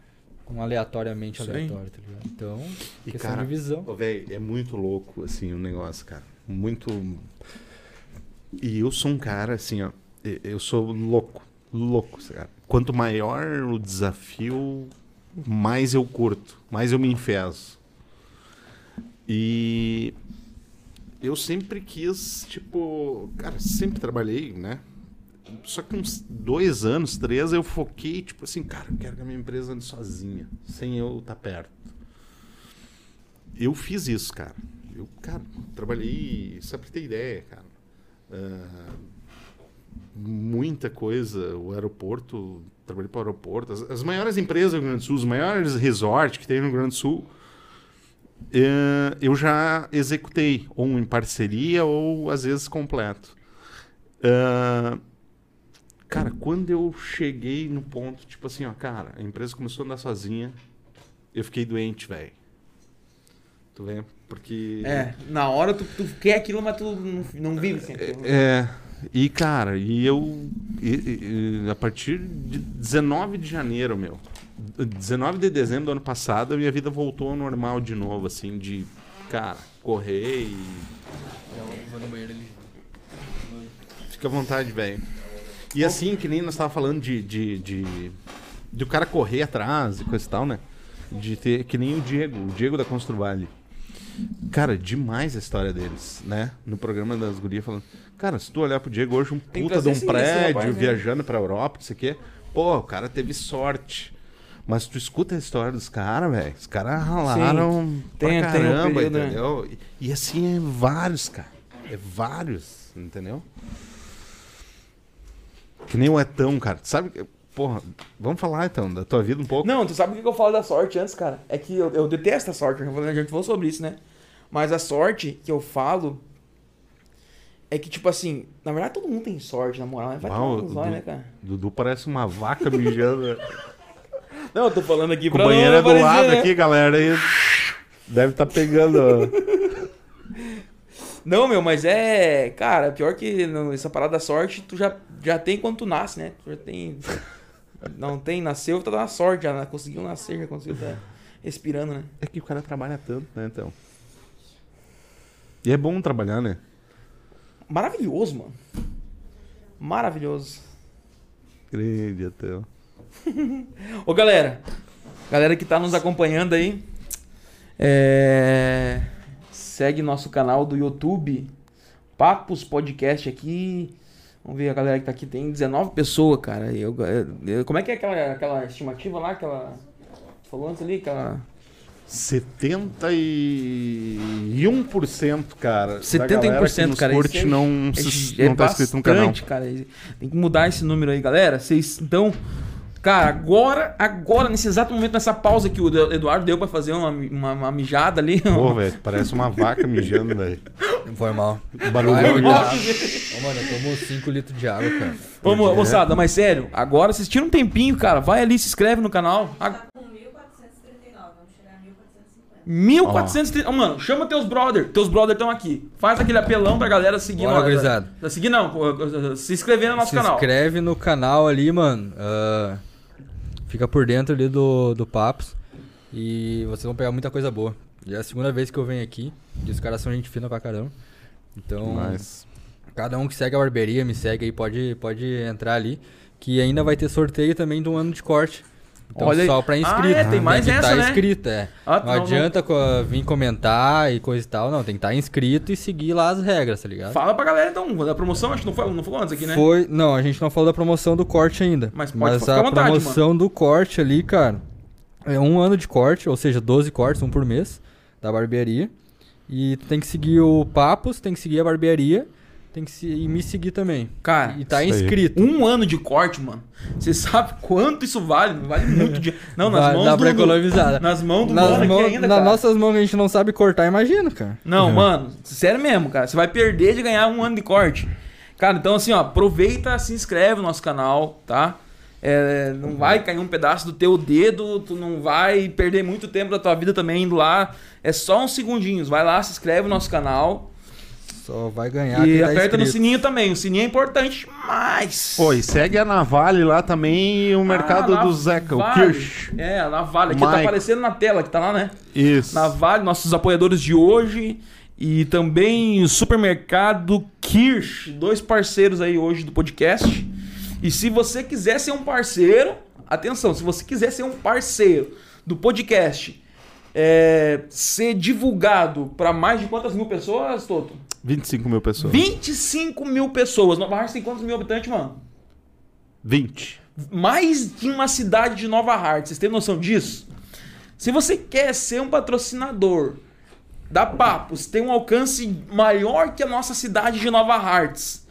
um aleatoriamente aí. aleatório, tá ligado? Então, E, questão cara, de visão. Ô, velho, é muito louco, assim, o negócio, cara. Muito. E eu sou um cara, assim, ó. Eu sou louco. Louco, cara. Quanto maior o desafio, mais eu curto. Mais eu me enfezo. E. eu sempre quis, tipo, cara, sempre trabalhei, né? Só que uns dois anos, três, eu foquei, tipo assim, cara, eu quero que a minha empresa ande sozinha, sem eu estar perto. Eu fiz isso, cara. Eu, cara, trabalhei, só pra ter ideia, cara. Ah, muita coisa, o aeroporto, trabalhei para o aeroporto, as, as maiores empresas do Rio Grande do Sul, os maiores resorts que tem no Rio Grande do Sul, eh, eu já executei, ou em parceria, ou às vezes completo. Ah, cara, quando eu cheguei no ponto, tipo assim, ó, cara, a empresa começou a andar sozinha, eu fiquei doente, velho. Tu vê? Porque. É, na hora tu, tu quer aquilo, mas tu não, não vive sem aquilo. É, e cara, e eu e- e- a partir de 19 de janeiro, meu, 19 de dezembro do ano passado, a minha vida voltou ao normal de novo, assim, de, cara, correr e Vou no banheiro ali. fica à vontade, velho. E assim, que nem nós tava falando de, de, de, de o cara correr atrás e coisa e tal, né? De ter, que nem o Diego, o Diego da Construvale. Cara, demais a história deles, né? No programa das gurias falando. Cara, se tu olhar pro Diego hoje, um puta de um prédio, rapaz, né? viajando pra Europa, não sei o quê. Pô, o cara teve sorte. Mas tu escuta a história dos caras, velho. Os caras ralaram pra Tem- tem um caramba, período, né? entendeu? E, e assim é vários, cara. É vários, entendeu? Que nem o Etão, cara. Tu sabe que. Porra, vamos falar então da tua vida um pouco. Não, tu sabe o que que eu falo da sorte antes, cara? É que eu, eu detesto a sorte, a gente falou sobre isso, né? Mas a sorte que eu falo é que, tipo assim, na verdade todo mundo tem sorte, na moral, né? Vai Uau, tomar Dudu. né, cara? Dudu parece uma vaca mijando. Não, eu tô falando aqui Com o pra banheiro é do aparecer, lado né? aqui, galera. Aí deve estar pegando. Não, meu, mas é. Cara, pior que essa parada da sorte, tu já, já tem quando tu nasce, né? Tu já tem. Não tem, nasceu, tá na sorte, já conseguiu nascer, já conseguiu tá respirando, né? É que o cara trabalha tanto, né, então. E é bom trabalhar, né? Maravilhoso, mano. Maravilhoso. Grande, então. Ô, galera. Galera que tá nos acompanhando aí. é, Segue nosso canal do YouTube. Papos Podcast aqui. Vamos ver a galera que tá aqui. Tem 19 pessoas, cara. Eu, eu- como é que é aquela, aquela estimativa lá? Aquela. Falou antes ali? Aquela. 71%, cara. da 71%, galera que nos cara, Curte é- não, É, se- é não tá inscrito no canal. cara. Tem que mudar esse número aí, galera. Vocês, então, cara, agora, agora, nesse exato momento, nessa pausa que o Eduardo deu pra fazer uma, uma, uma mijada ali. Pô, velho, parece uma vaca mijando, velho. Não foi mal. Barulho. Vai, de- Ô, mano, eu tomo 5 litros de água, cara. Ô, mo- dia. moçada, mas sério, agora vocês tiram um tempinho, cara. Vai ali, se inscreve no canal. Tá com 1439, vamos chegar a 1450. 1430. Ô, Mano, chama teus brother. Teus brother estão aqui. Faz aquele apelão pra galera seguir Bora, nós. gurizada. Tá Seguir não, se inscrever no nosso Se canal. inscreve no canal ali, mano. ah, fica por dentro ali do, do Papos. E vocês vão pegar muita coisa boa. Já é a segunda vez que eu venho aqui. E os caras são gente fina pra caramba. Então, Mas, cada um que segue a barbearia, me segue aí, pode, pode entrar ali. Que ainda vai ter sorteio também de um ano de corte. Então, Olha só pra Ah, inscrito. é, tem mais que essa, tá né? inscrito, é. Ah, não, não, não. adianta co- vir comentar e coisa e tal, não. Tem que estar inscrito e seguir lá as regras, tá ligado? Fala pra galera então, da promoção, acho que não falou, não falou antes aqui, né? Foi, não, a gente não falou da promoção do corte ainda. Mas pode ficar a vontade, promoção do corte ali, cara, é um ano de corte, ou seja, 12 cortes, um por mês, da barbearia. E tu tem que seguir o Papos, tem que seguir a barbearia, tem que se- e me seguir também. Cara, E tá isso aí. inscrito. um ano de corte, mano. Você sabe quanto isso vale? Vale muito dinheiro. Não, nas Dá- mãos dá do... pra do- economizar. Nas mãos do Nas mano aqui mãos- ainda, nas cara. nossas mãos que a gente não sabe cortar, imagina, cara. Não, mano, sério mesmo, cara. Você vai perder de ganhar um ano de corte. Cara, então assim, ó, aproveita, se inscreve no nosso canal, tá? É, não vai cair um pedaço do teu dedo, tu não vai perder muito tempo da tua vida também indo lá. É só uns segundinhos. Vai lá, se inscreve no nosso canal Só vai ganhar e quem tá aperta no inscrito. sininho também. O sininho é importante demais. Pô, e segue a Navale lá também e o mercado Ah, do Zeca, o. Kirsch. É, a Navalha. Aqui tá Mike. aparecendo na tela, que tá lá, né? Isso. Navalha, nossos apoiadores de hoje. E também o supermercado Kirsch, dois parceiros aí hoje do podcast. E se você quiser ser um parceiro, atenção, se você quiser ser um parceiro do podcast é, ser divulgado pra mais de quantas mil pessoas, Toto? 25 mil pessoas. 25 mil pessoas. Nova Hartz tem quantos mil habitantes, mano? 20. mais que uma cidade de Nova Hartz. Vocês têm noção disso? Se você quer ser um patrocinador da Papos, tem um alcance maior que a nossa cidade de Nova Hartz.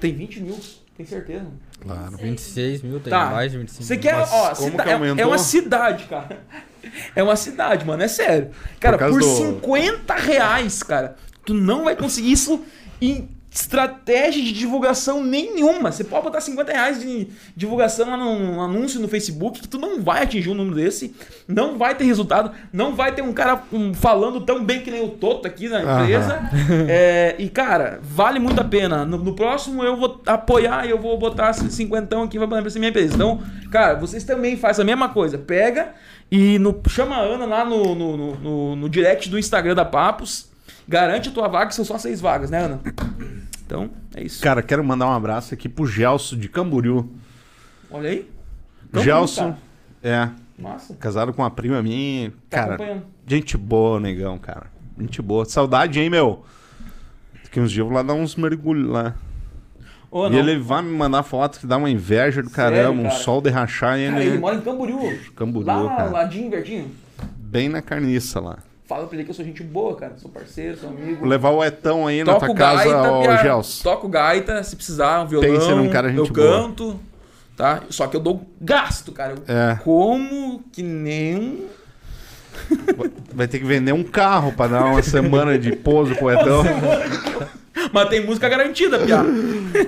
Tem 20 mil, tem certeza. Claro. 26 mil, tem Tá. mais de 25 Você mil. quer, ó, cida- que é- é, uma cidade, cara. É uma cidade, mano, é sério. Cara, por, do- 50 reais, cara, tu não vai conseguir isso em estratégia de divulgação nenhuma. Você pode botar 50 reais de divulgação lá num anúncio no Facebook que tu não vai atingir um número desse, não vai ter resultado, não vai ter um cara um, falando tão bem que nem o Toto aqui na empresa. É, e, cara, vale muito a pena. No, no próximo eu vou apoiar e eu vou botar esse cinquentão aqui pra pra minha empresa. Então, cara, vocês também fazem a mesma coisa. Pega e no- chama a Ana lá no, no, no- no direct do Instagram da Papos. Garante a tua vaga, que são só seis vagas, né, Ana? Então, é isso. Cara, quero mandar um abraço aqui pro Gelson de Camboriú. Olha aí. Gelson, é. Massa. casado com uma prima minha. Tá Cara, gente boa, negão, cara. Gente boa. Saudade, hein, meu? Daqui uns dias eu vou lá dar uns mergulhos lá. E não. ele vai me mandar foto que dá uma inveja do Sério, caramba, um cara? sol de rachar e Cara, ele... ele mora em Camboriú. Camboriú, lá, cara. ladinho, verdinho. Bem na carniça lá. Fala pra ele que eu sou gente boa, cara. Sou parceiro, sou amigo. Vou levar o Etão aí na tua casa, gaita, pia- Gelson. Toco gaita, se precisar, um violão. Pensa num cara eu gente boa. canto, tá? Só que eu dou gasto, cara. Eu É. como que nem um... Vai ter que vender um carro pra dar uma semana de pouso pro Etão. Mas tem música garantida, piá.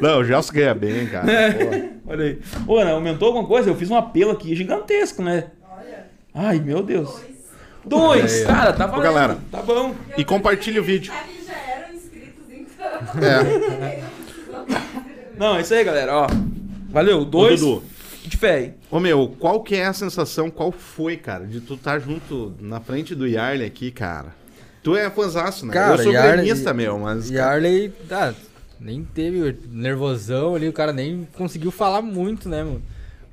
Não, o Gelson ganha bem, cara. É. Olha aí. Ô, Ana, aumentou alguma coisa? Eu fiz um apelo aqui gigantesco, né? Olha, Ai, meu Deus. dois. Dois, cara, tá valendo. galera. Tá bom. E compartilha o vídeo. Eles já eram inscritos, então. É. Não, é isso aí, galera, ó. Valeu, dois Dudu. de fé aí. Ô meu, qual que é a sensação, qual foi, cara, de tu estar junto na frente do Yarley aqui, cara? Tu é fãzaço, né? Cara, eu sou Yarley- gremista, meu, mas... E cara, Arley, ah, nem teve nervosão ali, o cara nem conseguiu falar muito, né, mano?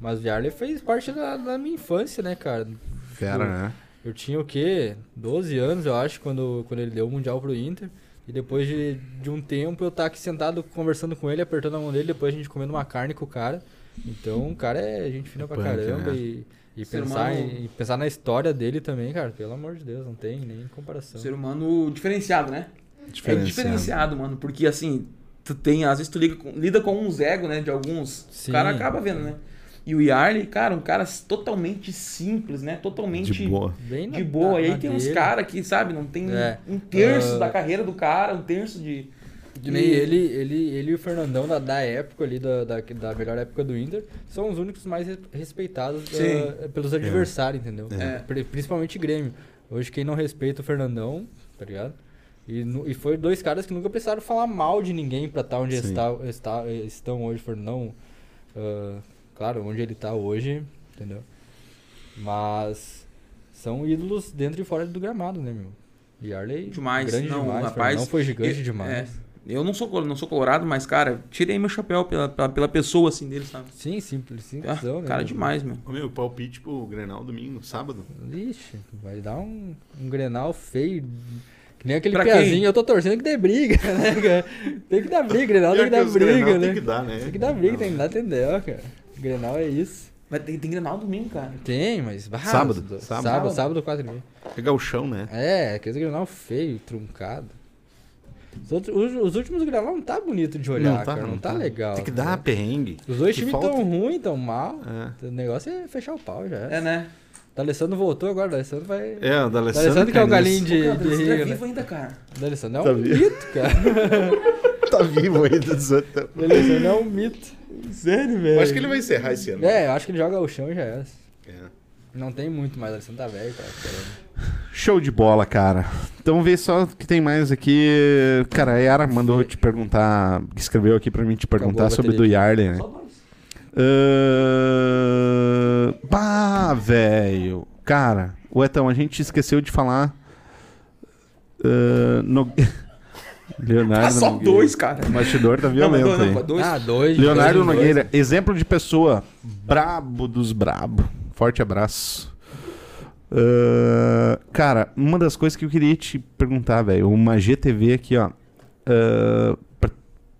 Mas o Yarley fez parte da, da minha infância, né, cara? Fera, né? Eu tinha o quê? 12 anos, eu acho, quando, quando ele deu o Mundial pro Inter. E depois de, de um tempo eu estar aqui sentado conversando com ele, apertando a mão dele, depois a gente comendo uma carne com o cara. Então o cara é gente fina pra Punk, caramba né? e, e pensar, humano- em, e pensar na história dele também, cara, pelo amor de Deus, não tem nem comparação. Ser humano diferenciado, né? É Diferenciado. diferenciado, mano, porque assim, tu tem, às vezes tu liga com- lida com uns ego, né, de alguns, Sim. o cara acaba vendo, né? E o Yarley, cara, um cara totalmente simples, né? Totalmente De boa. Bem de boa. e aí tem uns caras que, sabe, não tem É. um terço Ah. da carreira do cara, um terço de. Nem ele, ele, ele e o Fernandão da, da época ali, da, da, da melhor época do Inter, são os únicos mais re- respeitados da- Sim. pelos adversários, entendeu? É. Pri- Principalmente Grêmio. Hoje quem não respeita o Fernandão, tá ligado? E, e foi dois caras que nunca precisaram falar mal de ninguém pra estar onde Sim. está, está, estão hoje. Fernandão, ah, claro, onde ele tá hoje, entendeu? Mas são ídolos dentro e fora do gramado, né, meu? E Arley, Demais. grande não, demais. rapaz. Fernandão foi gigante eu- demais. é, eu não sou, não sou colorado, mas, cara, tirei meu chapéu pela, pela, pela pessoa, assim, dele, sabe? Sim, simples, Ah, simplesão, né? cara, meu? demais, meu. Ô meu, palpite pro Grenal domingo, sábado. Ixi, vai dar um, um grenal feio. Que nem aquele Pra piazinho, quem? eu tô torcendo que dê briga, né, cara? Tem que dar briga, Grenal tem que dar briga, né? Tem que dar, né? Tem que dar briga, Não. tem que dar entendeu, cara. Grenal é isso. Mas tem, tem Grenal domingo, cara. Tem, mas... ah, Sábado, sábado, sábado. sábado, sábado, quatro e meia. Pegar o chão, né? É, aquele grenal feio, truncado. Os, outros, os, os últimos grenal não tá bonito de olhar, cara, não, tá, legal. Tem que né? dar perrengue. Os dois times falta- tão ruins, tão mal. É. O negócio é fechar o pau já. É, né? O D'Alessandro voltou agora, o D'Alessandro vai... É, o O D'Alessandro D'Alessandro que é o galinho de, Cara, de é Rio, né? vivo ainda, cara. O D'Alessandro é Tá um mito, cara. Tá vivo ainda. O D'Alessandro é um mito. Sério, velho? Eu acho que ele vai encerrar esse ano. É, eu acho que ele joga o chão e já é. É. Não tem muito mais, o D'Alessandro tá velho, cara. Show de bola, cara. Então vê só o que tem mais aqui. Cara, a Yara mandou te perguntar, escreveu aqui pra mim te perguntar sobre do. Yarley, né? Ahn, Bah, velho. Cara, o Etão, a gente esqueceu de falar. ahn, no... Leonardo Ah, só Nogueira. dois, cara. O bastidor tá Não, violento não, aí. não, dois. Ah, dois. Leonardo dois, Nogueira, dois. exemplo de pessoa brabo dos brabo. Forte abraço. Ah, cara, uma das coisas que eu queria te perguntar, velho, uma GTV aqui, ó. pra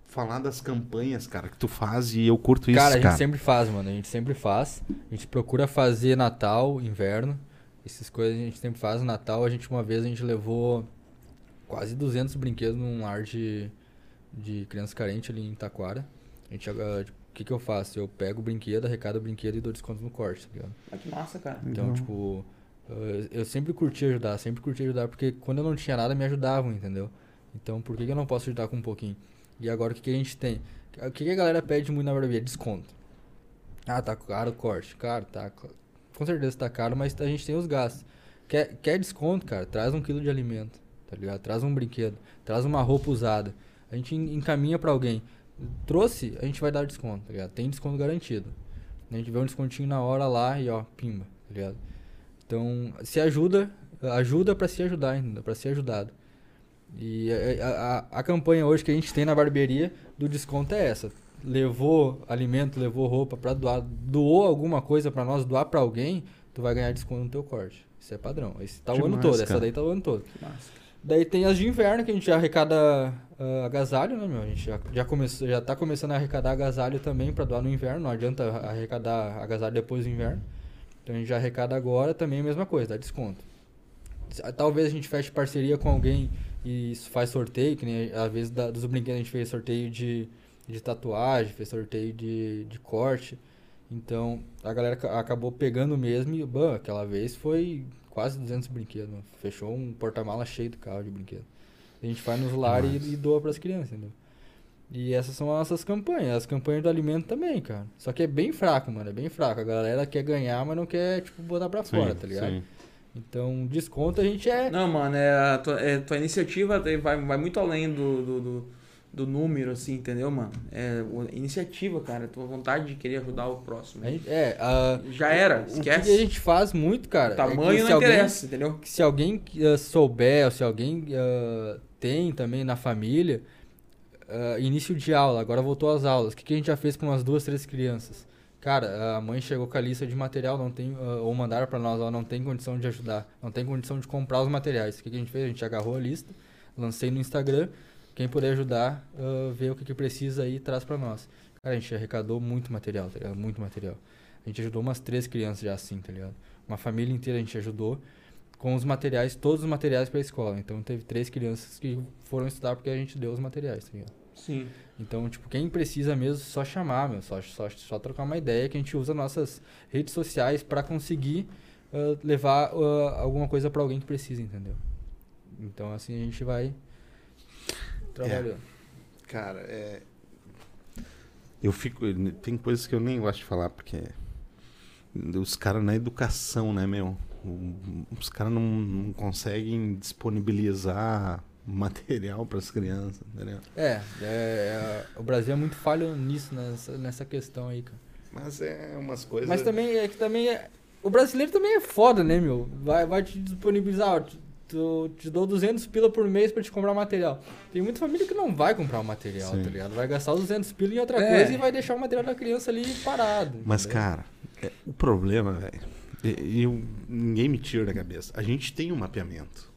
falar das campanhas, cara, que tu faz e eu curto isso, Cara, cara. a gente sempre faz, mano. A gente sempre faz. A gente procura fazer Natal, inverno. Essas coisas a gente sempre faz. Natal, a gente uma vez a gente levou quase 200 brinquedos num lar de, de crianças carentes ali em Taquara. A gente, tipo, o que que eu faço? Eu pego o brinquedo, arrecado o brinquedo e dou desconto no corte, tá ligado? Ah, que massa, cara. Então, tipo, eu- sempre curti ajudar, sempre curti ajudar, porque quando eu não tinha nada, me ajudavam, entendeu? Então, por que, que eu não posso ajudar com um pouquinho? E agora, o que, que a gente tem? O que, que a galera pede muito na barbearia? Desconto. Ah, tá caro o corte. Caro, tá. Com certeza tá caro, mas a gente tem os gastos. Quer, quer desconto, cara? Traz um quilo de alimento, tá ligado? Traz um brinquedo, traz uma roupa usada. A gente en- encaminha pra alguém. Trouxe, a gente vai dar desconto, tá ligado? Tem desconto garantido. A gente vê um descontinho na hora lá e ó, pimba, tá ligado? Então, se ajuda, ajuda pra se ajudar, entendeu? Pra ser ajudado. E a, a, a- a campanha hoje que a gente tem na barbearia do desconto é essa. Levou alimento, levou roupa pra doar, doou alguma coisa pra nós, doar pra alguém, tu vai ganhar desconto no teu corte. Isso é padrão. Esse tá o ano todo, essa daí tá o ano todo. Que massa. Daí tem as de inverno, que a gente já arrecada ah, agasalho, né, meu? A gente já, já, começou, já tá começando a arrecadar agasalho também pra doar no inverno. Não adianta arrecadar agasalho depois do inverno. Então a gente já arrecada agora também a mesma coisa, dá desconto. S- Talvez a gente feche parceria com alguém e faz sorteio, que nem às vezes da- dos brinquedos a gente fez sorteio de, de tatuagem, fez sorteio de, de corte. Então a galera ca- acabou pegando mesmo e, bã, aquela vez foi quase 200 brinquedos. mano. Fechou um porta-mala cheio do carro de brinquedo. A gente vai nos lares e, e doa pras crianças, entendeu? E essas são as nossas campanhas. As campanhas do alimento também, cara. Só que é bem fraco, mano. É bem fraco. A galera quer ganhar, mas não quer, tipo, botar pra fora, tá ligado? sim. Então, desconto a gente é. Não, mano, é a tua, é, tua iniciativa vai, vai muito além do, do, do, do número, assim, entendeu, mano? É iniciativa, cara. Tua vontade de querer ajudar o próximo. gente- é, a, Já era, o que esquece. a gente faz muito, cara. o tamanho é não alguém, interessa, entendeu? que se alguém uh, souber, ou se alguém uh, tem também na família, uh, início de aula, agora voltou às aulas. O que, que a gente já fez com umas duas, três crianças? Cara, a mãe chegou com a lista de material, não tem, uh, ou mandaram pra nós, ó, não tem condição de ajudar, não tem condição de comprar os materiais. O que, que a gente fez? A gente agarrou a lista, lancei no Instagram, quem puder ajudar, uh, vê o que, que precisa aí e traz pra nós. Cara, a gente arrecadou muito material, tá ligado? Muito material. A gente ajudou umas três crianças já assim, tá ligado? Uma família inteira a gente ajudou com os materiais, todos os materiais pra escola. Então teve três crianças que foram estudar porque a gente deu os materiais, tá ligado? Sim. Então, tipo, quem precisa mesmo, só chamar, meu, só, só, só trocar uma ideia que a gente usa nossas redes sociais pra conseguir ah, levar ah, alguma coisa pra alguém que precisa, entendeu? Então, assim a gente vai trabalhando. Cara, é. Eu fico. Tem coisas que eu nem gosto de falar, porque. Os caras na educação, né, meu? Os caras não, não conseguem disponibilizar material para as crianças, entendeu? É, é, é, o Brasil é muito falho nisso, nessa, nessa questão aí, cara. Mas é umas coisas. Mas também é que também é. O brasileiro também é foda, né, meu? Vai, vai te disponibilizar, ó, te, tu- te dou 200 pila por mês pra te comprar material. Tem muita família que não vai comprar o material, Sim. tá ligado? Vai gastar os 200 pila em outra É. coisa e vai deixar o material da criança ali parado. Mas, entendeu? cara, é- o problema, velho, e- eu- ninguém me tira da cabeça. A gente tem um mapeamento.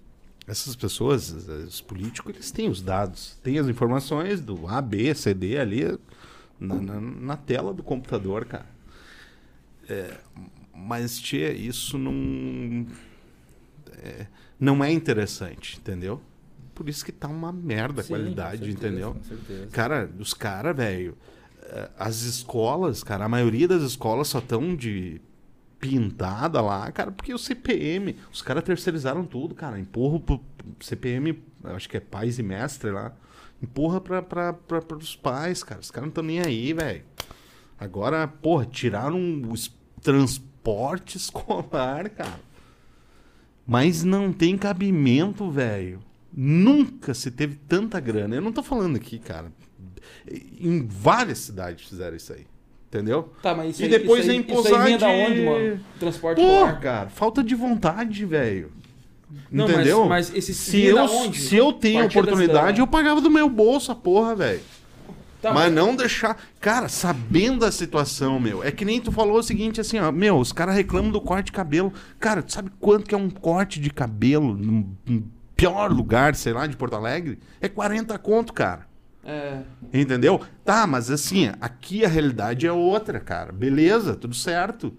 Essas pessoas, os- os políticos, eles têm os dados, têm as informações do A, B, C, D ali na, na- na tela do computador, cara. É, mas, tia, isso não. é, não é interessante, entendeu? Por isso que tá uma merda a Sim, qualidade, certeza, entendeu? Com certeza. Cara, os caras, velho, eh, as escolas, cara, a maioria das escolas só estão de pintada lá, cara, porque o CPM, os caras terceirizaram tudo, cara, empurra pro CPM, acho que é pais e mestre lá, empurra pra, pra, pra, pros pais, cara, os caras não estão nem aí, velho. Agora, porra, tiraram o transporte escolar, cara. Mas não tem cabimento, velho. Nunca se teve tanta grana. Eu não tô falando aqui, cara. Em várias cidades fizeram isso aí. Entendeu? Tá, mas isso E aí, depois isso aí, em isso aí Posade- onde? Transporte Porra, cara, falta de vontade, velho. Não, mas- Entendeu? mas esse se eu, se eu tenho oportunidade, eu pagava do meu bolso a porra, velho. Tá, mas não deixar. Cara, sabendo a situação, meu. É que nem tu falou o seguinte, assim, ó. Meu, os caras reclamam do corte de cabelo. Cara, tu sabe quanto que é um corte de cabelo no, pior lugar, sei lá, de Porto Alegre? É 40 conto, cara. É. Entendeu? Tá, mas assim, aqui a realidade é outra, cara. Beleza, tudo certo.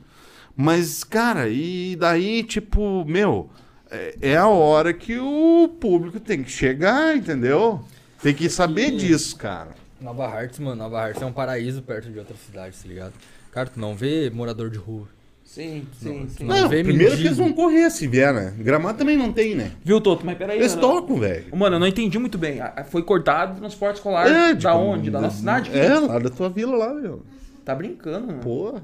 Mas, cara, e daí, tipo, meu, é, é a hora que o público tem que chegar, entendeu? Tem que saber disso, cara. Nova Hartz, mano, Nova Hartz é um paraíso perto de outras cidades, tá ligado? Cara, tu não vê morador de rua. Sim, sim, sim. Não, vê primeiro mendigo. que eles vão correr se vier, né? Gramado também não tem, né? Viu, Toto? Mas peraí. Eles tocam, velho. Mano, eu não entendi muito bem. Foi cortado no transporte escolar. É, da tipo, onde? Da nossa cidade? É, lá da tua vila lá, meu. Tá brincando, mano. Pô.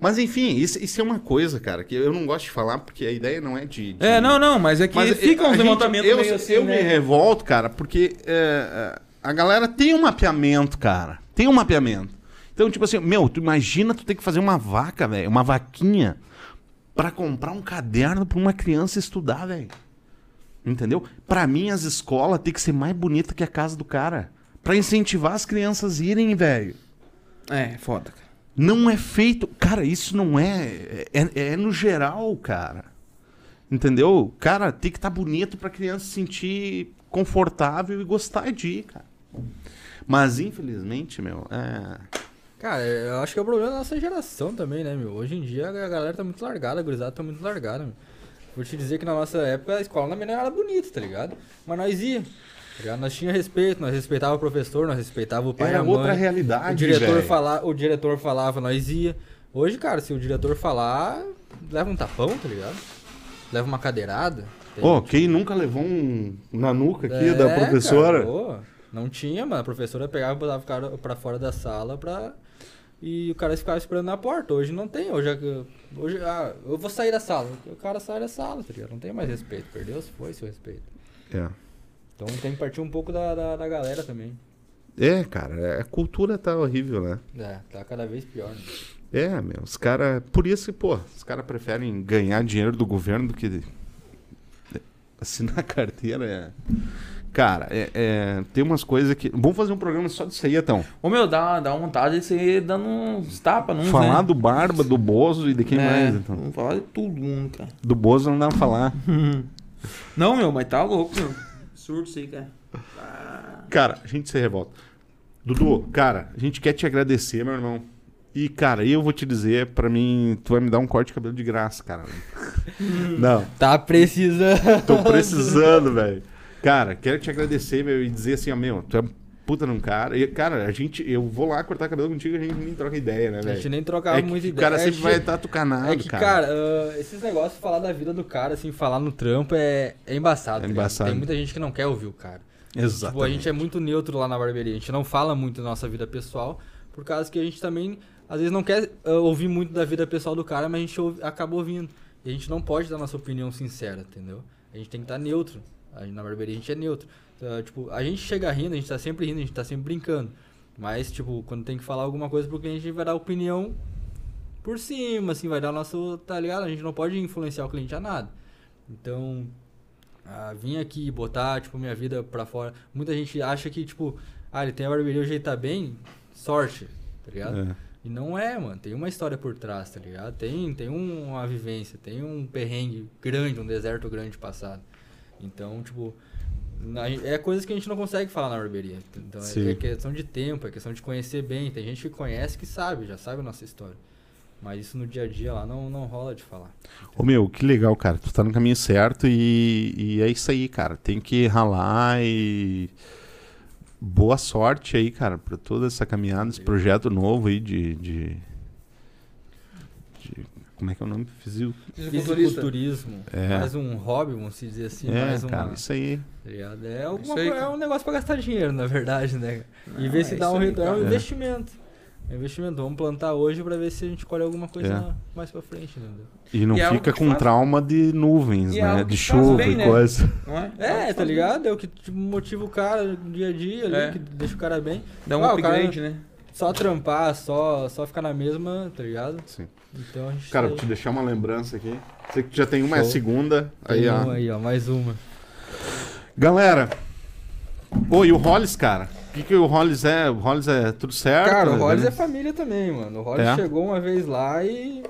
Mas enfim, isso, isso é uma coisa, cara, que eu não gosto de falar porque a ideia não é de. de- É, não, não, mas é que Mas fica a uns gente- levantamentos eu, meio assim, eu né? me revolto, cara, porque é, é, a galera tem um mapeamento, cara. Tem um mapeamento. Então, tipo assim, meu, tu imagina tu ter que fazer uma vaca, velho, uma vaquinha pra comprar um caderno pra uma criança estudar, velho. Entendeu? Pra mim, as escolas tem que ser mais bonita que a casa do cara. Pra incentivar as crianças a irem, velho. É, foda, cara. Não é feito. Cara, isso não é. É, é no geral, cara. Entendeu? Cara, tem que estar bonito pra criança se sentir confortável e gostar de ir, cara. Mas, infelizmente, meu, é. Cara, eu acho que é o problema da nossa geração também, né, meu? Hoje em dia a galera tá muito largada, a gurizada tá muito largada, meu. Vou te dizer que na nossa época a escola também não era bonita, tá ligado? Mas nós ia. Tá? Nós tinha respeito, nós respeitava o professor, nós respeitava o pai e Era a mãe. outra realidade, o diretor, velho. fala, o diretor falava, nós ia. Hoje, cara, se o diretor falar, leva um tapão, tá ligado? Leva uma cadeirada. tem- Ô, quem nunca levou um na nuca aqui É, da professora? cara, não tinha, mano. A professora pegava e botava o cara pra fora da sala pra. E o cara ficava esperando na porta. Hoje não tem. Hoje, é- hoje ah, eu vou sair da sala. O cara sai da sala, tá ligado? Não tem mais respeito. Perdeu, foi seu respeito. É. Então tem que partir um pouco da, da, da galera também. É, cara, a cultura tá horrível, né? É, tá cada vez pior. Né? É, meu, os caras. Por isso que, pô, os caras preferem ganhar dinheiro do governo do que assinar carteira. É... Cara, é, é, tem umas coisas que. Vamos fazer um programa só disso aí, então. Ô, meu, dá, dá uma vontade de você dando uns tapas, não falar né? do Barba, do Bozo e de quem É, mais, então. Vamos falar de todo mundo, cara. Do Bozo não dá pra falar. Não, meu, mas tá louco, meu. Surdo isso aí, cara. Cara, a gente se revolta. Dudu, cara, a gente quer te agradecer, meu irmão. E, cara, eu vou te dizer, pra mim, tu vai me dar um corte de cabelo de graça, cara. não. Tá precisando. Tô precisando, velho. Cara, quero te agradecer, meu, e dizer assim, ó, meu, tu é puta num cara. E, cara, a gente, eu vou lá cortar cabelo contigo a gente nem troca ideia, né, A velho? gente nem trocava É muita o ideia. cara É sempre que- vai estar tucanado, É que, cara. cara, ah, esses negócios, falar da vida do cara, assim, falar no trampo é, é embaçado. É tá embaçado. Tem muita gente que não quer ouvir o cara. Exatamente. Tipo, a gente é muito neutro lá na barbearia. A gente não fala muito da nossa vida pessoal, por causa que a gente também, às vezes, não quer ah, ouvir muito da vida pessoal do cara, mas a gente ouve- acaba ouvindo. E a gente não pode dar nossa opinião sincera, entendeu? A gente tem que estar neutro. Na barbearia a gente é neutro. Então, tipo, a gente chega rindo, a gente tá sempre rindo, a gente tá sempre brincando. Mas, tipo, quando tem que falar alguma coisa pro cliente, a gente vai dar opinião por cima, assim, vai dar o nosso, tá ligado? A gente não pode influenciar o cliente a nada. Então, ah, vir aqui e botar, tipo, minha vida pra fora. Muita gente acha que, tipo, ah, ele tem a barbearia, o jeito tá bem, sorte, tá ligado? É. E não é, mano. Tem uma história por trás, tá ligado? Tem, tem um- uma vivência, tem um perrengue grande, um deserto grande passado. Então, tipo, na- é coisas que a gente não consegue falar na barbearia. Então, é- Sim. é questão de tempo, é questão de conhecer bem. Tem gente que conhece que sabe, já sabe a nossa história. Mas isso no dia a dia lá não, não rola de falar. Ô meu, que legal, cara. Tu tá no caminho certo e, e é isso aí, cara. Tem que ralar e. Boa sorte aí, cara, pra toda essa caminhada, esse projeto novo aí de. de... Como é que é o nome? Fisi- Fisiculturismo, É. mais um hobby, vamos se dizer assim, É, mais uma, cara, isso aí. tá? É, alguma Isso aí, é um negócio pra gastar dinheiro, na verdade, né? E Ah, ver se é dá isso um retorno. É um investimento. É um investimento. Vamos plantar hoje pra ver se a gente colhe alguma coisa É. mais pra frente, entendeu? E não E é fica com faz- trauma de nuvens, E é né? De chuva bem, e né? coisa. Não é? É, tá ligado? É o que tipo, motiva o cara no dia a dia ali, É. que deixa o cara bem. Dá um Ah, o cara- upgrade, né? Só trampar, só, só ficar na mesma, tá ligado? Sim. Então a gente Cara, tá vou te deixar uma lembrança aqui. Sei que já tem uma, é a segunda. Tem Aí, ó. uma aí, ó, mais uma. Galera, oi, o Hollis, cara. que, que o Hollis é? O Hollis é tudo certo? Cara, o Hollis né? é família também, mano. O Hollis É? chegou uma vez lá e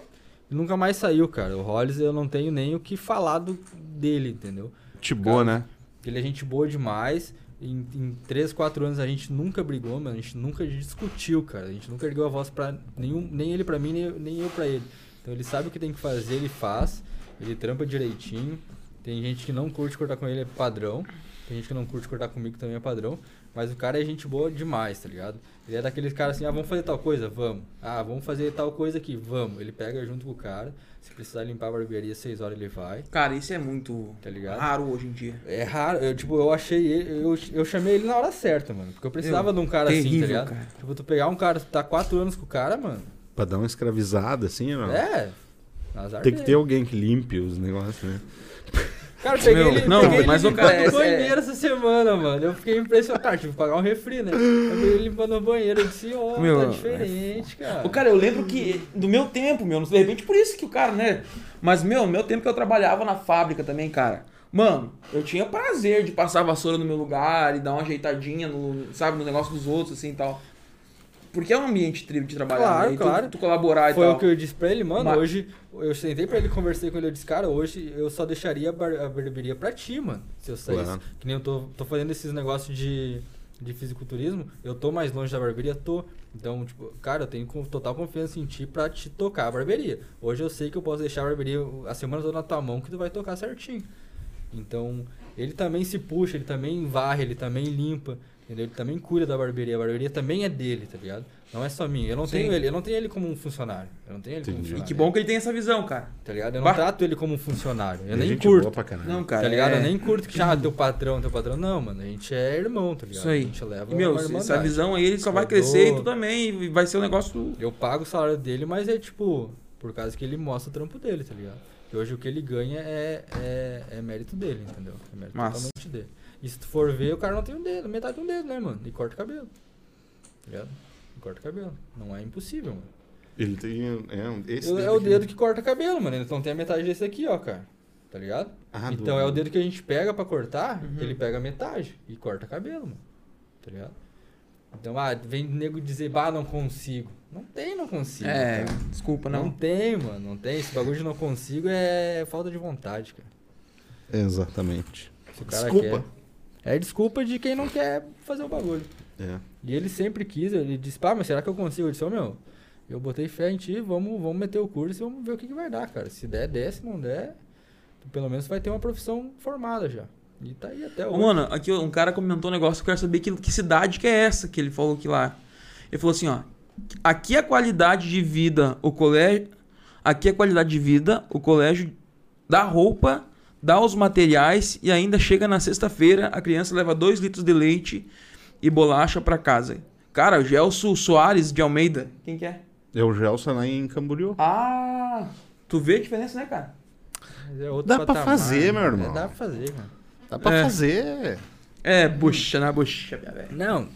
nunca mais saiu, cara. O Hollis eu não tenho nem o que falar do, dele, entendeu? Gente boa, né? Ele é gente boa demais. Em, em 3, 4 anos a gente nunca brigou, mano. A gente nunca discutiu, cara. A gente nunca ergueu a voz pra nenhum, nem ele pra mim, nem, nem eu pra ele. Então ele sabe o que tem que fazer, ele faz. Ele trampa direitinho. Tem gente que não curte cortar com ele, é padrão. Tem gente que não curte cortar comigo, também é padrão. Mas o cara é gente boa demais, tá ligado? Ele é daqueles caras assim, ah, vamos fazer tal coisa? Vamos. Ah, vamos fazer tal coisa aqui? Vamos. Ele pega junto com o cara. Se precisar limpar a barbearia 6 horas, ele vai. Cara, isso é muito Tá ligado? raro hoje em dia. É raro, eu, tipo, eu achei ele, eu, eu chamei ele na hora certa, mano. Porque eu precisava de um cara assim, tá terrível, ligado? cara. Tipo, tu pegar um cara, tu tá quatro anos com o cara, mano. Pra dar uma escravizada, assim, não? É. Azar Tem que ter alguém que limpe os negócios, né? Cara, peguei Meu, ele, não, peguei mas ele o cara limpando é- o banheiro essa semana, mano. Eu fiquei impressionado. Cara, tive que pagar um refri, né? Eu peguei ele limpando o banheiro. Eu disse, ó, Meu, tá diferente, cara. O cara, eu lembro que do meu tempo, meu, de repente por isso que o cara, né? Mas, meu, meu tempo que eu trabalhava na fábrica também, cara. Mano, eu tinha prazer de passar a vassoura no meu lugar e dar uma ajeitadinha no, sabe, no negócio dos outros, assim e tal. Porque é um ambiente de trabalhar, Claro, né? E tu- claro. Tu, colaborar e Foi tal. o que eu disse pra ele, mano. Mas- Hoje, eu sentei pra ele, conversei com ele. Eu disse, cara, hoje eu só deixaria a, bar- a barbearia pra ti, mano. Se eu saísse. Claro. Que nem eu tô, tô fazendo esses negócios de, de fisiculturismo. Eu tô mais longe da barbearia, tô. Então, tipo, cara, eu tenho com- total confiança em ti pra te tocar a barbearia. Hoje eu sei que eu posso deixar a barbearia a semana toda na tua mão que tu vai tocar certinho. Então, ele também se puxa, ele também varre, ele também limpa. Entendeu? Ele também cuida da barbearia. A barbearia também é dele, tá ligado? Não é só minha. Eu não Sim. tenho ele, eu não tenho ele como um funcionário. Eu não tenho ele como um Entendi. E funcionário. que bom que ele tem essa visão, cara. Tá ligado? Eu Bah. não trato ele como um funcionário. Eu É nem gente curto. boa pra caralho. Não, cara. tá ligado? é- Eu nem curto que ah, teu patrão, teu patrão. Não, mano. A gente é irmão, tá ligado? Isso aí. A gente leva E, meu, uma essa visão aí, ele só vai crescer e tu também. E vai ser um negócio. Eu pago o salário dele, mas é tipo, por causa que ele mostra o trampo dele, tá ligado? E hoje o que ele ganha é, é, é mérito dele, entendeu? É mérito Massa. totalmente dele. E se tu for ver, o cara não tem um dedo, metade de um dedo, né, mano? E corta o cabelo. Tá ligado? E corta o cabelo. Não é impossível, mano. Ele tem. É, um- esse Eu- é o dedo que corta cabelo, mano. Então tem a metade desse aqui, ó, cara. Tá ligado? Ah, do- então é o dedo que a gente pega pra cortar, Uhum. ele pega a metade e corta cabelo, mano. Tá ligado? Então, ah, vem nego dizer, bah, não consigo. Não tem, não consigo. É, cara. desculpa, Não não. tem, mano, não tem. Esse bagulho de não consigo é falta de vontade, cara. Exatamente. Se o cara Desculpa. quer- É desculpa de quem não quer fazer o bagulho. É. E ele sempre quis, ele disse, pá, mas será que eu consigo? Eu disse, ô meu, eu botei fé em ti, vamos, vamos meter o curso e vamos ver o que, que vai dar, cara. Se der, der, se não der, tu pelo menos vai ter uma profissão formada já. E tá aí até Ô, hoje. mano, aqui um cara comentou um negócio, eu quero saber que, que cidade que é essa que ele falou que lá. Ele falou assim, ó. Aqui a qualidade de vida, o colégio. Aqui a qualidade de vida, o colégio dá roupa, dá os materiais e ainda chega na sexta-feira, a criança leva dois litros de leite e bolacha pra casa. Cara, o Gelson Soares de Almeida. Quem que é? É o Gelson lá em Camboriú. Ah! Tu vê a diferença, né, cara? É outro Dá pra patamar, fazer, né? meu irmão. É, dá pra fazer, mano. Dá pra É. fazer. É, bucha na bucha, velha. Não,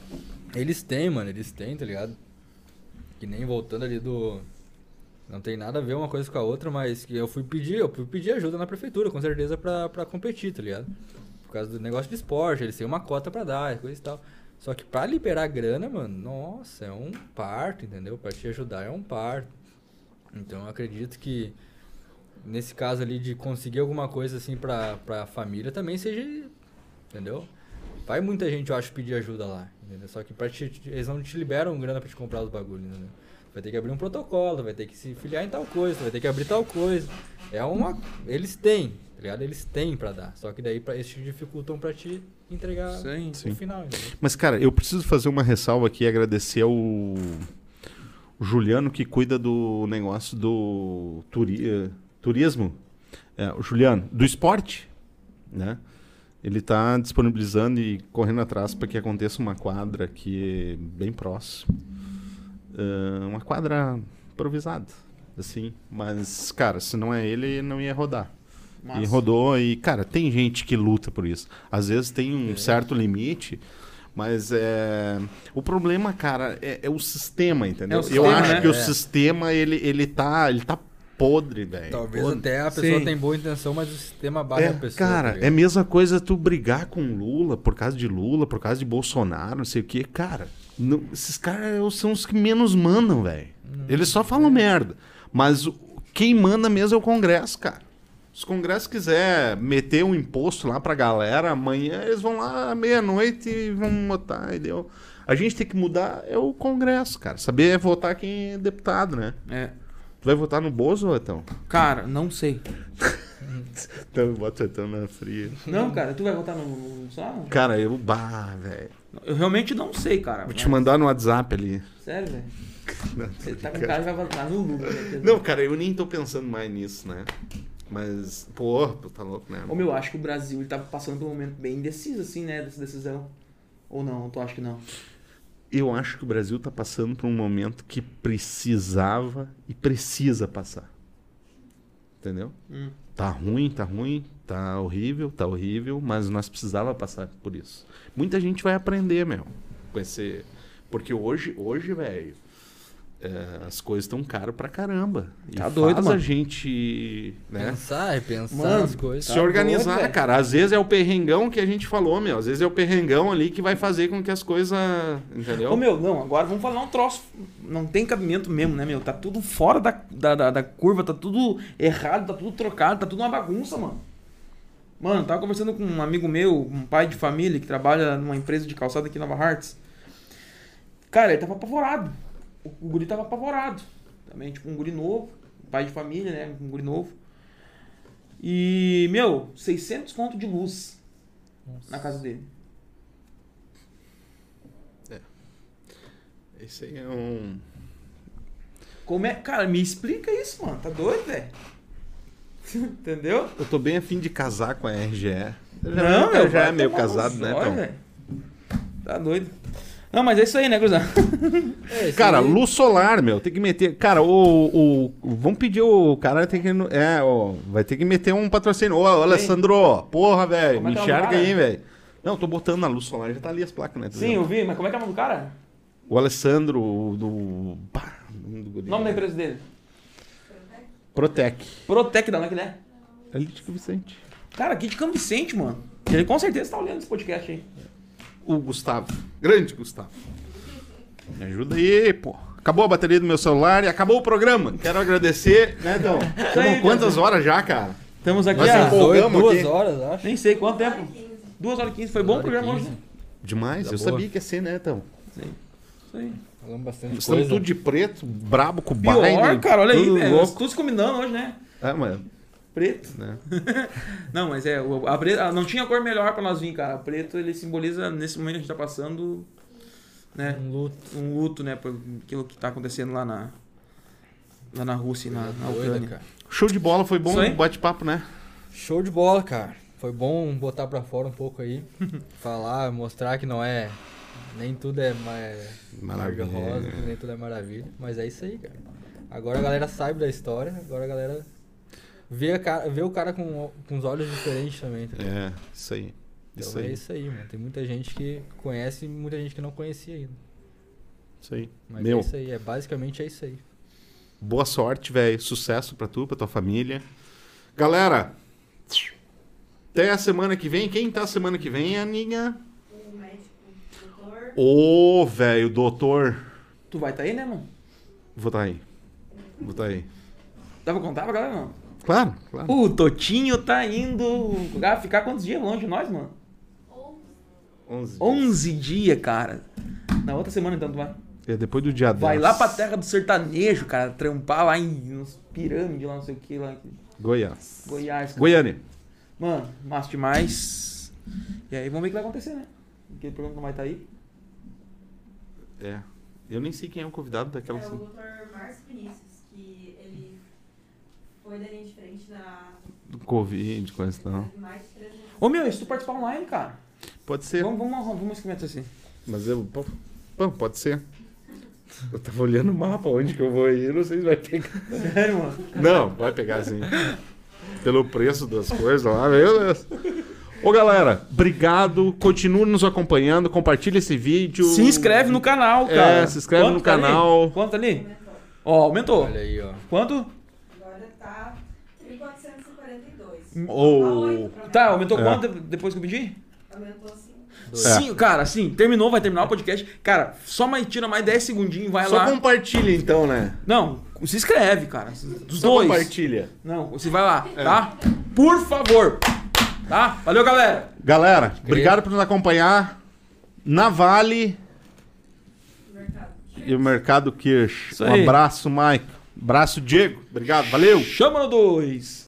eles têm, mano, eles têm, tá ligado? Que nem voltando ali do. Não tem nada a ver uma coisa com a outra, mas que eu fui pedir, eu fui pedir ajuda na prefeitura, com certeza, pra, pra competir, tá ligado? Por causa do negócio de esporte, eles têm uma cota pra dar, coisa e tal. Só que pra liberar grana, mano, nossa, é um parto, entendeu? Pra te ajudar é um parto. Então eu acredito que nesse caso ali de conseguir alguma coisa assim pra, pra família também seja. Entendeu? Vai muita gente, eu acho, pedir ajuda lá. Entendeu? Só que pra te, eles não te liberam grana pra te comprar os bagulhos, entendeu? Vai ter que abrir um protocolo, vai ter que se filiar em tal coisa, vai ter que abrir tal coisa. É uma. Eles têm, tá ligado? Eles têm pra dar. Só que daí pra, eles te dificultam pra te entregar Sim. Sim. no final, entendeu? Mas, cara, eu preciso fazer uma ressalva aqui e agradecer ao o Juliano que cuida do negócio do turi- eh, turismo. É, o Juliano, do esporte, né? Ele está disponibilizando e correndo atrás para que aconteça uma quadra aqui bem próximo. Ah, uma quadra improvisada, assim. Mas, cara, se não é ele, não ia rodar. E Massa. rodou e, cara, tem gente que luta por isso. Às vezes tem um certo limite, mas é... o problema, cara, é, é o sistema, entendeu? É o Eu sistema, acho né? que o É. sistema, ele, ele, tá, ele tá podre, velho. Talvez Podre. até a pessoa Sim. tem boa intenção, mas o sistema barra É, a pessoa. cara, tá é a mesma coisa tu brigar com Lula por causa de Lula, por causa de Bolsonaro, não sei o quê. Cara, não- esses caras são os que menos mandam, velho. Eles só falam merda. Mas quem manda mesmo é o Congresso, cara. Se o Congresso quiser meter um imposto lá pra galera, amanhã eles vão lá meia-noite e vão botar, e deu. A gente tem que mudar é o Congresso, cara. Saber votar quem é deputado, né? É. Tu vai votar no Bozo ou então? Cara, não sei. Então, bota então na fria. Não, cara, tu vai votar no, Bolsonaro? Cara, eu. Bah, velho. Eu realmente não sei, cara. Vou te Mas- mandar no WhatsApp ali. Sério, velho. Não, Você tá com brincando. cara que vai votar no Lula. né? Não, cara, eu nem tô pensando mais nisso, né? Mas, pô, tu tá louco, né? Ô, meu, acho que o Brasil ele tá passando por um momento bem indeciso, assim, né, dessa decisão. Ou não? Tu acha que não? Eu acho que o Brasil tá passando por um momento que precisava e precisa passar. Entendeu? Hum. Tá ruim, tá ruim, tá horrível, tá horrível, mas nós precisava passar por isso. Muita gente vai aprender, meu, com esse... Porque hoje, hoje, velho, é, as coisas estão caras pra caramba. E Tá doido, faz a mano. gente, né? Pensar, repensar Mano, as coisas. Tá se organizar, doido, cara. Às vezes é o perrengão que a gente falou, meu. Às vezes é o perrengão ali que vai fazer com que as coisas. Entendeu? Ô, meu, não, agora vamos falar um troço. Não tem cabimento mesmo, né, meu? Tá tudo fora da, da, da, da curva, tá tudo errado, tá tudo trocado, tá tudo uma bagunça, mano. Mano, tava conversando com um amigo meu, um pai de família que trabalha numa empresa de calçada aqui em Nova Hartz. Cara, ele tava apavorado. O, o guri tava apavorado. Também, tipo, um guri novo, pai de família, né? Um guri novo. E, meu, 600 conto de luz na casa dele. Esse aí é um. Como é. Cara, me explica isso, mano. Tá doido, velho? Entendeu? Eu tô bem afim de casar com a RGE. Eu já, Não, eu meu, já é meio tomar no casado, né? zóio, Então. velho. Tá doido. Não, mas é isso aí, né, Cruzão? É, Cara, aí- luz solar, meu, tem que meter. Cara, o. o, o- vamos pedir o cara tem que. É, ó, vai ter que meter um patrocínio. Ô, Alessandro, porra, velho, é me é enxerga aí, velho. Não, tô botando na luz solar, já tá ali as placas, né? Tu Sim, viu? eu vi, mas como é que é o nome do cara? O Alessandro o do. O nome do guri. Nome da empresa dele? Protec. Protec, da onde é que ele é? Ali de Vicente. Cara, aqui de Campo Vicente, mano. Ele com certeza tá olhando esse podcast aí. O Gustavo. Grande Gustavo. Me ajuda aí, pô. Acabou a bateria do meu celular e acabou o programa. Quero agradecer, né, então? Estamos quantas horas já, cara? Estamos aqui Nós há... duas aqui. horas, acho. Nem sei quanto tempo. 15. Duas horas e quinze. Foi bom o programa hoje. quinze. Demais, Tá eu boa. sabia que ia ser, né, então? Sim. Isso aí. Falamos bastante Estamos coisa. tudo de preto, brabo com o Pior, baile. cara, olha aí, velho. Tudo se combinando hoje, né? É, mano. Preto. Né? Não, mas é, o- a preta, não tinha cor melhor pra nós vir, cara. O preto, ele simboliza, nesse momento que a gente tá passando, né, Um luto. um luto, né, por aquilo que tá acontecendo lá na, lá na Rússia e na, na Doida, Ucrânia. cara. Show de bola, foi bom o bate-papo, né? Show de bola, cara. Foi bom botar pra fora um pouco aí. falar, mostrar que não é. Nem tudo é ma- Maravilha. rosa, nem tudo é maravilha. Mas é isso aí, cara. Agora a galera sabe da história, agora a galera vê, a cara, vê o cara com, com os olhos diferentes também, tá ligado? É, isso aí. Então Isso é aí. isso aí, mano. Tem muita gente que conhece e muita gente que não conhecia ainda. Isso aí. Mas Meu, é isso aí, é basicamente é isso aí. boa sorte, velho. Sucesso pra tu, pra tua família. Galera, até a semana que vem. Quem tá semana que vem é a Ninha. O médico, o doutor. Ô, velho, doutor. Tu vai tá aí, né, mano? Vou tá aí. Vou tá aí. Dá pra contar pra galera, não? Claro, claro. O Totinho tá indo ah, ficar quantos dias longe de nós, mano? Ou 11. 11 dias, cara. Na outra semana, então, tu vai. É depois do dia 10. Vai lá pra terra do sertanejo, cara, trampar lá em nos pirâmides, lá não sei o que, lá Goiás. Goiás. cara. Goiânia. Mano, massa demais. E aí vamos ver o que vai acontecer, né? Aquele programa não vai estar aí. É. Eu nem sei quem é o convidado daquela. é o doutor Márcio Vinícius, foi da frente na Do Covid, coisa e tal. mais de 300 Ô meu, e se tu participar online, cara? Pode ser. Vamos, vamos, vamos, escrever assim. Mas eu. pô, pô, pode ser. Eu tava olhando o mapa onde que eu vou ir, não sei se vai pegar. Sério, mano? Não, vai pegar sim. Pelo preço das coisas lá, meu Deus. Ô galera, obrigado. Continue nos acompanhando. Compartilha esse vídeo. Se inscreve no canal, É, cara. se inscreve no tá ali? canal. Quanto ali? Ó, aumentou. Olha aí, ó. Quanto? Agora Ou. Tá, aumentou É. quanto de- depois que eu pedi? Aumentou assim. Sim, cara, sim. Terminou, vai terminar o podcast. Cara, só mais tira mais 10 segundinhos, vai Só lá. compartilha então, né? Não, se inscreve, cara. Dos Só dois. compartilha. Não, você vai lá, tá? Por favor. Tá? Valeu, galera. Galera, obrigado por nos acompanhar. Na Vale e o Mercado Kirsch. Isso Um aí. abraço, Mike. Abraço, Diego. Obrigado, valeu. Chama no 2.